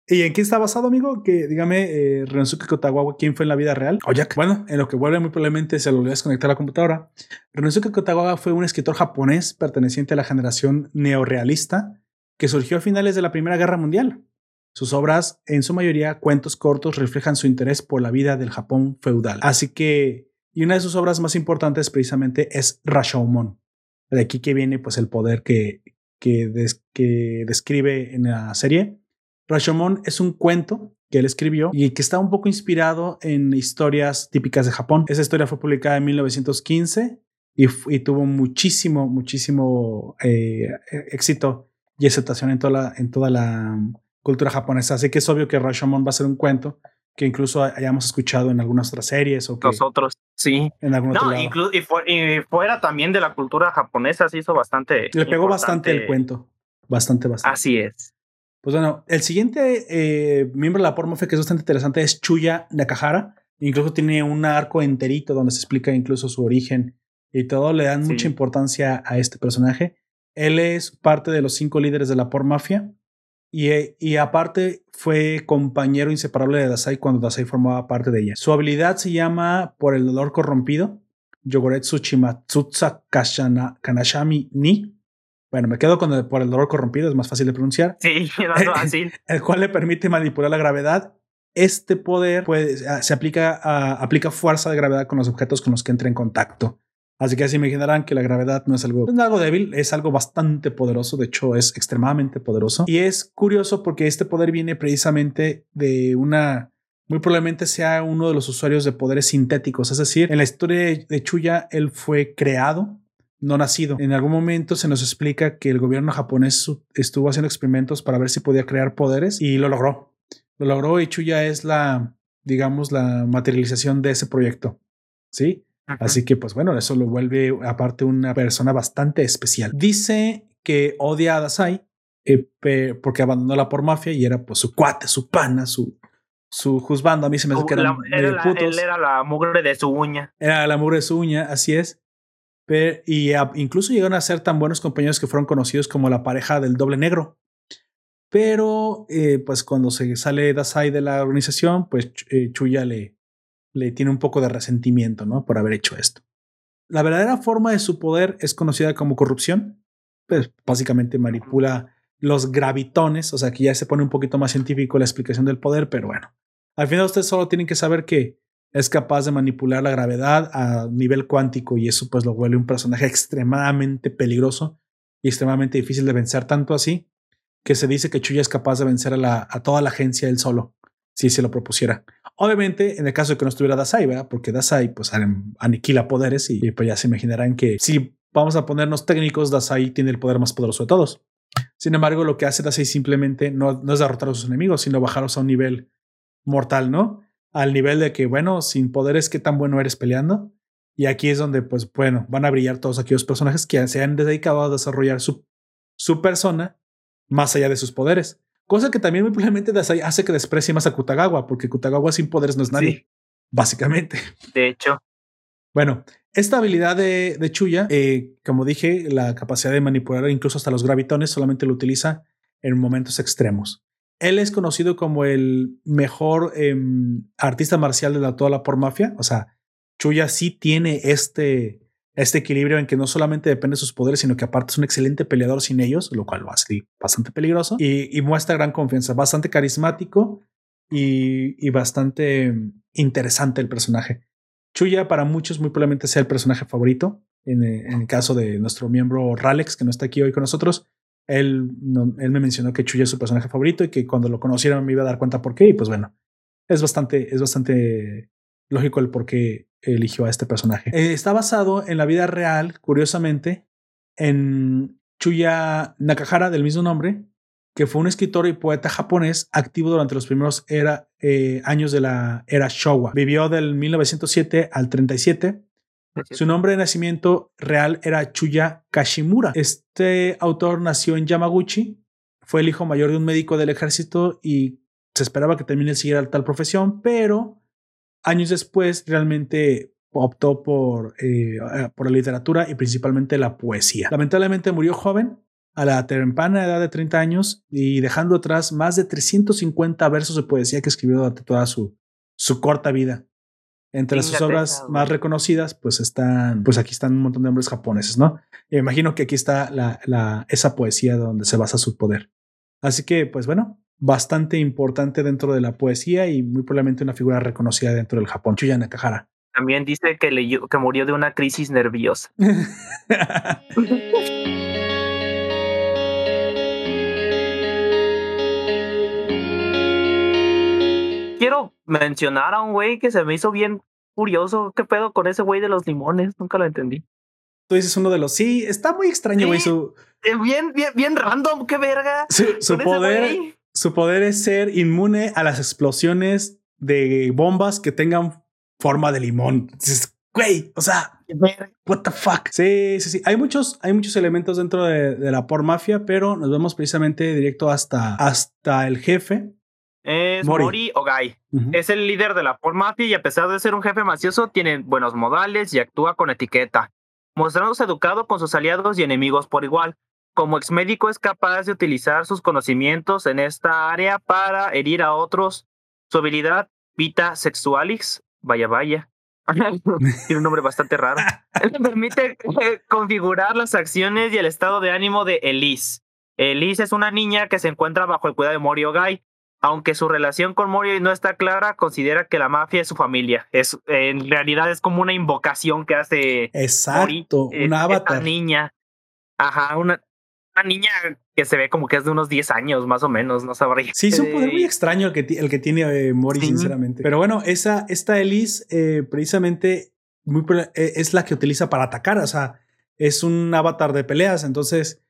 S1: ¿Y en qué está basado, amigo? Que dígame, eh, Renosuke Kotagawa, ¿quién fue en la vida real? Oyak. Bueno, en lo que vuelve muy probablemente se lo olvidó desconectar la computadora. Renosuke Kotagawa fue un escritor japonés perteneciente a la generación neorealista que surgió a finales de la Primera Guerra Mundial. Sus obras, en su mayoría cuentos cortos, reflejan su interés por la vida del Japón feudal. Así que, y una de sus obras más importantes precisamente es Rashomon. De aquí que viene pues el poder que, que, que describe en la serie Rashomon es un cuento que él escribió y que está un poco inspirado en historias típicas de Japón. Esa historia fue publicada en 1915 y, tuvo muchísimo, muchísimo eh, éxito y aceptación en toda, la, en toda la cultura japonesa. Así que es obvio que Rashomon va a ser un cuento que incluso hayamos escuchado en algunas otras series o que
S2: nosotros sí
S1: en algún no,
S2: Y, fuera también de la cultura japonesa se hizo bastante
S1: le pegó bastante el cuento bastante bastante
S2: así es
S1: pues bueno, el siguiente eh, miembro de la Pormofe que es bastante interesante es Chuya Nakahara. Incluso tiene un arco enterito donde se explica incluso su origen y todo. Le dan mucha importancia a este personaje. Él es parte de los cinco líderes de la Por Mafia y, y, aparte fue compañero inseparable de Dasai cuando Dasai formaba parte de ella. Su habilidad se llama Por el dolor corrompido, Yogoretsu Chimatsutsa Kanashami Ni, bueno, me quedo con el, por el dolor corrompido, es más fácil de pronunciar.
S2: Sí, así.
S1: el cual le permite manipular la gravedad. Este poder pues, se aplica, a, aplica fuerza de gravedad con los objetos con los que entra en contacto. Así que así imaginarán que la gravedad no es algo, no es algo débil, es algo bastante poderoso, de hecho es extremadamente poderoso. Y es curioso porque este poder viene precisamente de una, muy probablemente sea uno de los usuarios de poderes sintéticos, es decir, en la historia de Chuya él fue creado no nacido. En algún momento se nos explica que el gobierno japonés estuvo haciendo experimentos para ver si podía crear poderes y lo logró. Lo logró y Chuya es la, digamos, la materialización de ese proyecto. ¿Sí? Así que, pues bueno, eso lo vuelve aparte una persona bastante especial. Dice que odia a Dasai eh, porque abandonó la por mafia y era pues su cuate, su pana, su, su juzgando. A mí se me hace que
S2: era, Él era la mugre de su uña.
S1: Era la mugre de su uña, así es y incluso llegaron a ser tan buenos compañeros que fueron conocidos como la pareja del doble negro. Pero, eh, pues cuando se sale Dasai de la organización, pues eh, Chuya le, le tiene un poco de resentimiento, ¿no? Por haber hecho esto. La verdadera forma de su poder es conocida como corrupción. Pues básicamente manipula los gravitones, o sea que ya se pone un poquito más científico la explicación del poder, pero bueno. Al final ustedes solo tienen que saber que es capaz de manipular la gravedad a nivel cuántico y eso pues lo vuelve un personaje extremadamente peligroso y extremadamente difícil de vencer, tanto así que se dice que Chuya es capaz de vencer a, la, a toda la agencia él solo, si se lo propusiera. Obviamente, en el caso de que no estuviera Dasai, ¿verdad? Porque Dasai pues aniquila poderes y, pues ya se imaginarán que si vamos a ponernos técnicos, Dasai tiene el poder más poderoso de todos. Sin embargo, lo que hace Dasai simplemente no, no es derrotar a sus enemigos, sino bajarlos a un nivel mortal, ¿no? Al nivel de que, bueno, sin poderes, ¿qué tan bueno eres peleando? Y aquí es donde, pues, bueno, van a brillar todos aquellos personajes que se han dedicado a desarrollar su, su persona más allá de sus poderes. Cosa que también muy probablemente hace que desprecie más a Kutagawa, porque Kutagawa sin poderes no es nadie, básicamente.
S2: De hecho.
S1: Bueno, esta habilidad de, de Chuya, eh, como dije, la capacidad de manipular incluso hasta los gravitones, solamente lo utiliza en momentos extremos. Él es conocido como el mejor em, artista marcial de la, toda la por mafia. O sea, Chuya sí tiene este, este equilibrio en que no solamente depende de sus poderes, sino que aparte es un excelente peleador sin ellos, lo cual lo hace bastante peligroso y, muestra gran confianza, bastante carismático y, bastante interesante el personaje. Chuya para muchos muy probablemente sea el personaje favorito. En, el caso de nuestro miembro Ralex, que no está aquí hoy con nosotros, él, me mencionó que Chuya es su personaje favorito y que cuando lo conociera me iba a dar cuenta por qué. Y pues bueno, es bastante, es bastante lógico el por qué eligió a este personaje. Eh, está basado en la vida real, curiosamente, en Chuya Nakahara, del mismo nombre, que fue un escritor y poeta japonés activo durante los primeros eh, años de la era Showa. Vivió del 1907 al 37. Su nombre de nacimiento real era Chuya Kashimura. Este autor nació en Yamaguchi, fue el hijo mayor de un médico del ejército y se esperaba que él siguiera tal profesión, pero Años después, realmente optó por, eh, por la literatura y principalmente la poesía. Lamentablemente murió joven, a la temprana edad de 30 años, y dejando atrás más de 350 versos de poesía que escribió durante toda su, su corta vida. Entre sus obras más reconocidas, pues están, pues aquí están un montón de hombres japoneses, ¿no? me imagino que aquí está la, la, esa poesía donde se basa su poder. Así que, pues bueno, bastante importante dentro de la poesía y muy probablemente una figura reconocida dentro del Japón, Chuya Nakahara.
S2: También dice que, leyó, que murió de una crisis nerviosa. Quiero mencionar a un güey que se me hizo bien curioso. ¿Qué pedo con ese güey de los limones? Nunca lo entendí.
S1: Tú dices uno de los. Sí, está muy extraño, güey. Su...
S2: Bien, bien, bien random, qué verga.
S1: su poder su poder es ser inmune a las explosiones de bombas que tengan forma de limón. güey, o sea, what the fuck. Sí, sí, sí. Hay muchos, hay muchos elementos dentro de, la por mafia, pero nos vemos precisamente directo hasta, hasta el jefe.
S2: Es Mori, Ogai. Es el líder de la por mafia y a pesar de ser un jefe macioso, tiene buenos modales y actúa con etiqueta, mostrándose educado con sus aliados y enemigos por igual como exmédico es capaz de utilizar sus conocimientos en esta área para herir a otros. Su habilidad Vita Sexualix, vaya vaya, tiene un nombre bastante raro. Él le permite eh, configurar las acciones y el estado de ánimo de Elise. Elise es una niña que se encuentra bajo el cuidado de Mori Ogai. Aunque su relación con Mori no está clara, considera que la mafia es su familia. Es, en realidad es como una invocación que hace
S1: Exacto, Mori, una avatar.
S2: niña. Ajá, una, una niña que se ve como que es de unos 10 años más o menos, no sabría.
S1: Sí, es un poder muy extraño el que, el que tiene eh, Mori, sinceramente. Pero bueno, esa, esta Elise eh, precisamente muy, eh, es la que utiliza para atacar, o sea, es un avatar de peleas, entonces,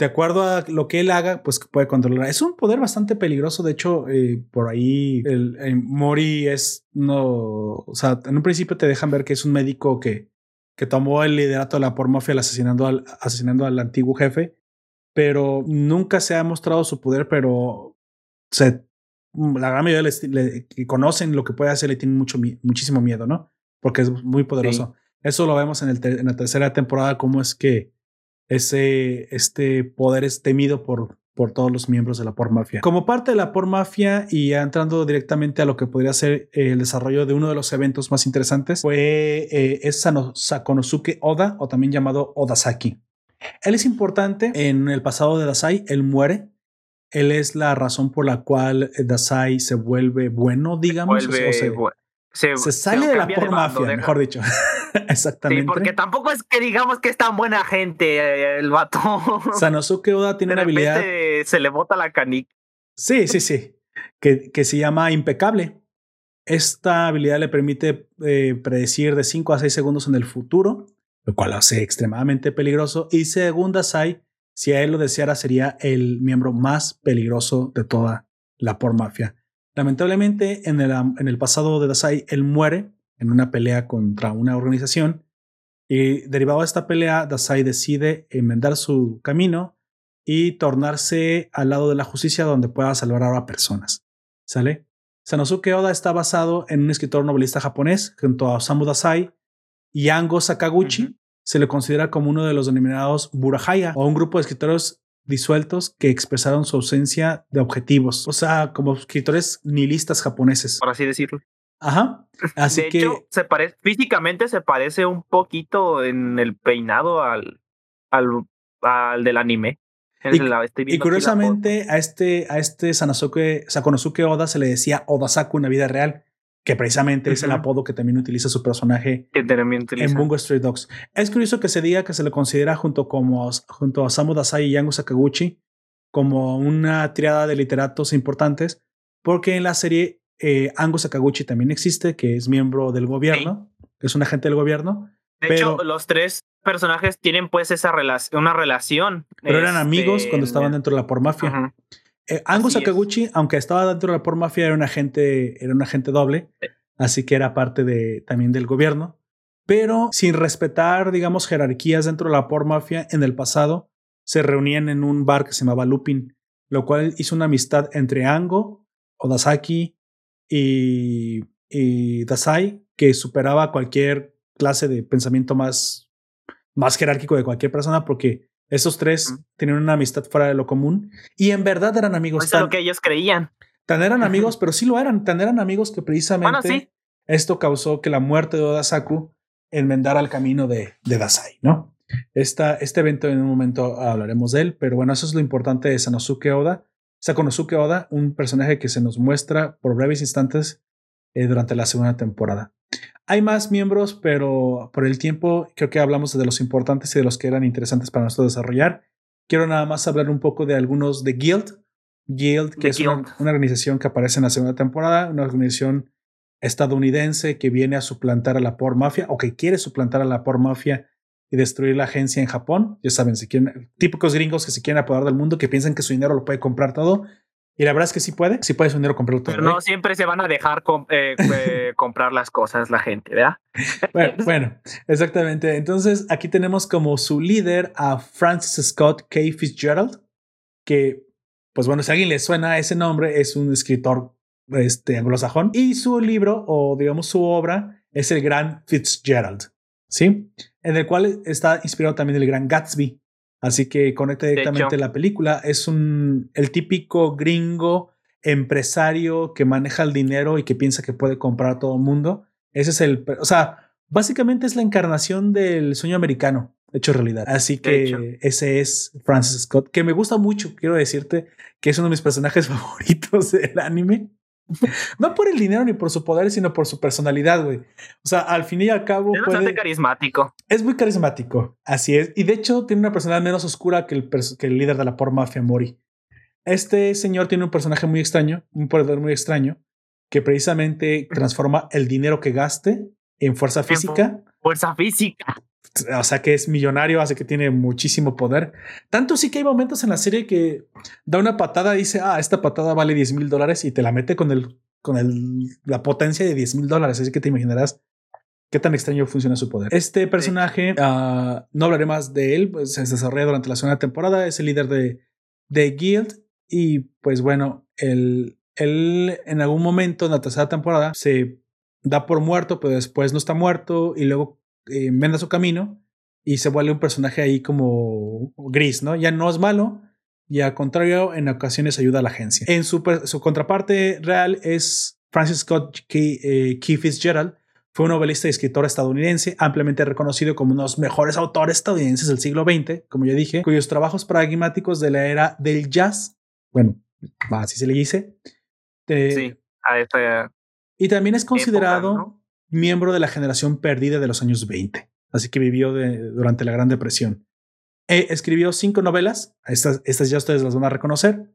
S1: de acuerdo a lo que él haga, pues puede controlar. Es un poder bastante peligroso, de hecho, por ahí el, Mori es, no, o sea, en un principio te dejan ver que es un médico que, que tomó el liderato de la por mafia asesinando al, asesinando al antiguo jefe pero nunca se ha mostrado su poder, pero se, la gran mayoría le, que conocen lo que puede hacer le tienen mucho, muchísimo miedo, ¿no? Porque es muy poderoso. Eso lo vemos en, el en, la tercera temporada, cómo es que ese, este poder es temido por, por todos los miembros de la Por Mafia. Como parte de la Por Mafia y entrando directamente a lo que podría ser el desarrollo de uno de los eventos más interesantes, fue eh, es Sakonosuke Oda, o también llamado Odasaki. Él es importante en el pasado de Dasai, él muere. Él es la razón por la cual Dasai se vuelve bueno, digamos.
S2: Vuelve,
S1: se, sale de la por mafia, mejor dicho. Exactamente. Sí,
S2: porque tampoco es que digamos que es tan buena gente eh, el vato.
S1: Sanosuke Oda tiene una habilidad.
S2: Se le bota la canica.
S1: Sí, sí, sí. Que, que se llama impecable. Esta habilidad le permite eh, predecir de 5 a 6 segundos en el futuro, lo cual lo hace extremadamente peligroso. Y según Dasai, si a él lo deseara, sería el miembro más peligroso de toda la por mafia. Lamentablemente, en el, en el pasado de Dasai, él muere en una pelea contra una organización. Y derivado de esta pelea, Dasai decide enmendar su camino y tornarse al lado de la justicia donde pueda salvar a personas. ¿Sale? Sanosuke Oda está basado en un escritor novelista japonés junto a Osamu Dazai y Ango Sakaguchi. Se le considera como uno de los denominados Burahaya o un grupo de escritores disueltos que expresaron su ausencia de objetivos, o sea, como escritores nihilistas japoneses.
S2: Por así decirlo.
S1: Ajá. Así
S2: de
S1: que
S2: hecho, se parece físicamente se parece un poquito en el peinado al al, al del anime.
S1: Y, curiosamente a este, a este Sanosuke, Sakonosuke Oda se le decía Odasaku en la vida real, que precisamente es el apodo que también utiliza su personaje en Bungo Street Dogs. Es curioso que se diga que se le considera junto, como, junto a Samu Dasai y Yango Sakaguchi como una triada de literatos importantes, porque en la serie eh, Ango Sakaguchi también existe, que es miembro del gobierno, es un agente del gobierno.
S2: De hecho, los tres personajes tienen pues esa relación, una relación.
S1: Pero eran amigos cuando este, estaban dentro de la por mafia. Eh, Angus Sakaguchi, aunque estaba dentro de la por mafia, era un agente, era un agente doble, así que era parte de, también del gobierno. Pero sin respetar, digamos, jerarquías dentro de la por mafia, en el pasado se reunían en un bar que se llamaba Lupin, lo cual hizo una amistad entre Ango, Odasaki y, y Dasai que superaba cualquier clase de pensamiento más más jerárquico de cualquier persona porque esos tres tenían una amistad fuera de lo común y en verdad eran amigos.
S2: Eso es lo que ellos creían.
S1: Tan eran amigos, pero sí lo eran, tan eran amigos que precisamente esto causó que la muerte de Odasaku enmendara el camino de, de Dasai, ¿no? Esta, este evento en un momento hablaremos de él, pero bueno, eso es lo importante de Sanosuke Oda. Sakonosuke Oda, un personaje que se nos muestra por breves instantes eh, durante la segunda temporada. Hay más miembros, pero por el tiempo creo que hablamos de los importantes y de los que eran interesantes para nosotros desarrollar. Quiero nada más hablar un poco de algunos de Guild. Guild, que es Una, organización que aparece en la segunda temporada, una organización estadounidense que viene a suplantar a la por mafia o que quiere suplantar a la por mafia y destruir la agencia en Japón. Ya saben, si quieren, típicos gringos que se quieren apoderar del mundo, que piensan que su dinero lo puede comprar todo y la verdad es que sí puede, sí puede dinero comprarlo todo.
S2: Pero no ¿eh? siempre se van a dejar eh, eh, comprar las cosas la gente, ¿verdad?
S1: Bueno, exactamente. Entonces aquí tenemos como su líder a Francis Scott K. Fitzgerald, que, pues bueno, si a alguien le suena ese nombre, es un escritor este, anglosajón. Y su libro, o digamos su obra, es el Gran Fitzgerald, ¿sí? En el cual está inspirado también el Gran Gatsby. Así que conecta directamente la película. Es un el típico gringo empresario que maneja el dinero y que piensa que puede comprar a todo el mundo. Ese es el, o sea, básicamente es la encarnación del sueño americano hecho realidad. Así que ese es Francis Scott, que me gusta mucho. Quiero decirte que es uno de mis personajes favoritos del anime. No por el dinero ni por su poder, sino por su personalidad, güey. O sea, al fin y al cabo.
S2: Es bastante carismático.
S1: Es muy carismático. Así es. Y de hecho, tiene una personalidad menos oscura que el, que el líder de la por mafia, Mori. Este señor tiene un personaje muy extraño, un poder muy extraño, que precisamente transforma el dinero que gaste en fuerza física.
S2: Fuerza física
S1: o sea que es millonario, hace que tiene muchísimo poder. Tanto sí que hay momentos en la serie que da una patada y dice, ah, esta patada vale 10 mil dólares y te la mete con, el, con el, la potencia de 10 mil dólares. Así que te imaginarás qué tan extraño funciona su poder. Este personaje, ah, no hablaré más de él, pues se desarrolla durante la segunda temporada, es el líder de, de Guild y pues bueno, él, él en algún momento en la tercera temporada se da por muerto, pero después no está muerto y luego eh, venda su camino y se vuelve un personaje ahí como gris, ¿no? Ya no es malo y al contrario, en ocasiones ayuda a la agencia. En su, su contraparte real es Francis Scott Key, eh, Fitzgerald. Fue un novelista y escritor estadounidense, ampliamente reconocido como uno de los mejores autores estadounidenses del siglo XX, como ya dije, cuyos trabajos pragmáticos de la era del jazz, bueno, así se le dice.
S2: sí, a
S1: Y también es considerado miembro de la generación perdida de los años 20, así que vivió durante la Gran Depresión. Eh, escribió cinco novelas, estas, estas ya ustedes las van a reconocer.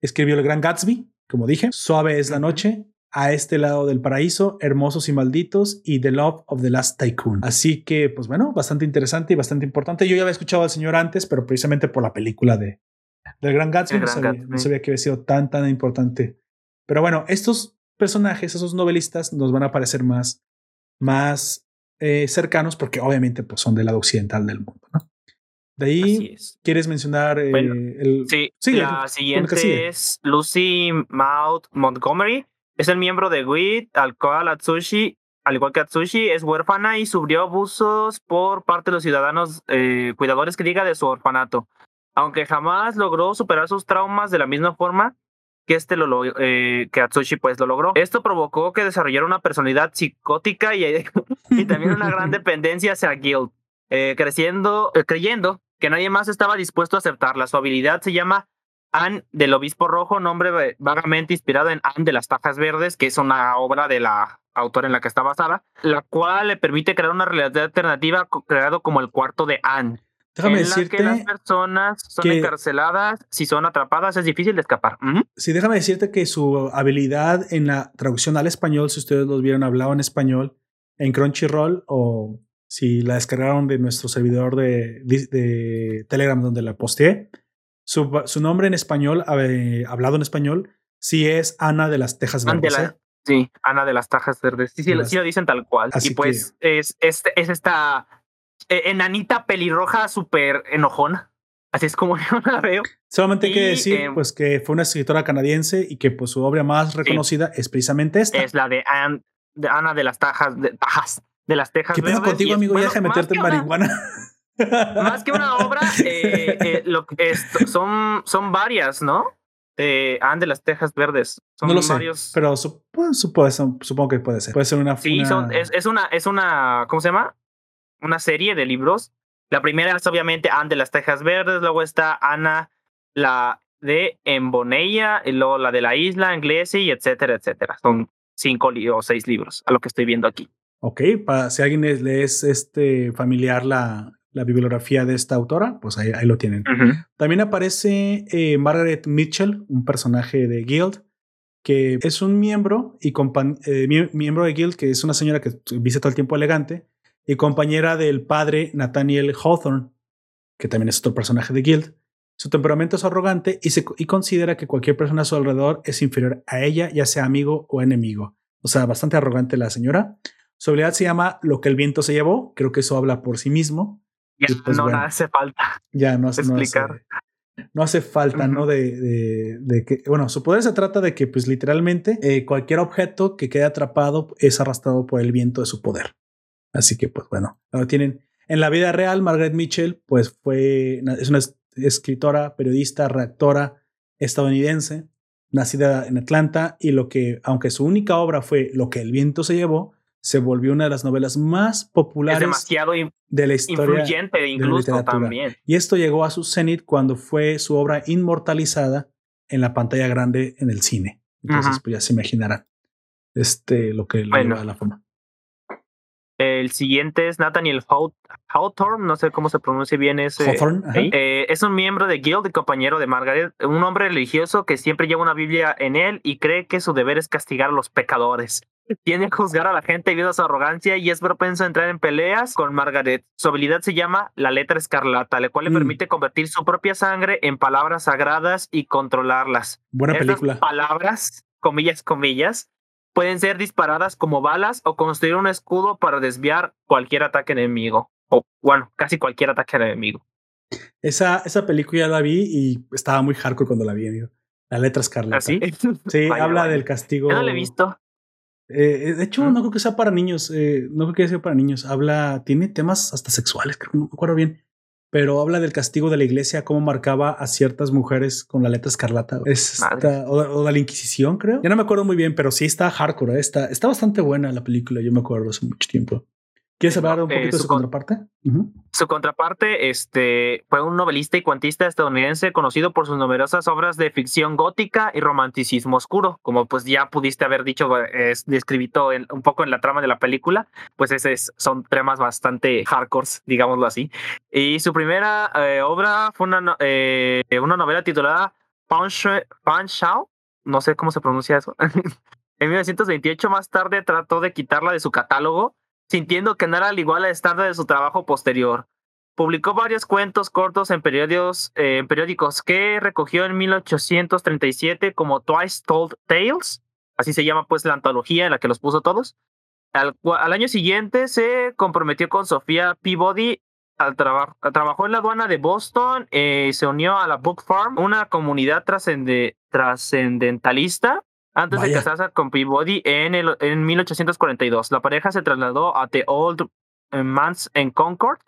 S1: Escribió El Gran Gatsby, como dije, Suave es la noche, A este lado del paraíso, Hermosos y malditos y The Love of the Last Tycoon. Así que, pues bueno, bastante interesante y bastante importante. Yo ya había escuchado al señor antes, pero precisamente por la película de del Gran Gatsby, no, sabía, no sabía que había sido tan, tan importante. Pero bueno, estos personajes, esos novelistas, nos van a parecer más, más eh, cercanos porque obviamente pues, son del lado occidental del mundo. ¿no? De ahí, ¿quieres mencionar eh, el...
S2: Sí, la siguiente es Lucy Maud Montgomery. Es el miembro de WIT, al cual Atsushi, al igual que Atsushi, es huérfana y sufrió abusos por parte de los ciudadanos eh, cuidadores que diga de su orfanato. Aunque jamás logró superar sus traumas de la misma forma, que este lo eh, que Atsushi pues lo logró. Esto provocó que desarrollara una personalidad psicótica y, y también una gran dependencia hacia Guild, eh, creciendo, eh, creyendo que nadie más estaba dispuesto a aceptarla. Su habilidad se llama Anne del Obispo Rojo, nombre vagamente inspirado en Anne de las Tajas Verdes, que es una obra de la autora en la que está basada, la cual le permite crear una realidad alternativa creado como el cuarto de Anne. Déjame en decirte. La que las personas son encarceladas, si son atrapadas, es difícil de escapar.
S1: Sí, déjame decirte que su habilidad en la traducción al español, si ustedes los vieron hablado en español, en Crunchyroll o si la descargaron de nuestro servidor de, de Telegram donde la posteé, su, su nombre en español, hablado en español, sí es Ana de las Tejas Verdes. ¿eh?
S2: sí, Ana de las Tejas Verdes. Sí, sí, lo dicen tal cual. y pues es, es, es esta eh, enanita pelirroja súper enojona. Así es como yo la veo.
S1: Solamente hay que decir em, pues que fue una escritora canadiense y que pues su obra más reconocida es precisamente esta.
S2: Es la de, Ana de las Tajas, de, Tajas, de las Tejas.
S1: ¿Qué pedo contigo, amigo? ya deja de meterte en marihuana.
S2: más que una obra, eh, eh, lo, son, son varias, ¿no? De Anne de las Tejas Verdes. Son
S1: no lo varios... sé, pero pues, supongo, que puede ser. Puede ser una.
S2: Sí, es, es, una, es una, ¿cómo se llama? Una serie de libros. La primera es obviamente Anne de las Tejas Verdes, luego está Ana, la de Embonella, y luego la de la isla, Inglés y etcétera, etcétera. Son cinco o seis libros, a lo que estoy viendo aquí.
S1: Ok, para si alguien le es este familiar la, la bibliografía de esta autora, pues ahí, ahí lo tienen. También aparece eh, Margaret Mitchell, un personaje de Guild, que es un miembro y eh, miembro de Guild, que es una señora que viste todo el tiempo elegante, y compañera del padre Nathaniel Hawthorne, que también es otro personaje de Guild. Su temperamento es arrogante y, se, y considera que cualquier persona a su alrededor es inferior a ella, ya sea amigo o enemigo. O sea, bastante arrogante la señora. Su habilidad se llama Lo que el viento se llevó. Creo que eso habla por sí mismo.
S2: Ya pues, no hace falta.
S1: Ya no, explicar. No hace, falta, ¿no? De, de, que, bueno, su poder se trata de que, pues literalmente, eh, cualquier objeto que quede atrapado es arrastrado por el viento de su poder. Así que, pues bueno, lo tienen. En la vida real, Margaret Mitchell, pues fue, es una escritora, periodista, redactora estadounidense, nacida en Atlanta, y lo que, aunque su única obra fue Lo que el viento se llevó, se volvió una de las novelas más populares
S2: demasiado de la historia influyente incluso también.
S1: Y esto llegó a su cenit cuando fue su obra inmortalizada en la pantalla grande en el cine. Entonces, pues ya se imaginarán este, lo que le dio a la fama.
S2: El siguiente es Nathaniel Hawthorne, no sé cómo se pronuncia bien ese. Eh, es un miembro de Guild y compañero de Margaret, un hombre religioso que siempre lleva una Biblia en él y cree que su deber es castigar a los pecadores. Tiene que juzgar a la gente debido a su arrogancia y es propenso a entrar en peleas con Margaret. Su habilidad se llama la letra escarlata, la cual le mm. permite convertir su propia sangre en palabras sagradas y controlarlas.
S1: Buena película.
S2: palabras, comillas, comillas, pueden ser disparadas como balas o construir un escudo para desviar cualquier ataque enemigo. O, bueno, casi cualquier ataque enemigo.
S1: Esa, esa película ya la vi y estaba muy hardcore cuando la vi, amigo. La letra escarlata. ¿Ah,
S2: sí?
S1: Sí, habla del castigo.
S2: no la he visto.
S1: Eh, de hecho, no creo que sea para niños. Eh, no creo que sea para niños. Habla, tiene temas hasta sexuales, creo, no me acuerdo bien pero habla del castigo de la iglesia, cómo marcaba a ciertas mujeres con la letra escarlata. Es o, de la Inquisición, creo. Ya no me acuerdo muy bien, pero sí está hardcore. ¿eh? Está, está bastante buena la película, yo me acuerdo hace mucho tiempo. ¿Quieres hablar un poquito de su, contraparte?
S2: Su contraparte este, fue un novelista y cuentista estadounidense conocido por sus numerosas obras de ficción gótica y romanticismo oscuro. Como pues ya pudiste haber dicho, es descrito un poco en la trama de la película, pues ese son temas bastante hardcore, digámoslo así. Y su primera eh, obra fue una, eh, una novela titulada Pan Shao, no sé cómo se pronuncia eso. en 1928 más tarde trató de quitarla de su catálogo sintiendo que no era al igual al estándar de su trabajo posterior. Publicó varios cuentos cortos en, periódicos, eh, que recogió en 1837 como Twice Told Tales, así se llama pues la antología en la que los puso todos. Al, año siguiente se comprometió con Sofía Peabody al trabajo trabajó en la aduana de Boston y eh, se unió a la Book Farm, una comunidad trascendentalista antes de casarse con Peabody en, el, en 1842. La pareja se trasladó a The Old Manse en Concord,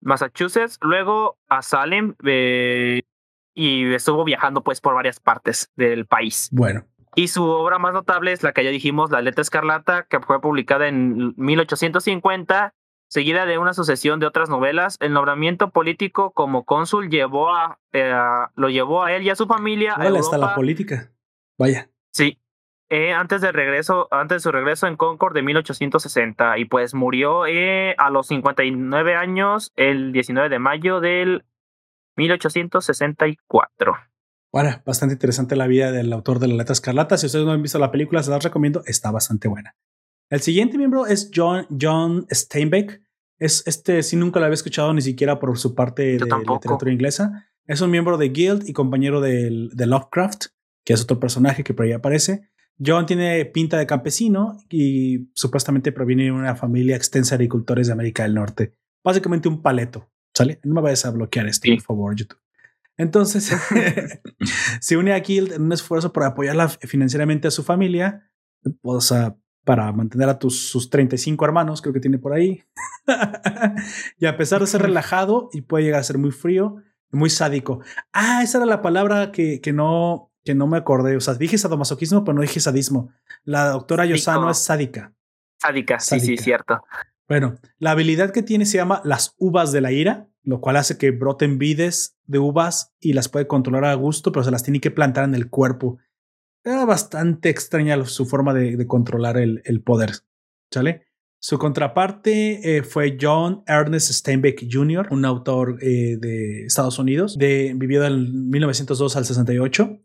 S2: Massachusetts, luego a Salem eh, y estuvo viajando pues por varias partes del país.
S1: Bueno.
S2: Y su obra más notable es la que ya dijimos, La Letra Escarlata, que fue publicada en 1850, seguida de una sucesión de otras novelas. El nombramiento político como cónsul llevó a, eh, lo llevó a él y a su familia.
S1: Vale, hasta la política. Vaya.
S2: Sí, eh, antes de regreso, antes de su regreso en Concord de 1860 y pues murió eh, a los 59 años el 19 de mayo del 1864.
S1: Bueno, bastante interesante la vida del autor de la letra escarlata. Si ustedes no han visto la película, se las recomiendo. Está bastante buena. El siguiente miembro es John, John Steinbeck. Es este, sí, nunca lo había escuchado ni siquiera por su parte de literatura inglesa. Es un miembro de Guild y compañero de, de Lovecraft, que es otro personaje que por ahí aparece. John tiene pinta de campesino y supuestamente proviene de una familia extensa de agricultores de América del Norte. Básicamente un paleto, ¿sale? No me vayas a bloquear esto, por favor, YouTube. Entonces, se une a Guild en un esfuerzo por apoyarla financieramente a su familia, o sea, para mantener a tus, sus 35 hermanos, creo que tiene por ahí. y a pesar de ser relajado y puede llegar a ser muy frío, muy sádico. Ah, esa era la palabra que, que no, que no me acordé. O sea, dije sadomasoquismo, pero no dije sadismo. La doctora Yosano es sádica.
S2: sádica. sí, sí, cierto.
S1: Bueno, la habilidad que tiene se llama las uvas de la ira, lo cual hace que broten vides de uvas y las puede controlar a gusto, pero se las tiene que plantar en el cuerpo. Era bastante extraña su forma de, controlar el, el, poder. ¿Sale? Su contraparte eh, fue John Ernest Steinbeck Jr., un autor eh, de Estados Unidos, de, vivió del 1902 al 68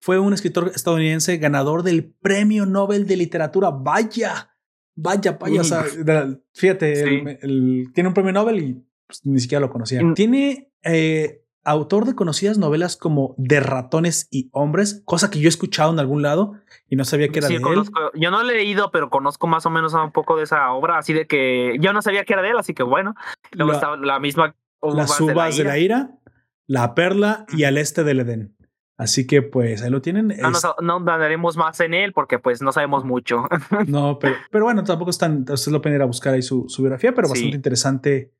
S1: fue un escritor estadounidense ganador del Premio Nobel de Literatura. Vaya, vaya, vaya. O sea, fíjate, tiene un premio Nobel y pues, ni siquiera lo conocía. Tiene eh, autor de conocidas novelas como De ratones y hombres, cosa que yo he escuchado en algún lado y no sabía que era de él.
S2: Yo no he leído, pero conozco más o menos un poco de esa obra, así de que yo no sabía que era de él, así que bueno. Luego la, estaba la misma.
S1: Las uvas de la, de la ira, la perla y al este del Edén. Así que pues ahí lo tienen.
S2: No, no, más en él porque pues no sabemos mucho.
S1: no, pero, pero bueno, tampoco es tan, ustedes lo pueden ir a buscar ahí su, su biografía, pero bastante interesante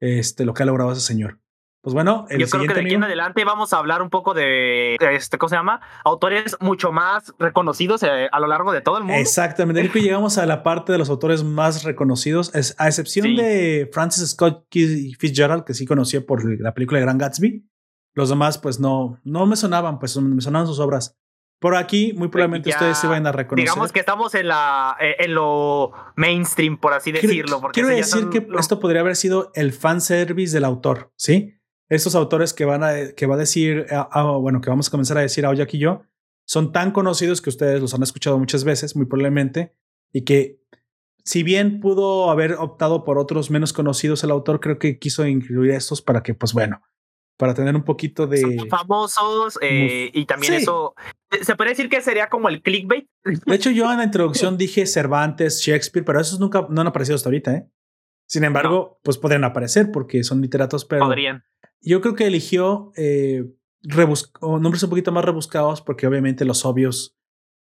S1: este, lo que ha logrado ese señor. Pues bueno,
S2: el yo creo que de aquí en adelante vamos a hablar un poco de, este, ¿cómo se llama? Autores mucho más reconocidos eh, a lo largo de todo el mundo.
S1: Exactamente. llegamos a la parte de los autores más reconocidos, es, a excepción de Francis Scott Fitzgerald, que sí conocía por la película de Gran Gatsby. Los demás, pues no, no me sonaban, pues me sonaban sus obras. Por aquí, muy probablemente ustedes se vayan a reconocer.
S2: Digamos que estamos en la eh, en lo mainstream, por así decirlo. Porque
S1: quiero decir que esto podría haber sido el fanservice del autor, ¿sí? Estos autores que van a que va a decir, ah, ah, bueno, que vamos a comenzar a decir hoy aquí yo, son tan conocidos que ustedes los han escuchado muchas veces, muy probablemente, y que si bien pudo haber optado por otros menos conocidos el autor, creo que quiso incluir estos para que, pues bueno, para tener un poquito de...
S2: famosos eh, y también eso... Se puede decir que sería como el clickbait.
S1: De hecho, yo en la introducción dije Cervantes, Shakespeare, pero esos nunca no han aparecido hasta ahorita, ¿eh? Sin embargo, pues podrían aparecer porque son literatos, pero...
S2: Podrían.
S1: Yo creo que eligió eh, nombres un poquito más rebuscados porque obviamente los obvios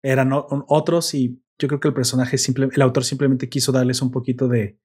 S1: eran otros y yo creo que el personaje, simple, el autor simplemente quiso darles un poquito de,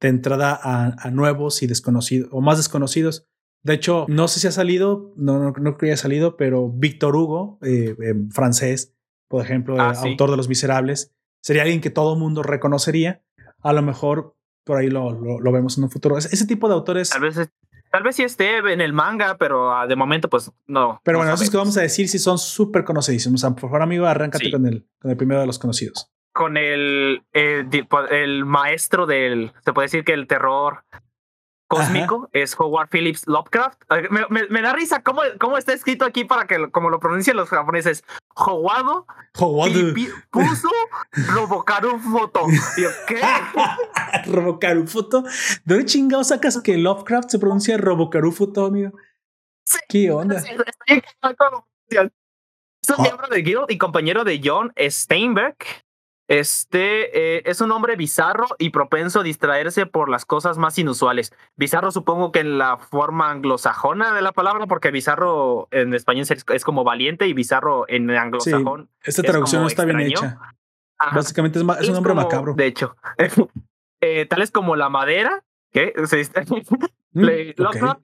S1: de entrada a, a nuevos y desconocidos o más desconocidos de hecho, no sé si ha salido, no, no, creo que haya salido, pero Víctor Hugo, eh, francés, por ejemplo, ah, autor de Los Miserables, sería alguien que todo mundo reconocería. A lo mejor por ahí lo, lo, vemos en un futuro. Ese, tipo de autores.
S2: Tal vez, tal vez sí esté en el manga, pero ah, de momento, pues no.
S1: Pero bueno, eso es que vamos a decir si son súper conocidísimos. por favor, amigo, arráncate con, el, con el primero de los conocidos.
S2: Con el, el, el maestro del, se puede decir que el terror cósmico es Howard Phillips Lovecraft. Me, da risa cómo, cómo, está escrito aquí para que, como lo pronuncien los japoneses, Howado puso Robocaru Foto. ¿Qué?
S1: Robocaru Foto. ¿De dónde chingado sacas que Lovecraft se pronuncia Robocaru Foto, amigo? ¿Qué onda? Es
S2: un miembro de Guild y compañero de John Steinberg, este eh, es un hombre bizarro y propenso a distraerse por las cosas más inusuales. Bizarro supongo que en la forma anglosajona de la palabra, porque bizarro en español es, como valiente y bizarro en anglosajón.
S1: esta traducción no está bien hecha. Básicamente es, un hombre macabro.
S2: De hecho, eh, tales como la madera, que mm,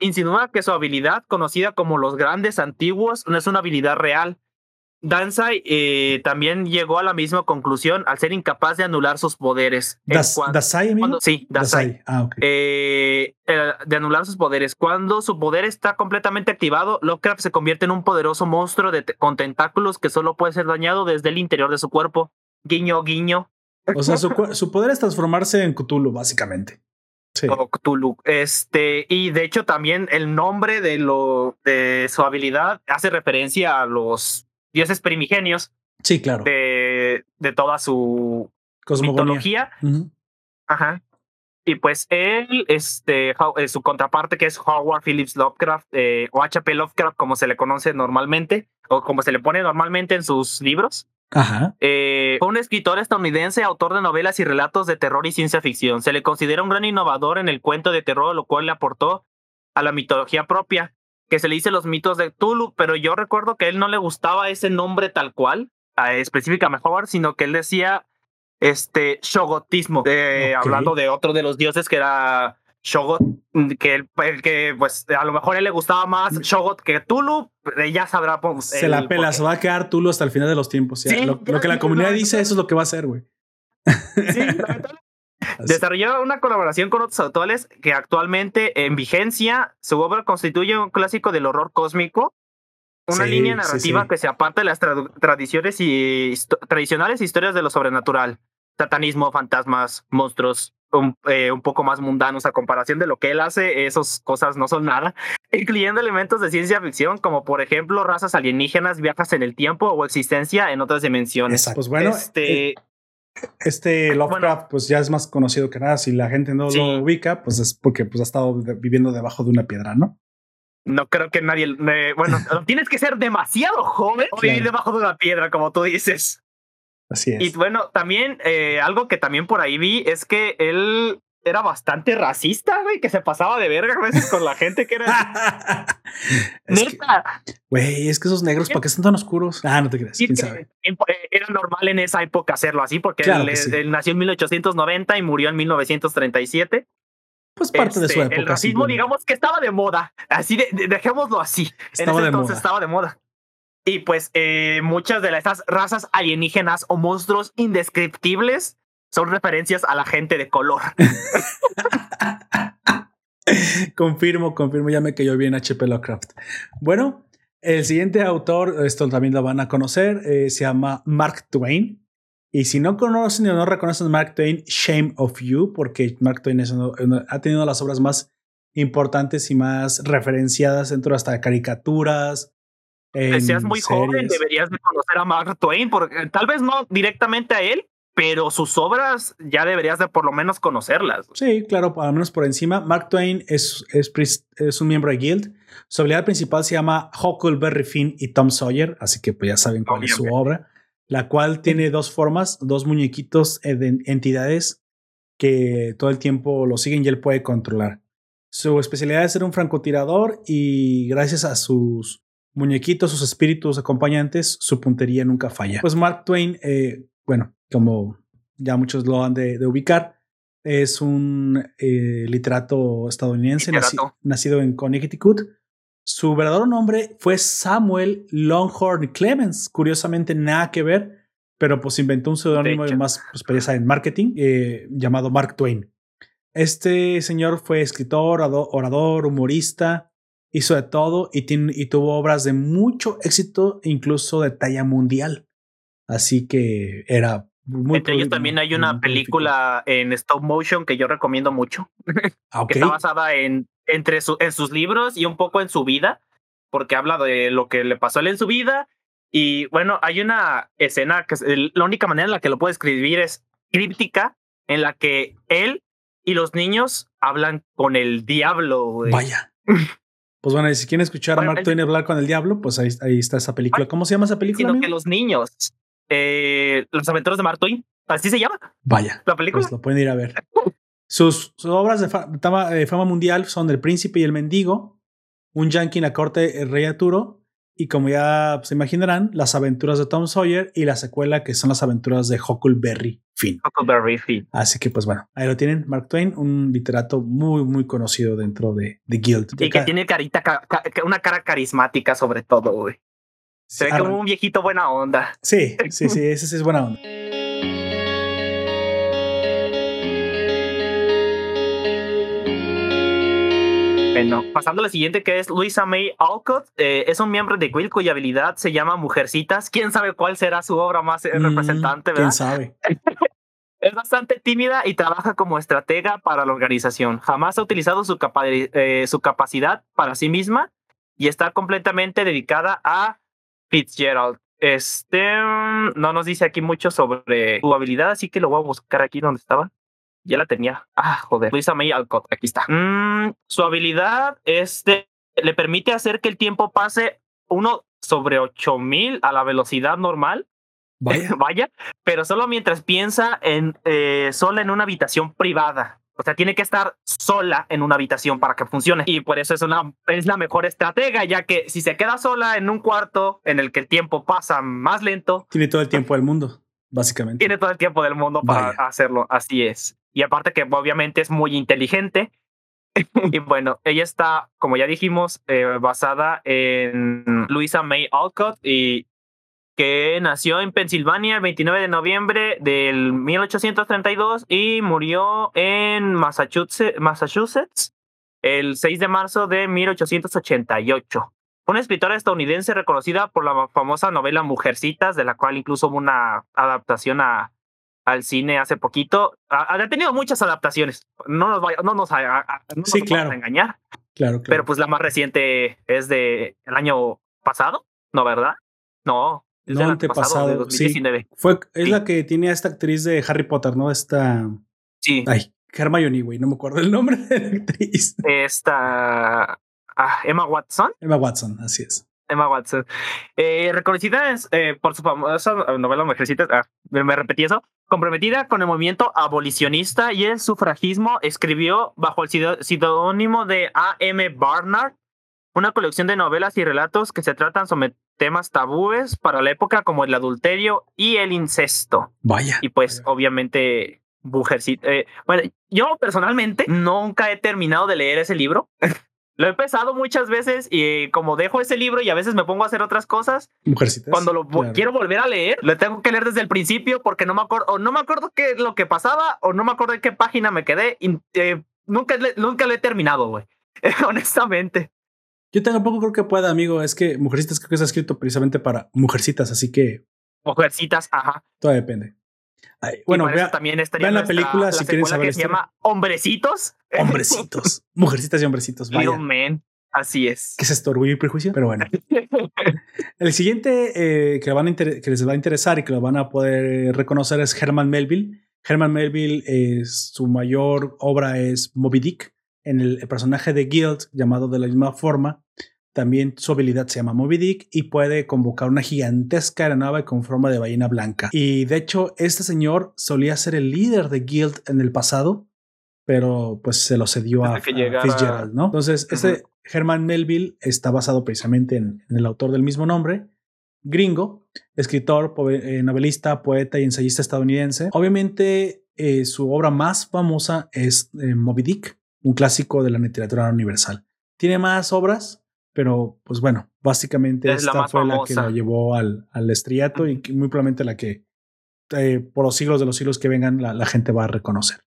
S2: insinúa que su habilidad, conocida como los grandes antiguos, no es una habilidad real, Dansai eh, también llegó a la misma conclusión al ser incapaz de anular sus poderes.
S1: ¿Dasai, amigo?
S2: sí, Dasai. Ah, eh, de anular sus poderes. Cuando su poder está completamente activado, Lovecraft se convierte en un poderoso monstruo de con tentáculos que solo puede ser dañado desde el interior de su cuerpo. Guiño, guiño.
S1: O sea, su, su poder es transformarse en Cthulhu, básicamente.
S2: Sí. Cthulhu. Este, y de hecho, también el nombre de, lo, de su habilidad hace referencia a los dioses primigenios.
S1: Sí, claro.
S2: De, de toda su mitología. Ajá. Y pues él, este, eh, su contraparte, que es Howard Phillips Lovecraft, eh, o H.P. Lovecraft, como se le conoce normalmente, o como se le pone normalmente en sus libros.
S1: Ajá.
S2: Eh, fue un escritor estadounidense, autor de novelas y relatos de terror y ciencia ficción. Se le considera un gran innovador en el cuento de terror, lo cual le aportó a la mitología propia que se le dice los mitos de Tulu, pero yo recuerdo que a él no le gustaba ese nombre tal cual, específica mejor, sino que él decía este shogotismo, hablando de otro de los dioses que era Shogot, que, el, que pues a lo mejor a él le gustaba más mm. Shogot que Tulu, ya sabrá. Pues,
S1: se la pela, se va a quedar Tulu hasta el final de los tiempos. lo, que la comunidad dice, eso es lo que va a hacer, güey.
S2: Sí, Desarrolló una colaboración con otros autores que actualmente en vigencia, su obra constituye un clásico del horror cósmico, una línea narrativa que se aparta de las tradiciones y tradicionales historias de lo sobrenatural, satanismo, fantasmas, monstruos, un, eh, un, poco más mundanos a comparación de lo que él hace, esas cosas no son nada, incluyendo elementos de ciencia ficción como por ejemplo razas alienígenas, viajes en el tiempo o existencia en otras dimensiones.
S1: Pues bueno, este, eh, este Lovecraft, pues ya es más conocido que nada. Si la gente no lo ubica, pues es porque pues, ha estado viviendo debajo de una piedra, ¿no?
S2: No creo que nadie. bueno, tienes que ser demasiado joven o vivir debajo de una piedra, como tú dices.
S1: Así es.
S2: Y bueno, también eh, algo que también por ahí vi es que él era bastante racista, güey, que se pasaba de verga a veces con la gente que era.
S1: Neta. Güey, es que esos negros, ¿para qué son tan oscuros? Ah, no te crees. ¿Quién sabe?
S2: Eh, era normal en esa época hacerlo así, porque él, nació en 1890 y murió en 1937.
S1: Pues parte de su este,
S2: época. El racismo, digamos que estaba de moda. Así de, dejémoslo así. Estaba en ese entonces estaba de moda. Y pues eh, muchas de estas razas alienígenas o monstruos indescriptibles son referencias a la gente de color.
S1: confirmo, confirmo, ya me cayó bien HP Lovecraft. Bueno, el siguiente autor, esto también lo van a conocer, eh, se llama Mark Twain. Y si no conocen o no reconocen a Mark Twain, shame of you, porque Mark Twain ha tenido las obras más importantes y más referenciadas dentro hasta de caricaturas.
S2: Si seas muy joven, deberías de conocer a Mark Twain, porque tal vez no directamente a él, pero sus obras ya deberías de por lo menos conocerlas.
S1: Sí, claro, al menos por encima. Mark Twain es, es, un miembro de Guild. Su habilidad principal se llama Huckleberry Finn y Tom Sawyer, así que pues ya saben cuál es su obra, la cual tiene dos formas, dos muñequitos de entidades que todo el tiempo lo siguen y él puede controlar. Su especialidad es ser un francotirador y gracias a sus muñequitos, sus espíritus acompañantes, su puntería nunca falla. Pues Mark Twain, eh, bueno, como ya muchos lo han de, ubicar. Es un eh, literato estadounidense nacido en Connecticut. Su verdadero nombre fue Samuel Longhorn Clemens. Curiosamente, nada que ver, pero pues inventó un seudónimo de más experiencia en marketing eh, llamado Mark Twain. Este señor fue escritor, orador, humorista, hizo de todo y, y tuvo obras de mucho éxito, incluso de talla mundial. Así que era
S2: muy Entre ellos también hay una película en stop motion que yo recomiendo mucho, ah, que está basada en, entre en sus libros y un poco en su vida, porque habla de lo que le pasó a él en su vida. Y bueno, hay una escena que la única manera en la que lo puede escribir es críptica, en la que él y los niños hablan con el diablo.
S1: Vaya. Pues bueno, si quieren escuchar a Mark Twain hablar con el diablo, pues ahí, ahí está esa película. ¿Cómo se llama esa película?
S2: Sino que los niños, eh, Las aventuras de Mark Twain, así se llama.
S1: Vaya.
S2: La película.
S1: Pues lo pueden ir a ver. Sus, obras de fama, mundial son El Príncipe y el Mendigo, Un Yankee en la corte, El Rey Arturo y como ya se imaginarán, las aventuras de Tom Sawyer y la secuela que son las aventuras de Huckleberry Finn.
S2: Huckleberry Finn.
S1: Así que pues bueno, ahí lo tienen, Mark Twain, un literato muy muy conocido dentro de, The Guild.
S2: Y que tiene carita, una cara carismática sobre todo, güey. Se ve como un viejito buena onda.
S1: Sí, sí, sí, ese sí es buena onda.
S2: Bueno, pasando a la siguiente que es Luisa May Alcott. Eh, es un miembro de Quill cuya habilidad se llama Mujercitas. ¿Quién sabe cuál será su obra más eh, mm, representante, verdad?
S1: ¿Quién sabe?
S2: es bastante tímida y trabaja como estratega para la organización. Jamás ha utilizado su, eh, su capacidad para sí misma y está completamente dedicada a Fitzgerald. Este mm, no nos dice aquí mucho sobre su habilidad, así que lo voy a buscar aquí donde estaba. Ya la tenía. Ah, joder. Luisa May Alcott. Aquí está. Mm, su habilidad este, le permite hacer que el tiempo pase uno sobre 8000 a la velocidad normal. Vaya. Vaya. Pero solo mientras piensa en eh, sola en una habitación privada. O sea, tiene que estar sola en una habitación para que funcione. Y por eso es, una, es la mejor estratega, ya que si se queda sola en un cuarto en el que el tiempo pasa más lento.
S1: Tiene todo el tiempo del mundo, básicamente.
S2: Tiene todo el tiempo del mundo para hacerlo. Así es. Y aparte que obviamente es muy inteligente. y bueno, ella está, como ya dijimos, eh, basada en Louisa May Alcott y que nació en Pensilvania el 29 de noviembre del 1832 y murió en Massachusetts, Massachusetts el 6 de marzo de 1888. Una escritora estadounidense reconocida por la famosa novela Mujercitas, de la cual incluso hubo una adaptación a, al cine hace poquito. Ha, tenido muchas adaptaciones. No nos, vaya, no nos,
S1: sí, claro.
S2: a engañar.
S1: Claro, claro.
S2: Pero pues la más reciente es de el año pasado, ¿no, verdad? No.
S1: Es no, antepasado. Sí. Fue, es la que tiene a esta actriz de Harry Potter, ¿no? Esta.
S2: Sí.
S1: Ay, Hermione, güey. No me acuerdo el nombre de la actriz.
S2: Esta. Ah, Emma Watson.
S1: Emma Watson, así es.
S2: Emma Watson. Eh, reconocida eh, por su famosa novela Mujercitas, ah, me, repetí eso, comprometida con el movimiento abolicionista y el sufragismo, escribió bajo el pseudónimo de A.M. Barnard una colección de novelas y relatos que se tratan sobre temas tabúes para la época como el adulterio y el incesto.
S1: Vaya.
S2: Y pues obviamente Mujercita. Eh, bueno, yo personalmente nunca he terminado de leer ese libro. Lo he empezado muchas veces y como dejo ese libro y a veces me pongo a hacer otras cosas.
S1: Mujercitas.
S2: Cuando lo quiero volver a leer, lo tengo que leer desde el principio porque no me acuerdo, o no me acuerdo qué es lo que pasaba, o no me acuerdo en qué página me quedé. Y, eh, nunca, nunca lo he terminado, güey. honestamente.
S1: Yo tampoco creo que pueda, amigo. Es que Mujercitas creo que está escrito precisamente para mujercitas, así que.
S2: Mujercitas, ajá.
S1: Todo depende bueno, vea,
S2: también
S1: vean la película si quieren saber.
S2: Que se llama Hombrecitos.
S1: Hombrecitos. Mujercitas y hombrecitos. Vaya.
S2: Así es.
S1: Que es esto, orgullo y prejuicio, pero bueno. el siguiente eh, que, van que les va a interesar y que lo van a poder reconocer es Herman Melville. Herman Melville, es, su mayor obra es Moby Dick, en el, personaje de Guild, llamado de la misma forma, también su habilidad se llama Moby Dick y puede convocar una gigantesca aeronave con forma de ballena blanca. Y de hecho, este señor solía ser el líder de Guild en el pasado, pero pues se lo cedió a, Fitzgerald, ¿no? Entonces, este Herman Melville está basado precisamente en, el autor del mismo nombre, gringo, escritor, eh, novelista, poeta y ensayista estadounidense. Obviamente, eh, su obra más famosa es eh, Moby Dick, un clásico de la literatura universal. Tiene más obras, pero, pues bueno, básicamente esta fue la que lo llevó al, al estrellato y muy probablemente la que eh, por los siglos de los siglos que vengan la, gente va a reconocer.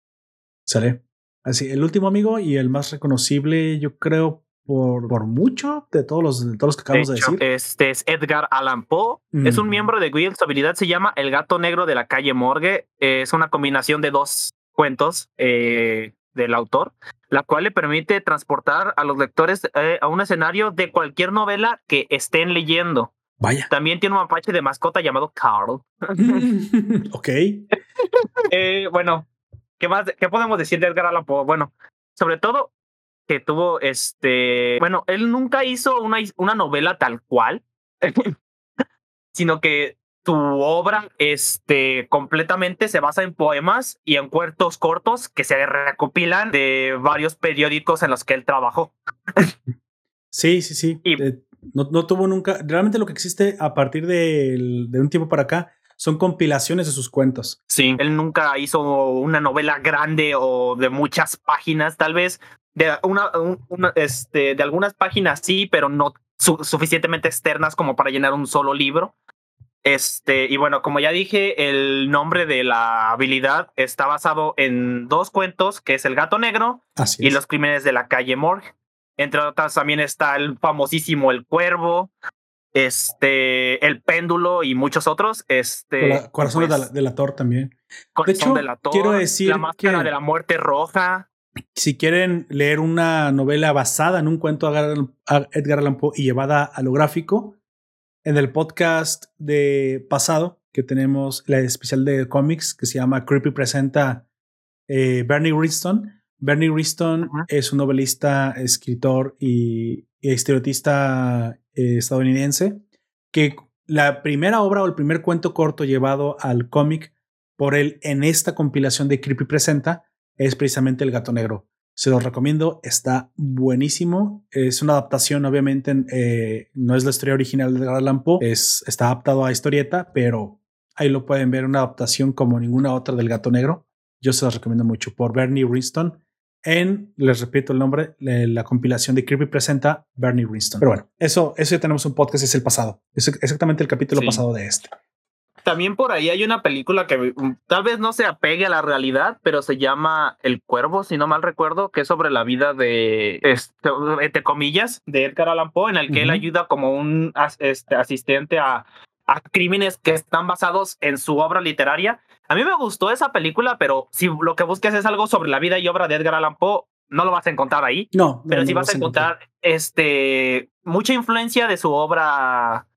S1: ¿Sale? Así, el último amigo y el más reconocible, yo creo, por, por mucho de todos los, de todos los que acabamos de, decir.
S2: Este es Edgar Allan Poe. Es un miembro de Guild. Su habilidad se llama El gato negro de la calle Morgue. es una combinación de dos cuentos eh, del autor, la cual le permite transportar a los lectores eh, a un escenario de cualquier novela que estén leyendo.
S1: Vaya.
S2: También tiene un mapache de mascota llamado Carl.
S1: ok.
S2: Eh, bueno, ¿qué más? ¿Qué podemos decir de Edgar Allan Poe? Bueno, sobre todo que tuvo este, bueno, él nunca hizo una, una novela tal cual, sino que su obra este, completamente se basa en poemas y en cuentos cortos que se recopilan de varios periódicos en los que él trabajó.
S1: sí, sí, sí. Eh, no, no, tuvo nunca, realmente lo que existe a partir de, de un tiempo para acá son compilaciones de sus cuentos.
S2: Sí, él nunca hizo una novela grande o de muchas páginas, tal vez de, una, este, de algunas páginas sí, pero no suficientemente externas como para llenar un solo libro. Este, y bueno, como ya dije, el nombre de la habilidad está basado en dos cuentos, que es El gato negro y Los crímenes de la calle Morgue. Entre otras también está el famosísimo El Cuervo, este, El Péndulo y muchos otros. Este,
S1: Corazón pues, de, la, Tor también.
S2: Corazón de, la Tor, quiero decir La Máscara de la Muerte Roja
S1: si quieren leer una novela basada en un cuento de Edgar Allan Poe y llevada a lo gráfico, en el podcast de pasado que tenemos la especial de cómics que se llama Creepy presenta eh, Bernie Wriston. Bernie Wriston es un novelista, escritor y, estereotista eh, estadounidense que la primera obra o el primer cuento corto llevado al cómic por él en esta compilación de Creepy Presenta es precisamente El Gato Negro. Se los recomiendo, está buenísimo. Es una adaptación, obviamente, eh, no es la historia original de Edgar es, está adaptado a historieta, pero ahí lo pueden ver, una adaptación como ninguna otra del Gato Negro. Yo se los recomiendo mucho por Bernie Winston. En, les repito el nombre, la compilación de Kirby presenta Bernie Winston. Pero bueno, eso, eso ya tenemos un podcast, es el pasado. Es exactamente el capítulo pasado de este.
S2: También por ahí hay una película que mm, tal vez no se apegue a la realidad, pero se llama El Cuervo, si no mal recuerdo, que es sobre la vida de, este, entre comillas, de Edgar Allan Poe, en el que él ayuda como un este, asistente a, a crímenes que están basados en su obra literaria. A mí me gustó esa película, pero si lo que buscas es algo sobre la vida y obra de Edgar Allan Poe, no lo vas a encontrar ahí.
S1: No,
S2: pero sí vas a encontrar, este mucha influencia de su obra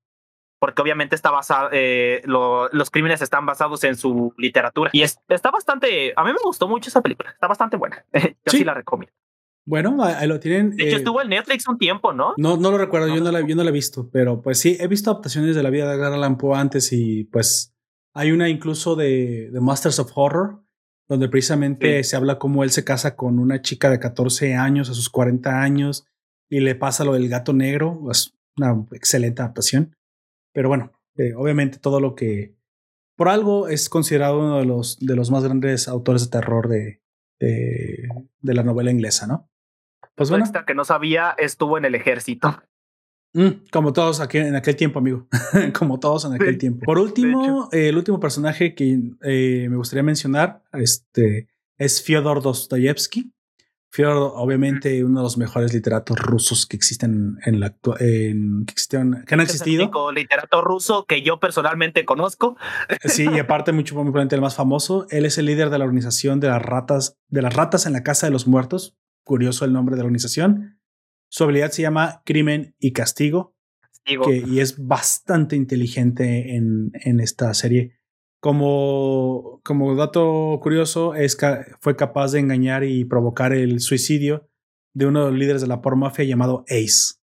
S2: porque obviamente está basado, eh, los crímenes están basados en su literatura. Y está bastante, a mí me gustó mucho esa película, está bastante buena. Yo sí, la recomiendo.
S1: Bueno, ahí lo tienen.
S2: De hecho, eh, estuvo en Netflix un tiempo, ¿no?
S1: No, no lo recuerdo, yo, no la, yo no la he visto, pero pues sí, he visto adaptaciones de la vida de Edgar Allan Poe antes y pues hay una incluso de, de Masters of Horror, donde precisamente se habla cómo él se casa con una chica de 14 años a sus 40 años y le pasa lo del gato negro. Es una excelente adaptación. Pero bueno, eh, obviamente todo lo que por algo es considerado uno de los, de los más grandes autores de terror de, de, la novela inglesa, ¿no?
S2: Pues bueno. Esta que no sabía estuvo en el ejército.
S1: Mm, como todos aquí en aquel tiempo, amigo. como todos en aquel tiempo. Por último, el último personaje que eh, me gustaría mencionar este, es Fyodor Dostoyevsky. Fyodor, obviamente, uno de los mejores literatos rusos que existen en la en, que, existen, que han existido.
S2: el literato ruso que yo personalmente conozco.
S1: Sí, y aparte, mucho muy probablemente el más famoso. Él es el líder de la organización de las ratas, de las ratas en la casa de los muertos. Curioso el nombre de la organización. Su habilidad se llama Crimen y Castigo. Que, y es bastante inteligente en, en esta serie. Como, como dato curioso, es fue capaz de engañar y provocar el suicidio de uno de los líderes de la por mafia llamado Ace,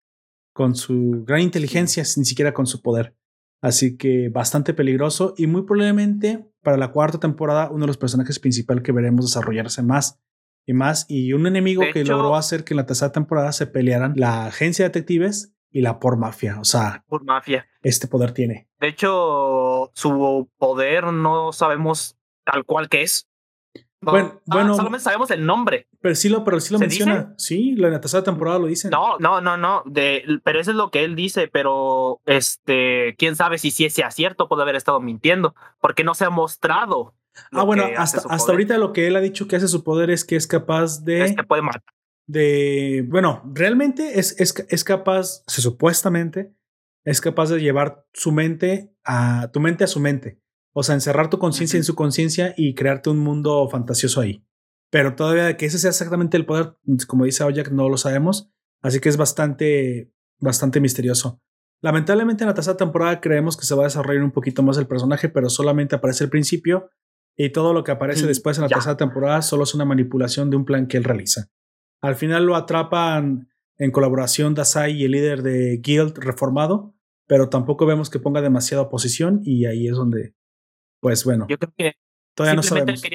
S1: con su gran inteligencia, ni siquiera con su poder. Así que bastante peligroso y muy probablemente para la cuarta temporada uno de los personajes principales que veremos desarrollarse más y más y un enemigo que logró hacer que en la tercera temporada se pelearan la agencia de detectives y la por mafia. O sea,
S2: por mafia.
S1: Este poder tiene.
S2: De hecho, su poder no sabemos tal cual que es.
S1: bueno, ah, bueno,
S2: solamente sabemos el nombre.
S1: Pero sí lo, pero sí lo menciona. Sí, la tercera temporada lo dice.
S2: No, no, no, no. De, pero eso es lo que él dice. Pero este, quién sabe si, si ese acierto puede haber estado mintiendo, porque no se ha mostrado
S1: Ah, bueno, hasta, hasta ahorita lo que él ha dicho que hace su poder es que es capaz de.
S2: Es que puede matar.
S1: De. Bueno, realmente es, es, es capaz, supuestamente, es capaz de llevar su mente a tu mente a su mente. O sea, encerrar tu conciencia en su conciencia y crearte un mundo fantasioso ahí. Pero todavía que ese sea exactamente el poder, como dice Ojak, no lo sabemos. Así que es bastante, bastante misterioso. Lamentablemente en la tercera temporada creemos que se va a desarrollar un poquito más el personaje, pero solamente aparece al principio y todo lo que aparece después en la tercera temporada solo es una manipulación de un plan que él realiza. Al final lo atrapan en colaboración Dasai y el líder de Guild reformado, pero tampoco vemos que ponga demasiada oposición y ahí es donde, pues bueno,
S2: yo creo que
S1: todavía no sabemos.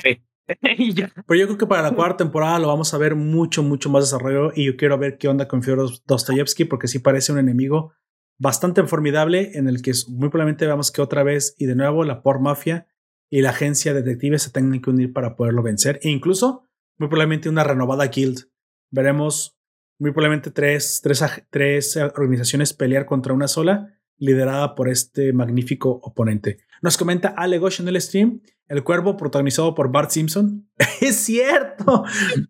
S1: Pero yo creo que para la cuarta temporada lo vamos a ver mucho, mucho más desarrollo y yo quiero ver qué onda con Fyodor Dostoyevsky porque sí parece un enemigo bastante formidable en el que muy probablemente veamos que otra vez y de nuevo la por mafia y la agencia de detectives se tengan que unir para poderlo vencer e incluso muy probablemente una renovada guild. Veremos muy probablemente tres, tres, tres organizaciones pelear contra una sola liderada por este magnífico oponente. Nos comenta Ale Gosh en el stream, El Cuervo protagonizado por Bart Simpson. es cierto,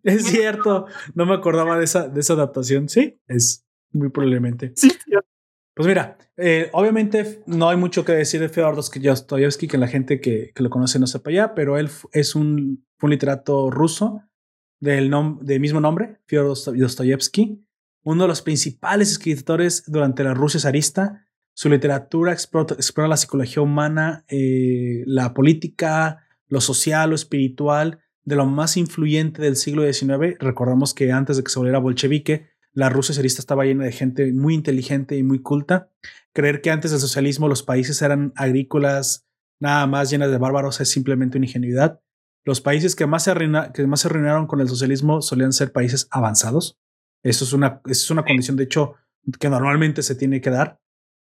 S1: es cierto. No me acordaba de esa, de esa adaptación. Sí, es muy probablemente.
S2: Sí,
S1: pues mira, eh, obviamente no hay mucho que decir de Fyodor Dostoyevsky que la gente que, que, lo conoce no sepa ya, pero él es un, un literato ruso del, del mismo nombre, Fyodor Dostoyevsky, uno de los principales escritores durante la Rusia zarista. Su literatura explora, la psicología humana, eh, la política, lo social, lo espiritual, de lo más influyente del siglo XIX. Recordamos que antes de que se volviera bolchevique, la Rusia zarista estaba llena de gente muy inteligente y muy culta. Creer que antes del socialismo los países eran agrícolas, nada más llenas de bárbaros, es simplemente una ingenuidad. Los países que más se, que más se arruinaron con el socialismo solían ser países avanzados. Eso es una, eso es una condición, de hecho, que normalmente se tiene que dar.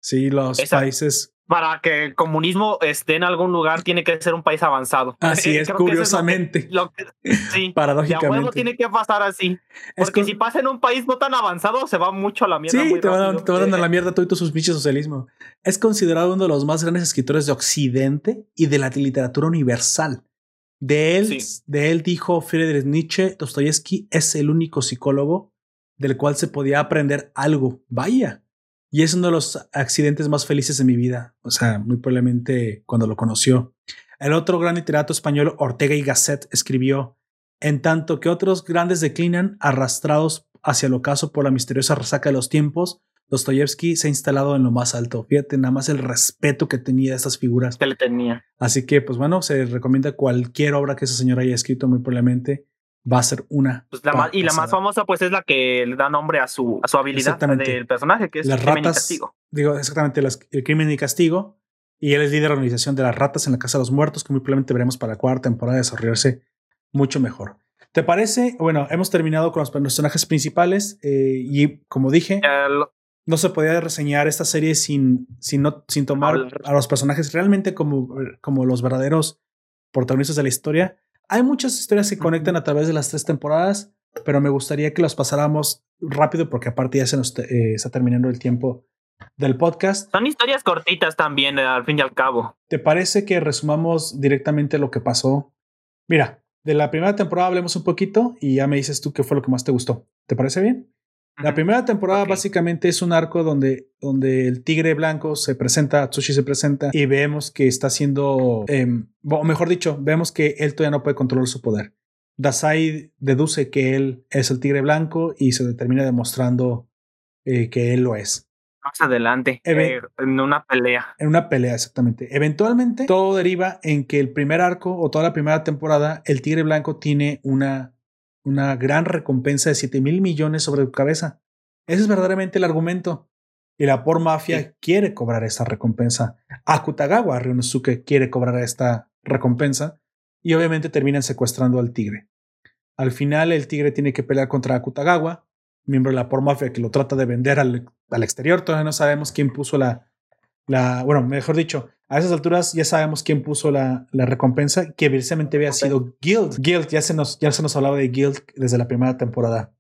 S1: Sí, los países
S2: para que el comunismo esté en algún lugar tiene que ser un país avanzado.
S1: Así es, curiosamente.
S2: sí, paradójicamente. tiene que pasar así. Porque si pasa en un país no tan avanzado, se va mucho a la mierda.
S1: Sí, te, van, te van a la mierda todo y tu sus socialismo. Es considerado uno de los más grandes escritores de Occidente y de la literatura universal. De él, de él dijo Friedrich Nietzsche, Dostoyevsky es el único psicólogo del cual se podía aprender algo. Vaya. Y es uno de los accidentes más felices de mi vida. O sea, muy probablemente cuando lo conoció. El otro gran literato español, Ortega y Gasset, escribió, en tanto que otros grandes declinan, arrastrados hacia el ocaso por la misteriosa resaca de los tiempos, Dostoyevsky se ha instalado en lo más alto. Fíjate nada más el respeto que tenía a estas figuras.
S2: Que le tenía.
S1: Así que, pues bueno, se recomienda cualquier obra que ese señor haya escrito, muy probablemente va a ser una.
S2: Pues y la más famosa, pues, es la que le da nombre a su, a su habilidad del personaje, que es
S1: las el crimen y castigo. Digo, exactamente, el crimen y castigo. Y él es líder de la organización de las ratas en la Casa de los Muertos, que muy probablemente veremos para la cuarta temporada desarrollarse mucho mejor. ¿Te parece? Bueno, hemos terminado con los personajes principales eh, y como dije, no se podía reseñar esta serie sin, sin, no, sin tomar a los personajes realmente como, como los verdaderos protagonistas de la historia hay muchas historias que conectan a través de las tres temporadas, pero me gustaría que las pasáramos rápido porque aparte ya se nos eh, está terminando el tiempo del podcast.
S2: Son historias cortitas también, eh, al fin y al cabo.
S1: ¿Te parece que resumamos directamente lo que pasó? Mira, de la primera temporada hablemos un poquito y ya me dices tú qué fue lo que más te gustó. ¿Te parece bien? La primera temporada básicamente es un arco donde, donde el tigre blanco se presenta, Tsushi se presenta y vemos que está haciendo, eh, o mejor dicho, vemos que él todavía no puede controlar su poder. Dasai deduce que él es el tigre blanco y se termina demostrando eh, que él lo es.
S2: Más adelante, eh, en una pelea.
S1: En una pelea, exactamente. Eventualmente, todo deriva en que el primer arco o toda la primera temporada, el tigre blanco tiene una una gran recompensa de 7 mil millones sobre tu cabeza. Ese es verdaderamente el argumento. Y la por mafia quiere cobrar esta recompensa. Akutagawa Ryunosuke quiere cobrar esta recompensa. Y obviamente terminan secuestrando al tigre. Al final, el tigre tiene que pelear contra Akutagawa, miembro de la por mafia que lo trata de vender al, al exterior. Todavía no sabemos quién puso la, la. Bueno, mejor dicho, a esas alturas ya sabemos quién puso la, la recompensa, que evidentemente había sido Guild. Guild, ya se nos, ya se nos hablaba de Guild desde la primera temporada.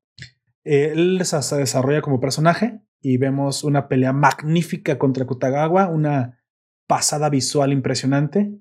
S1: él se desarrolla como personaje y vemos una pelea magnífica contra Kutagawa, una pasada visual impresionante.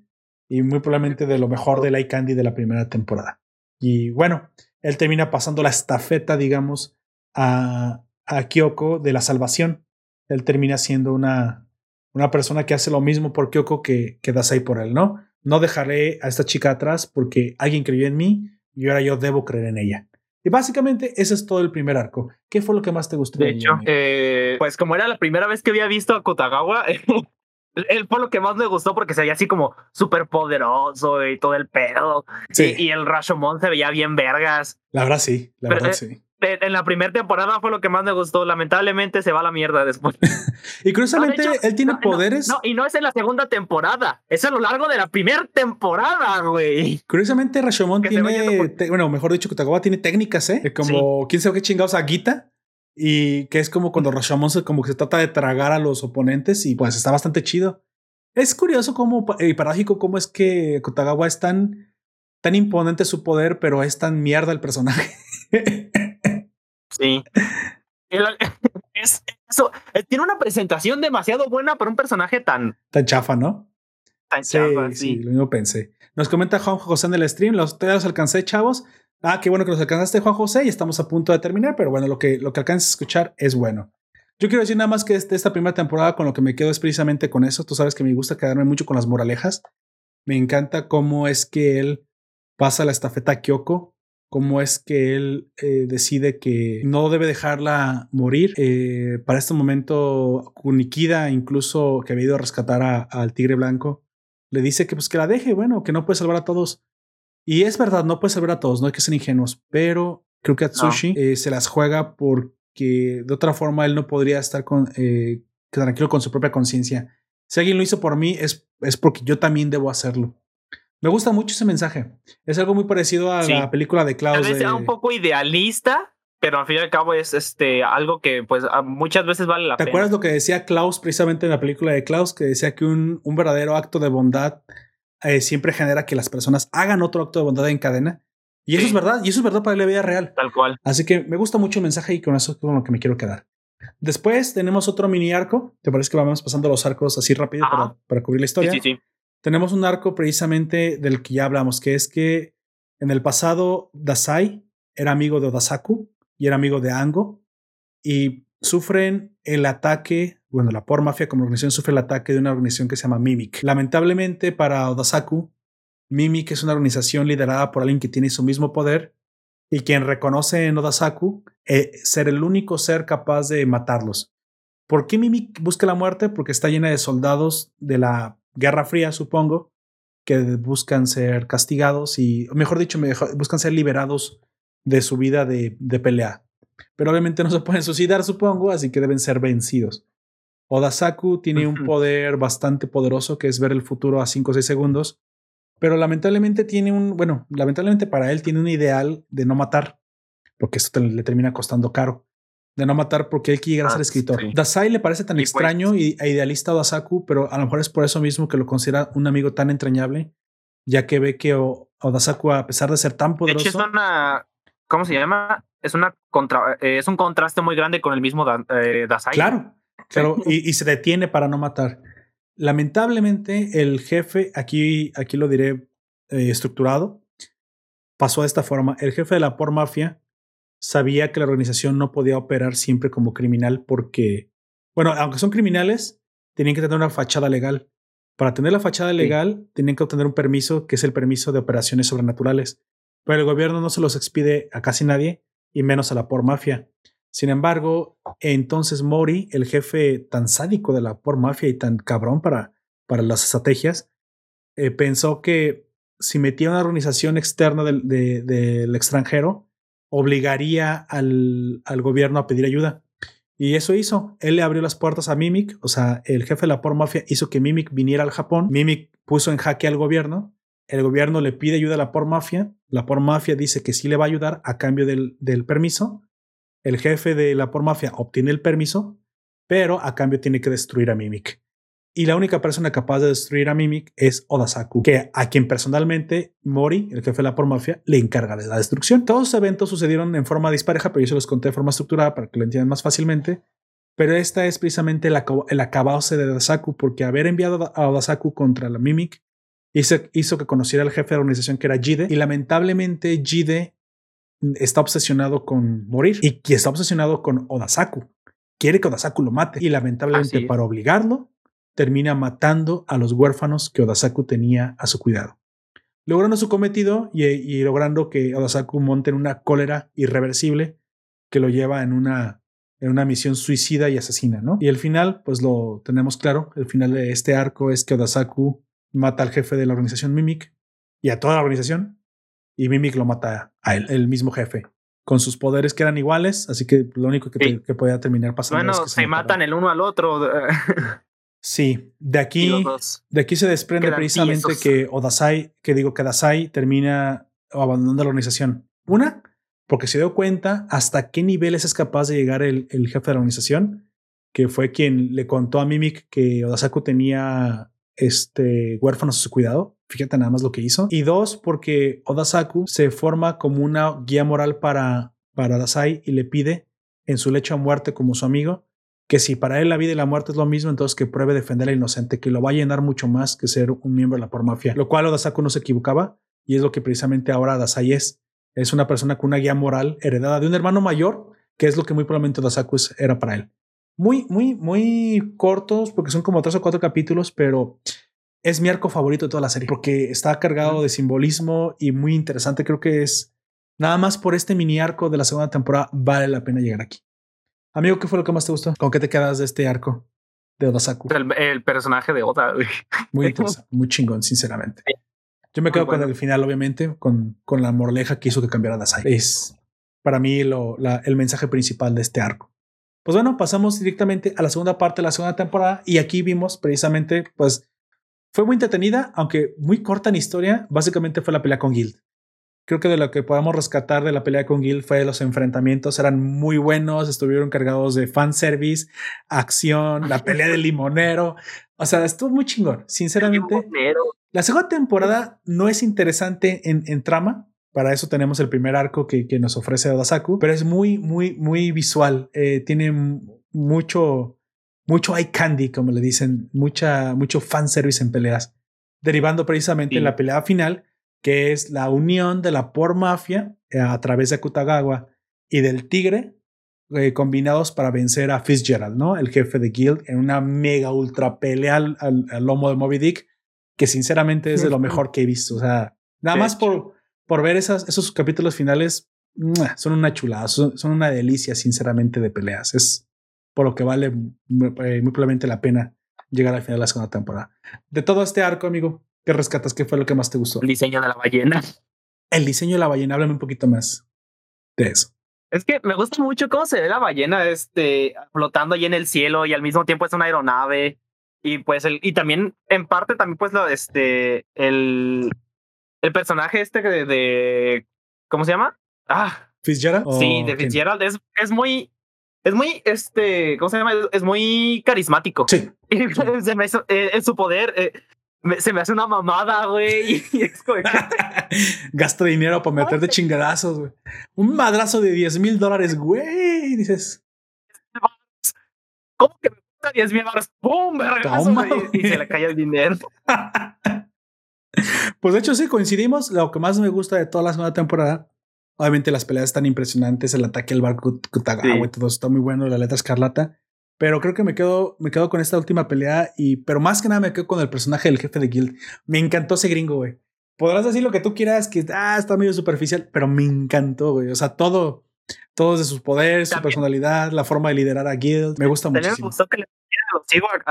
S1: y muy probablemente de lo mejor de la Candy de la primera temporada. Y bueno, él termina pasando la estafeta, digamos, a, a Kyoko de la salvación. Él termina siendo una, una persona que hace lo mismo por Kyoko que, que Dasai por él, ¿no? No dejaré a esta chica atrás porque alguien creyó en mí y ahora yo debo creer en ella. Y básicamente ese es todo el primer arco. ¿Qué fue lo que más te gustó?
S2: De, hecho, eh, pues como era la primera vez que había visto a Kotagawa, él fue lo que más me gustó porque se veía así como súper poderoso y todo el pedo. Sí. Y, el Rashomon se veía bien vergas.
S1: La verdad sí, la verdad eh, sí
S2: en la primera temporada fue lo que más me gustó. Lamentablemente se va a la mierda después.
S1: y curiosamente, él tiene poderes.
S2: No, y no es en la segunda temporada. Es a lo largo de la primera temporada, güey.
S1: Curiosamente, Rashomon tiene. bueno, mejor dicho, Kutagawa tiene técnicas, ¿eh? Como, quién sabe qué chingados a Gita. Y que es como cuando Rashomon se, como que se trata de tragar a los oponentes y pues está bastante chido. Es curioso cómo, y paradójico cómo es que Kutagawa es tan, tan imponente su poder, pero es tan mierda el personaje.
S2: Sí. es, eso, eh, tiene una presentación demasiado buena para un personaje tan...
S1: Tan chafa, ¿no?
S2: Tan chafa, sí.
S1: lo mismo pensé. Nos comenta Juan José en el stream, los, los alcancé, chavos. Ah, qué bueno que los alcanzaste, Juan José, y estamos a punto de terminar, pero bueno, lo que, lo que alcances a escuchar es bueno. Yo quiero decir nada más que este, esta primera temporada con lo que me quedo es precisamente con eso. Tú sabes que me gusta quedarme mucho con las moralejas. Me encanta cómo es que él pasa la estafeta a Kyoko cómo es que él eh, decide que no debe dejarla morir. Eh, para este momento, Kunikida, incluso que había ido a rescatar al tigre blanco, le dice que pues que la deje, bueno, que no puede salvar a todos. Y es verdad, no puede salvar a todos, no hay que ser ingenuos, pero creo que Atsushi eh, se las juega porque de otra forma él no podría estar con, tranquilo con su propia conciencia. Si alguien lo hizo por mí es, es porque yo también debo hacerlo. Me gusta mucho ese mensaje. Es algo muy parecido a la película de Klaus.
S2: Tal vez sea un poco idealista, pero al fin y al cabo es este algo que pues muchas veces vale la
S1: pena. ¿Te acuerdas lo que decía Klaus precisamente en la película de Klaus? Que decía que un, un verdadero acto de bondad eh, siempre genera que las personas hagan otro acto de bondad en cadena. Y eso es verdad, y eso es verdad para la vida real.
S2: Tal cual.
S1: Así que me gusta mucho el mensaje y con eso es con lo que me quiero quedar. Después tenemos otro mini arco. ¿Te parece que vamos pasando los arcos así rápido para, para, cubrir la historia?
S2: Sí, sí, sí
S1: tenemos un arco precisamente del que ya hablamos, que es que en el pasado Dasai era amigo de Odasaku y era amigo de Ango y sufren el ataque, bueno, la Por Mafia como organización sufre el ataque de una organización que se llama Mimic. Lamentablemente para Odasaku, Mimic es una organización liderada por alguien que tiene su mismo poder y quien reconoce en Odasaku eh, ser el único ser capaz de matarlos. ¿Por qué Mimic busca la muerte? Porque está llena de soldados de la Guerra Fría, supongo, que buscan ser castigados y, mejor dicho, buscan ser liberados de su vida de, de pelea. Pero obviamente no se pueden suicidar, supongo, así que deben ser vencidos. Odasaku tiene un poder bastante poderoso que es ver el futuro a 5 o 6 segundos, pero lamentablemente tiene un, bueno, lamentablemente para él tiene un ideal de no matar, porque esto le termina costando caro de no matar porque él quiere llegar a ser ah, escritor. Dasai le parece tan pues extraño y, e idealista a Odasaku, pero a lo mejor es por eso mismo que lo considera un amigo tan entrañable, ya que ve que Odasaku, a pesar de ser tan poderoso.
S2: De hecho, es una. ¿Cómo se llama? Es, una contra, eh, es un contraste muy grande con el mismo eh, Dasai.
S1: Claro, claro y, se detiene para no matar. Lamentablemente, el jefe, aquí, aquí lo diré eh, estructurado, pasó de esta forma. El jefe de la por mafia sabía que la organización no podía operar siempre como criminal porque, bueno, aunque son criminales, tenían que tener una fachada legal. Para tener la fachada legal, tenían que obtener un permiso, que es el permiso de operaciones sobrenaturales. Pero el gobierno no se los expide a casi nadie, y menos a la por mafia. Sin embargo, entonces Mori, el jefe tan sádico de la por mafia y tan cabrón para, para las estrategias, eh, pensó que si metía una organización externa del extranjero, obligaría al, al, gobierno a pedir ayuda. Y eso hizo. Él le abrió las puertas a Mimic, o sea, el jefe de la por mafia hizo que Mimic viniera al Japón. Mimic puso en jaque al gobierno. El gobierno le pide ayuda a la por mafia. La por mafia dice que sí le va a ayudar a cambio del, del permiso. El jefe de la por mafia obtiene el permiso, pero a cambio tiene que destruir a Mimic. Y la única persona capaz de destruir a Mimic es Odasaku, que a quien personalmente Mori, el jefe de la por mafia, le encarga de la destrucción. Todos los eventos sucedieron en forma dispareja, pero yo se los conté de forma estructurada para que lo entiendan más fácilmente. Pero esta es precisamente el, el acabose de Odasaku, porque haber enviado a Odasaku contra la Mimic hizo, hizo que conociera al jefe de la organización que era Jide y lamentablemente Jide está obsesionado con morir y que está obsesionado con Odasaku. Quiere que Odasaku lo mate y lamentablemente para obligarlo termina matando a los huérfanos que Odasaku tenía a su cuidado. Logrando su cometido y, logrando que Odasaku monte en una cólera irreversible que lo lleva en una, en una misión suicida y asesina, ¿no? Y el final, pues lo tenemos claro, el final de este arco es que Odasaku mata al jefe de la organización Mimic y a toda la organización y Mimic lo mata a él, el mismo jefe, con sus poderes que eran iguales, así que lo único que, podía terminar pasando
S2: bueno,
S1: es que
S2: se, matan el uno al otro.
S1: sí, de aquí, de aquí se desprende precisamente que Odasai, que digo que Odasai termina abandonando la organización. Una, porque se dio cuenta hasta qué niveles es capaz de llegar el, el jefe de la organización, que fue quien le contó a Mimic que Odasaku tenía este, huérfanos a su cuidado. Fíjate nada más lo que hizo. Y dos, porque Odasaku se forma como una guía moral para, para Dasai y le pide en su lecho a muerte como su amigo que si para él la vida y la muerte es lo mismo, entonces que pruebe defender al inocente, que lo va a llenar mucho más que ser un miembro de la por mafia. Lo cual Odasaku no se equivocaba y es lo que precisamente ahora Dasai es. Es una persona con una guía moral heredada de un hermano mayor, que es lo que muy probablemente Odasaku era para él muy, muy, muy cortos, porque son como tres o cuatro capítulos, pero es mi arco favorito de toda la serie, porque está cargado de simbolismo y muy interesante. Creo que es nada más por este mini arco de la segunda temporada, vale la pena llegar aquí. Amigo, ¿qué fue lo que más te gustó? ¿Con qué te quedas de este arco de Odasaku?
S2: El, personaje de Oda.
S1: Muy interesante, muy chingón, sinceramente. Yo me quedo con el final, obviamente, con, con la morleja que hizo que cambiara Dasai. Es para mí lo, el mensaje principal de este arco. Pues bueno, pasamos directamente a la segunda parte de la segunda temporada y aquí vimos precisamente, pues fue muy entretenida, aunque muy corta en historia, básicamente fue la pelea con Guild. Creo que de lo que podamos rescatar de la pelea con Guild fue los enfrentamientos, eran muy buenos, estuvieron cargados de fanservice, acción, la pelea del limonero, o sea, estuvo muy chingón, sinceramente. La segunda temporada no es interesante en, en trama, para eso tenemos el primer arco que, que nos ofrece Odasaku, pero es muy, muy, muy visual. Eh, tiene mucho, mucho eye candy, como le dicen, mucha, mucho fanservice en peleas, derivando precisamente en la pelea final, que es la unión de la por mafia eh, a través de Akutagawa y del tigre eh, combinados para vencer a Fitzgerald, ¿no? El jefe de Guild en una mega ultra pelea al, al lomo de Moby Dick, que sinceramente es de lo mejor que he visto. O sea, nada más por, por ver esas, esos capítulos finales, son una chulada, son, una delicia, sinceramente, de peleas. Es por lo que vale eh, muy, probablemente la pena llegar al final de la segunda temporada. De todo este arco, amigo, ¿qué rescatas? ¿Qué fue lo que más te gustó?
S2: El diseño de la ballena.
S1: El diseño de la ballena, háblame un poquito más de eso.
S2: Es que me gusta mucho cómo se ve la ballena este, flotando ahí en el cielo y al mismo tiempo es una aeronave. Y pues el, y también en parte también pues lo, este, el, el personaje este de, ¿cómo se llama? Ah,
S1: Fitzgerald.
S2: Sí, de Fitzgerald es, es muy es muy, este, ¿cómo se llama? Es muy carismático.
S1: Sí.
S2: se me eh, su poder eh, se me hace una mamada, güey.
S1: Gasto dinero para meter de chingadazos, güey. Un madrazo de 10 mil dólares, güey. Dices.
S2: ¿Cómo que me gusta 10 mil dólares? ¡Pum! y se le cae el dinero.
S1: Pues de hecho sí, coincidimos. Lo que más me gusta de toda la segunda temporada, obviamente las peleas están impresionantes, el ataque al barco Kutagawa y todo está muy bueno, la letra escarlata. Pero creo que me quedo, me quedo con esta última pelea y, pero más que nada me quedo con el personaje del jefe de Guild. Me encantó ese gringo, güey. Podrás decir lo que tú quieras, que ah, está medio superficial, pero me encantó, güey. O sea, todo, todos de sus poderes, su personalidad, la forma de liderar a Guild. Me gusta mucho. Me
S2: gustó que le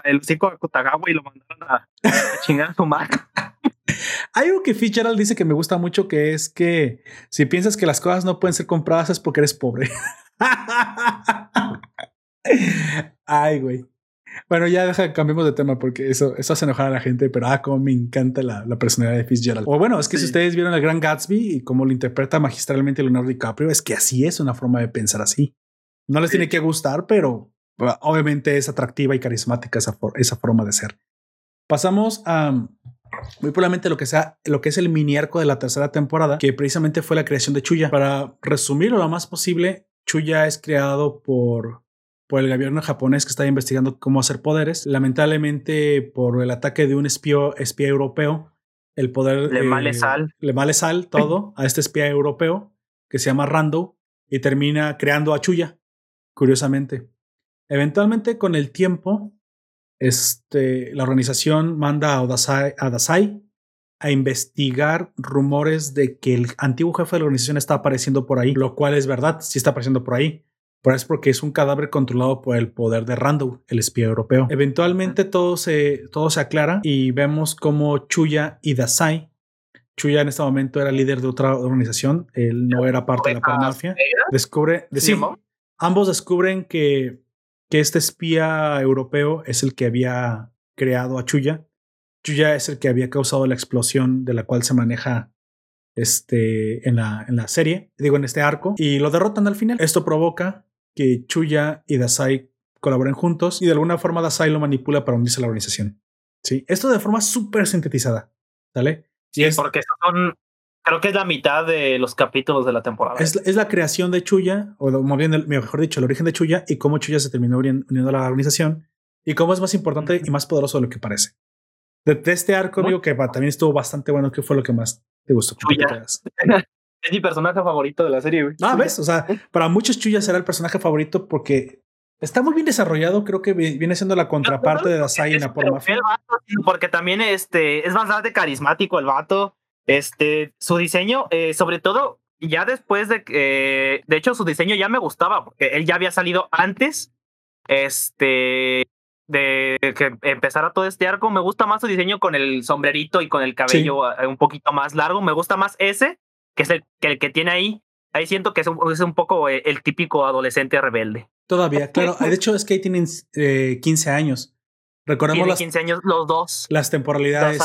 S2: el hocico a Kutagawa y lo mandaron a, a chingar a su madre.
S1: Hay algo que Fitzgerald dice que me gusta mucho, que es que si piensas que las cosas no pueden ser compradas es porque eres pobre. Ay, güey. Bueno, ya deja, cambiemos de tema porque eso, eso hace enojar a la gente, pero ah, como me encanta la, la personalidad de Fitzgerald. O bueno, es que si ustedes vieron el Gran Gatsby y cómo lo interpreta magistralmente Leonardo DiCaprio, es que así es una forma de pensar así. No les tiene que gustar, pero obviamente es atractiva y carismática esa, esa forma de ser. Pasamos a muy probablemente lo que sea lo que es el mini arco de la tercera temporada, que precisamente fue la creación de Chuya. Para resumirlo lo más posible, Chuya es creado por por el gobierno japonés que está investigando cómo hacer poderes. Lamentablemente, por el ataque de un espía, espía europeo, el poder.
S2: Le male sal.
S1: Le male sal todo a este espía europeo que se llama Rando y termina creando a Chuya, curiosamente. Eventualmente, con el tiempo, este, la organización manda a, Odasai, a Dasai a investigar rumores de que el antiguo jefe de la organización está apareciendo por ahí, lo cual es verdad, sí está apareciendo por ahí. Pero es porque es un cadáver controlado por el poder de Rando, el espía europeo. Eventualmente todo se, todo se aclara y vemos como Chuya y Dasai. Chuya en este momento era líder de otra organización, él no era parte de la mafia. Descubre, ambos descubren que, que este espía europeo es el que había creado a Chuya Chuya es el que había causado la explosión de la cual se maneja este, en, la, en la serie, digo en este arco, y lo derrotan al final. Esto provoca que Chuya y Dasai colaboren juntos y de alguna forma Dasai lo manipula para unirse a la organización. Sí, esto de forma súper sintetizada, ¿sale?
S2: Sí, es, porque son, creo que es la mitad de los capítulos de la temporada.
S1: Es, es la creación de Chuya, o más bien, mejor dicho, el origen de Chuya y cómo Chuya se terminó uniendo a la organización y cómo es más importante y más poderoso de lo que parece. De, este arco, digo que también estuvo bastante bueno. ¿Qué fue lo que más te gustó?
S2: Es mi personaje favorito de la serie. Güey.
S1: Ah, ves, o sea, para muchos Chuya será el personaje favorito porque está muy bien desarrollado. Creo que viene siendo la contraparte de Dasai en Apor Mafia.
S2: Porque también este, es bastante carismático el vato. Este, su diseño, eh, sobre todo, ya después de que, de hecho, su diseño ya me gustaba porque él ya había salido antes. Este, de que empezara todo este arco. Me gusta más su diseño con el sombrerito y con el cabello eh, un poquito más largo. Me gusta más ese, que es el que, el que tiene ahí. Ahí siento que es un, es un poco eh, el típico adolescente rebelde.
S1: Todavía, claro. De hecho, es que ahí tienen 15 años. Recordemos
S2: las 15 años los dos.
S1: Las temporalidades.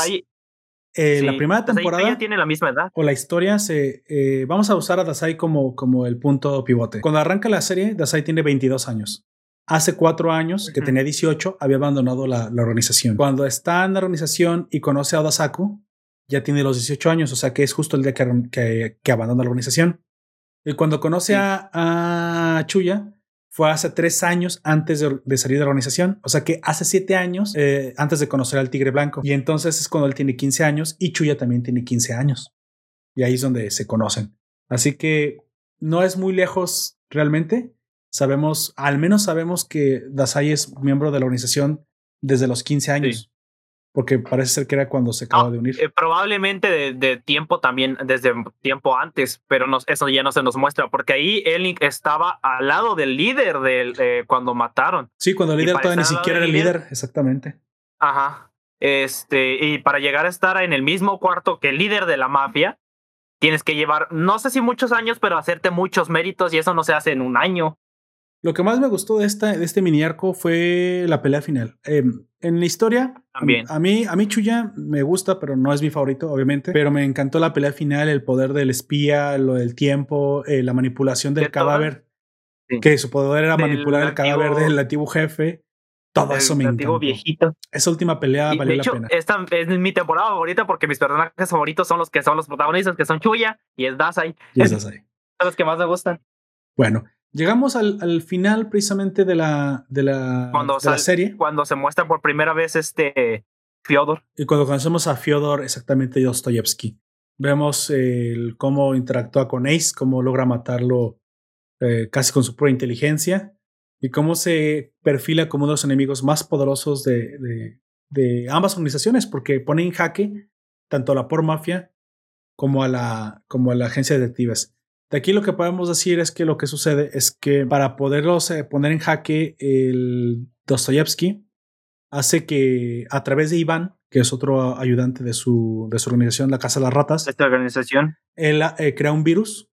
S1: Eh, la primera temporada.
S2: Dasai tiene la misma edad.
S1: O la historia se. vamos a usar a Dasai como, como el punto pivote. Cuando arranca la serie, Dasai tiene 22 años. Hace cuatro años, que tenía 18, había abandonado la, organización. Cuando está en la organización y conoce a Odasaku, ya tiene los 18 años, o sea que es justo el día que, que, abandona la organización. Y cuando conoce a, Chuya, fue hace tres años antes de, salir de la organización, o sea que hace siete años eh, antes de conocer al Tigre Blanco. Y entonces es cuando él tiene 15 años y Chuya también tiene 15 años. Y ahí es donde se conocen. Así que no es muy lejos realmente, sabemos, al menos sabemos que Dasai es miembro de la organización desde los 15 años. Porque parece ser que era cuando se acaba de unir.
S2: Eh, probablemente de, tiempo también, desde tiempo antes, pero eso ya no se nos muestra, porque ahí Elink estaba al lado del líder de, cuando mataron.
S1: Sí, cuando el líder todavía ni siquiera era el líder, exactamente.
S2: Ajá. Este, y para llegar a estar en el mismo cuarto que el líder de la mafia, tienes que llevar, no sé si muchos años, pero hacerte muchos méritos y eso no se hace en un año.
S1: Lo que más me gustó de, esta, de este mini arco fue la pelea final. Em, en la historia,
S2: También.
S1: A, mí, a mí Chuya me gusta, pero no es mi favorito, obviamente. Pero me encantó la pelea final, el poder del espía, lo del tiempo, eh, la manipulación del cadáver. Que su poder era manipular el cadáver del antiguo jefe. Todo eso me encantó.
S2: viejito.
S1: Esa última pelea valió la pena.
S2: Esta es mi temporada favorita porque mis personajes favoritos son los que son los protagonistas, que son Chuya y es Dasai.
S1: Y es Dasai.
S2: son los que más me gustan.
S1: Bueno, Llegamos al, al, final precisamente de la, de la,
S2: cuando
S1: de la serie.
S2: Cuando se muestra por primera vez este Fyodor.
S1: Y cuando conocemos a Fyodor, exactamente Dostoyevsky. Vemos el, cómo interactúa con Ace, cómo logra matarlo eh, casi con su pura inteligencia y cómo se perfila como uno de los enemigos más poderosos de, de, de ambas organizaciones, porque pone en jaque tanto a la Por Mafia como a la, como a la agencia de detectives. De aquí lo que podemos decir es que lo que sucede es que para poderlos eh, poner en jaque, el Dostoyevsky hace que a través de Iván, que es otro ayudante de su, de su organización, la Casa de las Ratas,
S2: esta organización,
S1: él eh, crea un virus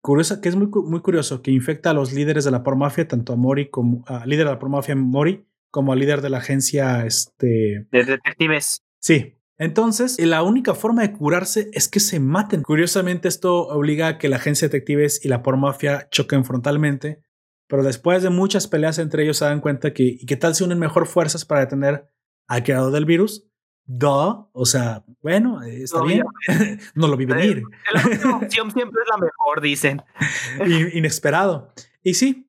S1: curioso, que es muy, muy curioso, que infecta a los líderes de la por mafia, tanto a Mori como a líder de la por mafia Mori, como al líder de la agencia este,
S2: de detectives.
S1: Sí, entonces, la única forma de curarse es que se maten. Curiosamente, esto obliga a que la agencia de detectives y la por mafia choquen frontalmente, pero después de muchas peleas entre ellos se dan cuenta que, ¿y qué tal se unen mejor fuerzas para detener al creador del virus? Duh, o sea, bueno, está bien, no lo vi venir.
S2: La opción siempre es la mejor, dicen.
S1: Inesperado. Y sí,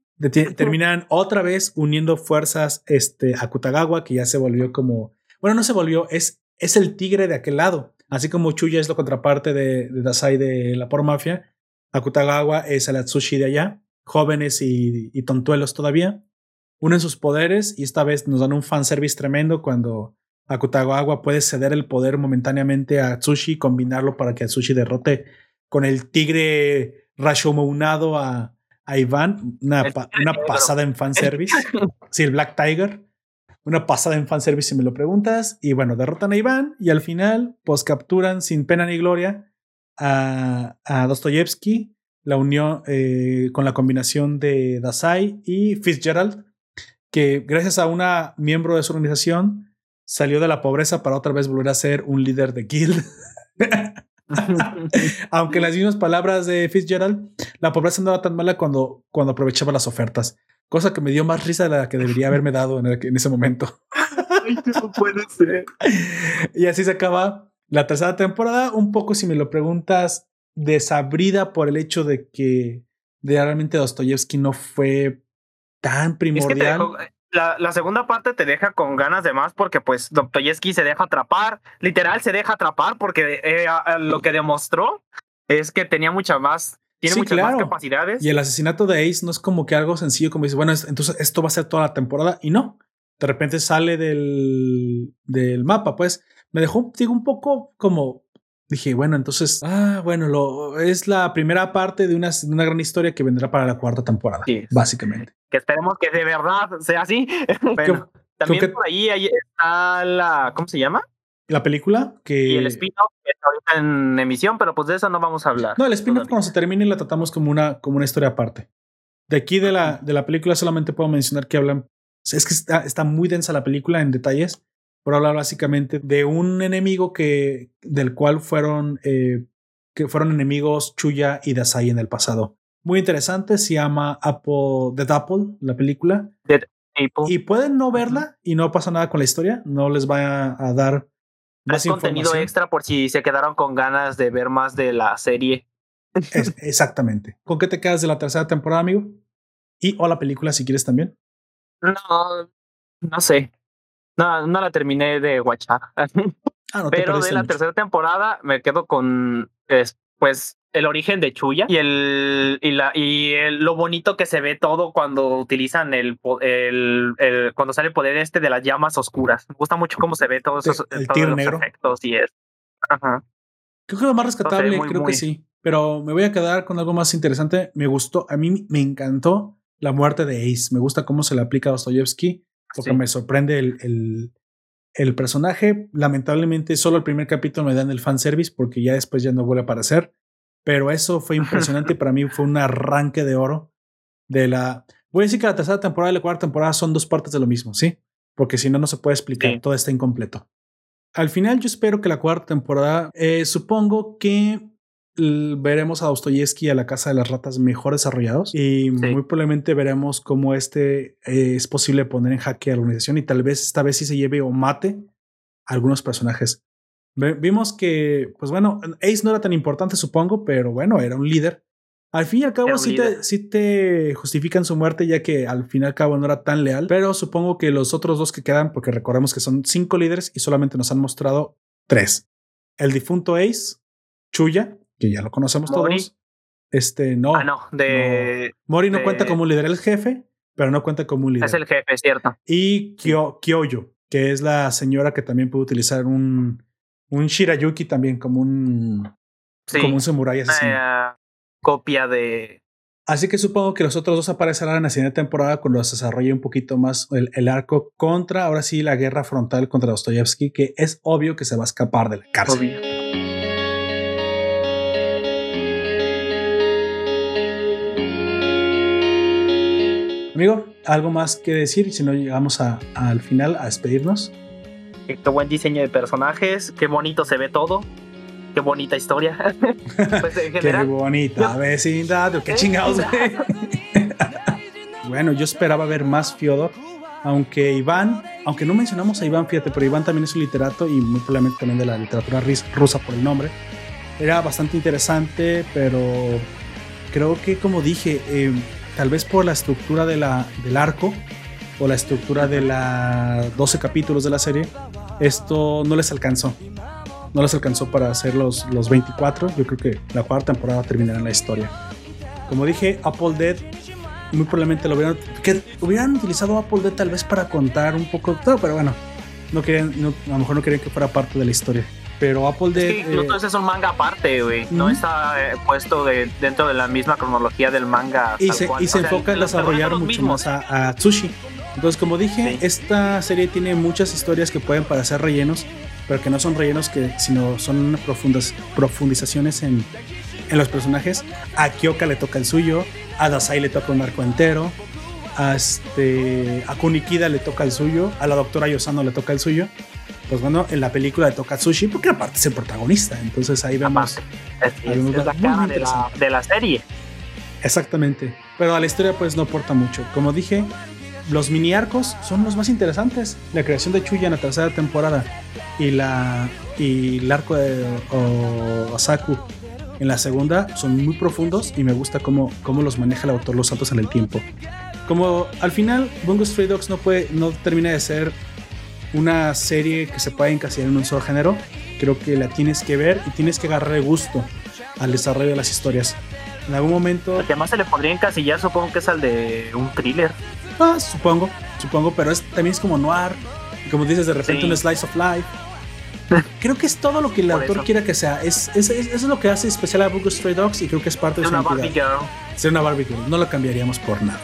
S1: terminan otra vez uniendo fuerzas este, a Kutagawa, que ya se volvió como, bueno, no se volvió, es es el tigre de aquel lado. Así como Chuya es la contraparte de, de Dasai de la por mafia, Akutagawa es el Atsushi de allá, jóvenes y, y tontuelos todavía. Unen sus poderes y esta vez nos dan un fanservice tremendo cuando Akutagawa puede ceder el poder momentáneamente a Atsushi y combinarlo para que Atsushi derrote con el tigre Rashomounado a, a Iván. Una, una pasada en fanservice. sí, el Black Tiger. Una pasada en fanservice si me lo preguntas. Y bueno, derrotan a Iván y al final, pues capturan sin pena ni gloria a, a Dostoyevsky, la unión eh, con la combinación de Dasai y Fitzgerald, que gracias a una miembro de su organización salió de la pobreza para otra vez volver a ser un líder de guild. Aunque las mismas palabras de Fitzgerald, la pobreza no era tan mala cuando, cuando aprovechaba las ofertas, cosa que me dio más risa de la que debería haberme dado en, en ese momento.
S2: no puede ser.
S1: Y así se acaba la tercera temporada, un poco si me lo preguntas, desabrida por el hecho de que realmente Dostoyevsky no fue tan primordial.
S2: Eh, la, segunda parte te deja con ganas de más porque pues Dostoyevsky se deja atrapar, literal se deja atrapar porque eh, lo que demostró es que tenía mucha más, tiene muchas más capacidades.
S1: Y el asesinato de Ace no es como que algo sencillo como dice, bueno, entonces esto va a ser toda la temporada y no, de repente sale del, del mapa, pues me dejó, digo, un poco como dije, bueno, entonces, ah, bueno, lo, es la primera parte de una, una gran historia que vendrá para la cuarta temporada, básicamente.
S2: Que esperemos que de verdad sea así. Pero también por ahí, ahí, está la, ¿cómo se llama?
S1: La película que...
S2: Y el spin-off que está ahorita en emisión, pero pues de eso no vamos a hablar.
S1: No, el spin-off cuando se termine la tratamos como una, como una historia aparte. De aquí de la, de la película solamente puedo mencionar que hablan... Es que está, está muy densa la película en detalles por hablar básicamente de un enemigo que, del cual fueron, eh, que fueron enemigos Chuya y Dasai en el pasado. Muy interesante, se llama Apple, The Apple, la película. Y pueden no verla y no pasa nada con la historia, no les va a, dar
S2: más contenido extra por si se quedaron con ganas de ver más de la serie.
S1: exactamente. ¿Con qué te quedas de la tercera temporada, amigo? Y o la película si quieres también.
S2: No, no sé. No, no la terminé de watchar. Ah, Pero de la tercera temporada me quedo con pues el origen de Chuya y el y la y lo bonito que se ve todo cuando utilizan el, el, cuando sale el poder este de las llamas oscuras. Me gusta mucho cómo se ve todos esos, el efectos y es. Ajá.
S1: Creo que lo más rescatable, creo que sí. Pero me voy a quedar con algo más interesante. Me gustó, a mí me encantó la muerte de Ace. Me gusta cómo se le aplica a Dostoyevsky porque me sorprende el, el, personaje. Lamentablemente, solo el primer capítulo me dan el fanservice porque ya después ya no vuelve a aparecer. Pero eso fue impresionante. para mí fue un arranque de oro de la. Voy a decir que la tercera temporada y la cuarta temporada son dos partes de lo mismo, ¿sí? Porque si no, no se puede explicar. Todo está incompleto. Al final, yo espero que la cuarta temporada, eh, supongo que veremos a Dostoyevsky a la Casa de las Ratas mejor desarrollados y muy probablemente veremos cómo este eh, es posible poner en jaque a la organización y tal vez esta vez sí se lleve o mate a algunos personajes. Vimos que, pues bueno, Ace no era tan importante, supongo, pero bueno, era un líder. Al fin y al cabo, sí te, sí te, justifican su muerte, ya que al fin y al cabo no era tan leal. Pero supongo que los otros dos que quedan, porque recordemos que son cinco líderes y solamente nos han mostrado tres: el difunto Ace, Chuya, que ya lo conocemos todos. Este, no.
S2: Ah, no, de.
S1: Mori no cuenta como un líder, el jefe, pero no cuenta como un líder.
S2: Es el jefe, es cierto.
S1: Y Kyo, Kyoyo, que es la señora que también puede utilizar un, un Shirayuki también como un. como un samurai asesino.
S2: Una copia de.
S1: Así que supongo que los otros dos aparecerán en la siguiente temporada cuando se desarrolle un poquito más el, el, arco contra, ahora sí, la guerra frontal contra Dostoyevsky, que es obvio que se va a escapar de la cárcel. Obvio. Amigo, ¿algo más que decir? Si no llegamos al final a despedirnos.
S2: Qué buen diseño de personajes, qué bonito se ve todo, qué bonita historia.
S1: pues qué bonita vecindad, qué chingados. bueno, yo esperaba ver más Fyodor, aunque Iván, aunque no mencionamos a Iván, fíjate, pero Iván también es un literato y muy probablemente también de la literatura rusa por el nombre. Era bastante interesante, pero creo que como dije, eh, tal vez por la estructura de la, del arco o la estructura de los 12 capítulos de la serie, esto no les alcanzó. no les alcanzó para hacer los, los 24. Yo creo que la cuarta temporada terminará en la historia. Como dije, Apple Dead muy probablemente lo hubieran que hubieran utilizado Apple Dead tal vez para contar un poco todo, pero bueno, no querían, a lo mejor no querían que fuera parte de la historia. Pero Apple Dead.
S2: Sí, incluso eh, es un manga aparte, güey. No está eh, puesto de, dentro de la misma cronología del manga.
S1: Y se, y se enfoca en desarrollar mucho más a, Tsushi. Entonces, como dije, esta serie tiene muchas historias que pueden parecer rellenos, pero que no son rellenos, que, sino son profundas, profundizaciones en, en los personajes. A Kyoka le toca el suyo, a Dasai le toca un arco entero, a, este, a Kunikida le toca el suyo, a la doctora Yosano le toca el suyo. Pues bueno, en la película le toca Tsushi porque aparte es el protagonista. Entonces ahí vemos.
S2: es, la cara de la, de la serie.
S1: Exactamente. Pero a la historia pues no aporta mucho. Como dije, los mini arcos son los más interesantes. La creación de Chuya en la tercera temporada y la y el arco de Osaku en la segunda son muy profundos y me gusta cómo, cómo los maneja el autor los saltos en el tiempo. Como al final Bungo Stray Dogs no, puede, no termina de ser una serie que se pueda encasillar en un solo género, creo que la tienes que ver y tienes que agarrar gusto al desarrollo de las historias. En algún momento...
S2: El que más se le podría encasillar supongo que es al de un thriller.
S1: Ah, supongo, supongo, pero es, también es como noir, como dices, de repente un slice of life creo que es todo lo que el autor quiera que sea. Es, eso es lo que hace especial a Book of Stray Dogs y creo que es parte de su
S2: una Barbie Girl.
S1: Ser una Barbie Girl. No lo cambiaríamos por nada.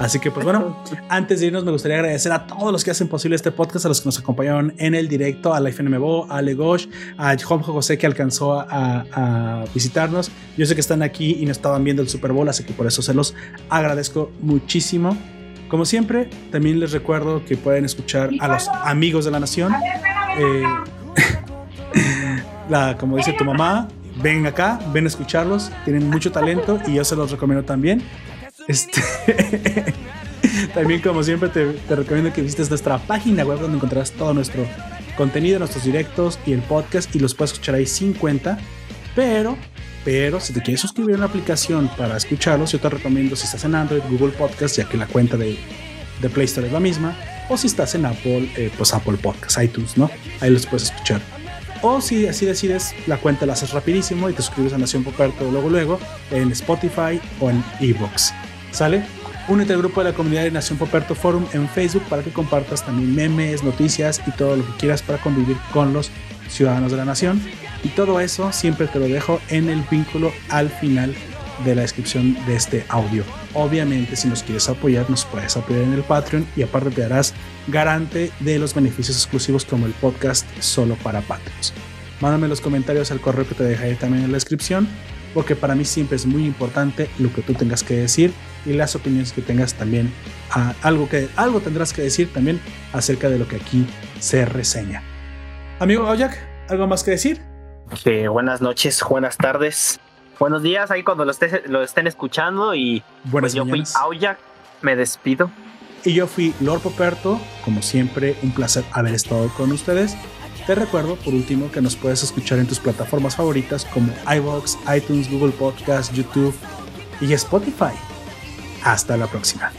S1: Así que, pues bueno, antes de irnos, me gustaría agradecer a todos los que hacen posible este podcast, a los que nos acompañaron en el directo, a la FNMBO, a Ale Gosh, a Juanjo José que alcanzó a, visitarnos. Yo sé que están aquí y no estaban viendo el Super Bowl, así que por eso se los agradezco muchísimo. Como siempre, también les recuerdo que pueden escuchar a los amigos de la nación. Eh, la, como dice tu mamá, ven acá, ven a escucharlos, tienen mucho talento y yo se los recomiendo también. Este, también como siempre te, recomiendo que visites nuestra página web donde encontrarás todo nuestro contenido, nuestros directos y el podcast y los puedes escuchar ahí sin cuenta. Pero, pero si te quieres suscribir a una aplicación para escucharlos, yo te recomiendo si estás en Android, Google Podcast, ya que la cuenta de, de Play Store es la misma, o si estás en Apple, eh, pues Apple Podcast, iTunes, ¿no? Ahí los puedes escuchar. O si así decides, la cuenta la haces rapidísimo y te suscribes a Nación Poperto luego luego en Spotify o en Evox. ¿Sale? Únete al grupo de la comunidad de Nación Poperto Forum en Facebook para que compartas también memes, noticias y todo lo que quieras para convivir con los ciudadanos de la nación. Y todo eso siempre te lo dejo en el vínculo al final de la descripción de este audio. Obviamente, si nos quieres apoyar, nos puedes apoyar en el Patreon y aparte te darás garante de los beneficios exclusivos como el podcast solo para Patreons. Mándame los comentarios al correo que te dejaré también en la descripción, porque para mí siempre es muy importante lo que tú tengas que decir y las opiniones que tengas también. A algo, que, algo tendrás que decir también acerca de lo que aquí se reseña. Amigo Aoyak, ¿algo más que decir?
S2: buenas noches, buenas tardes buenos días ahí cuando lo, lo estén escuchando y
S1: Buenas
S2: pues yo fui Aoyak, me despido.
S1: Y yo fui Lord Poperto, como siempre un placer haber estado con ustedes. Te recuerdo por último que nos puedes escuchar en tus plataformas favoritas como iVoox, iTunes, Google Podcast, YouTube y Spotify. Hasta la próxima.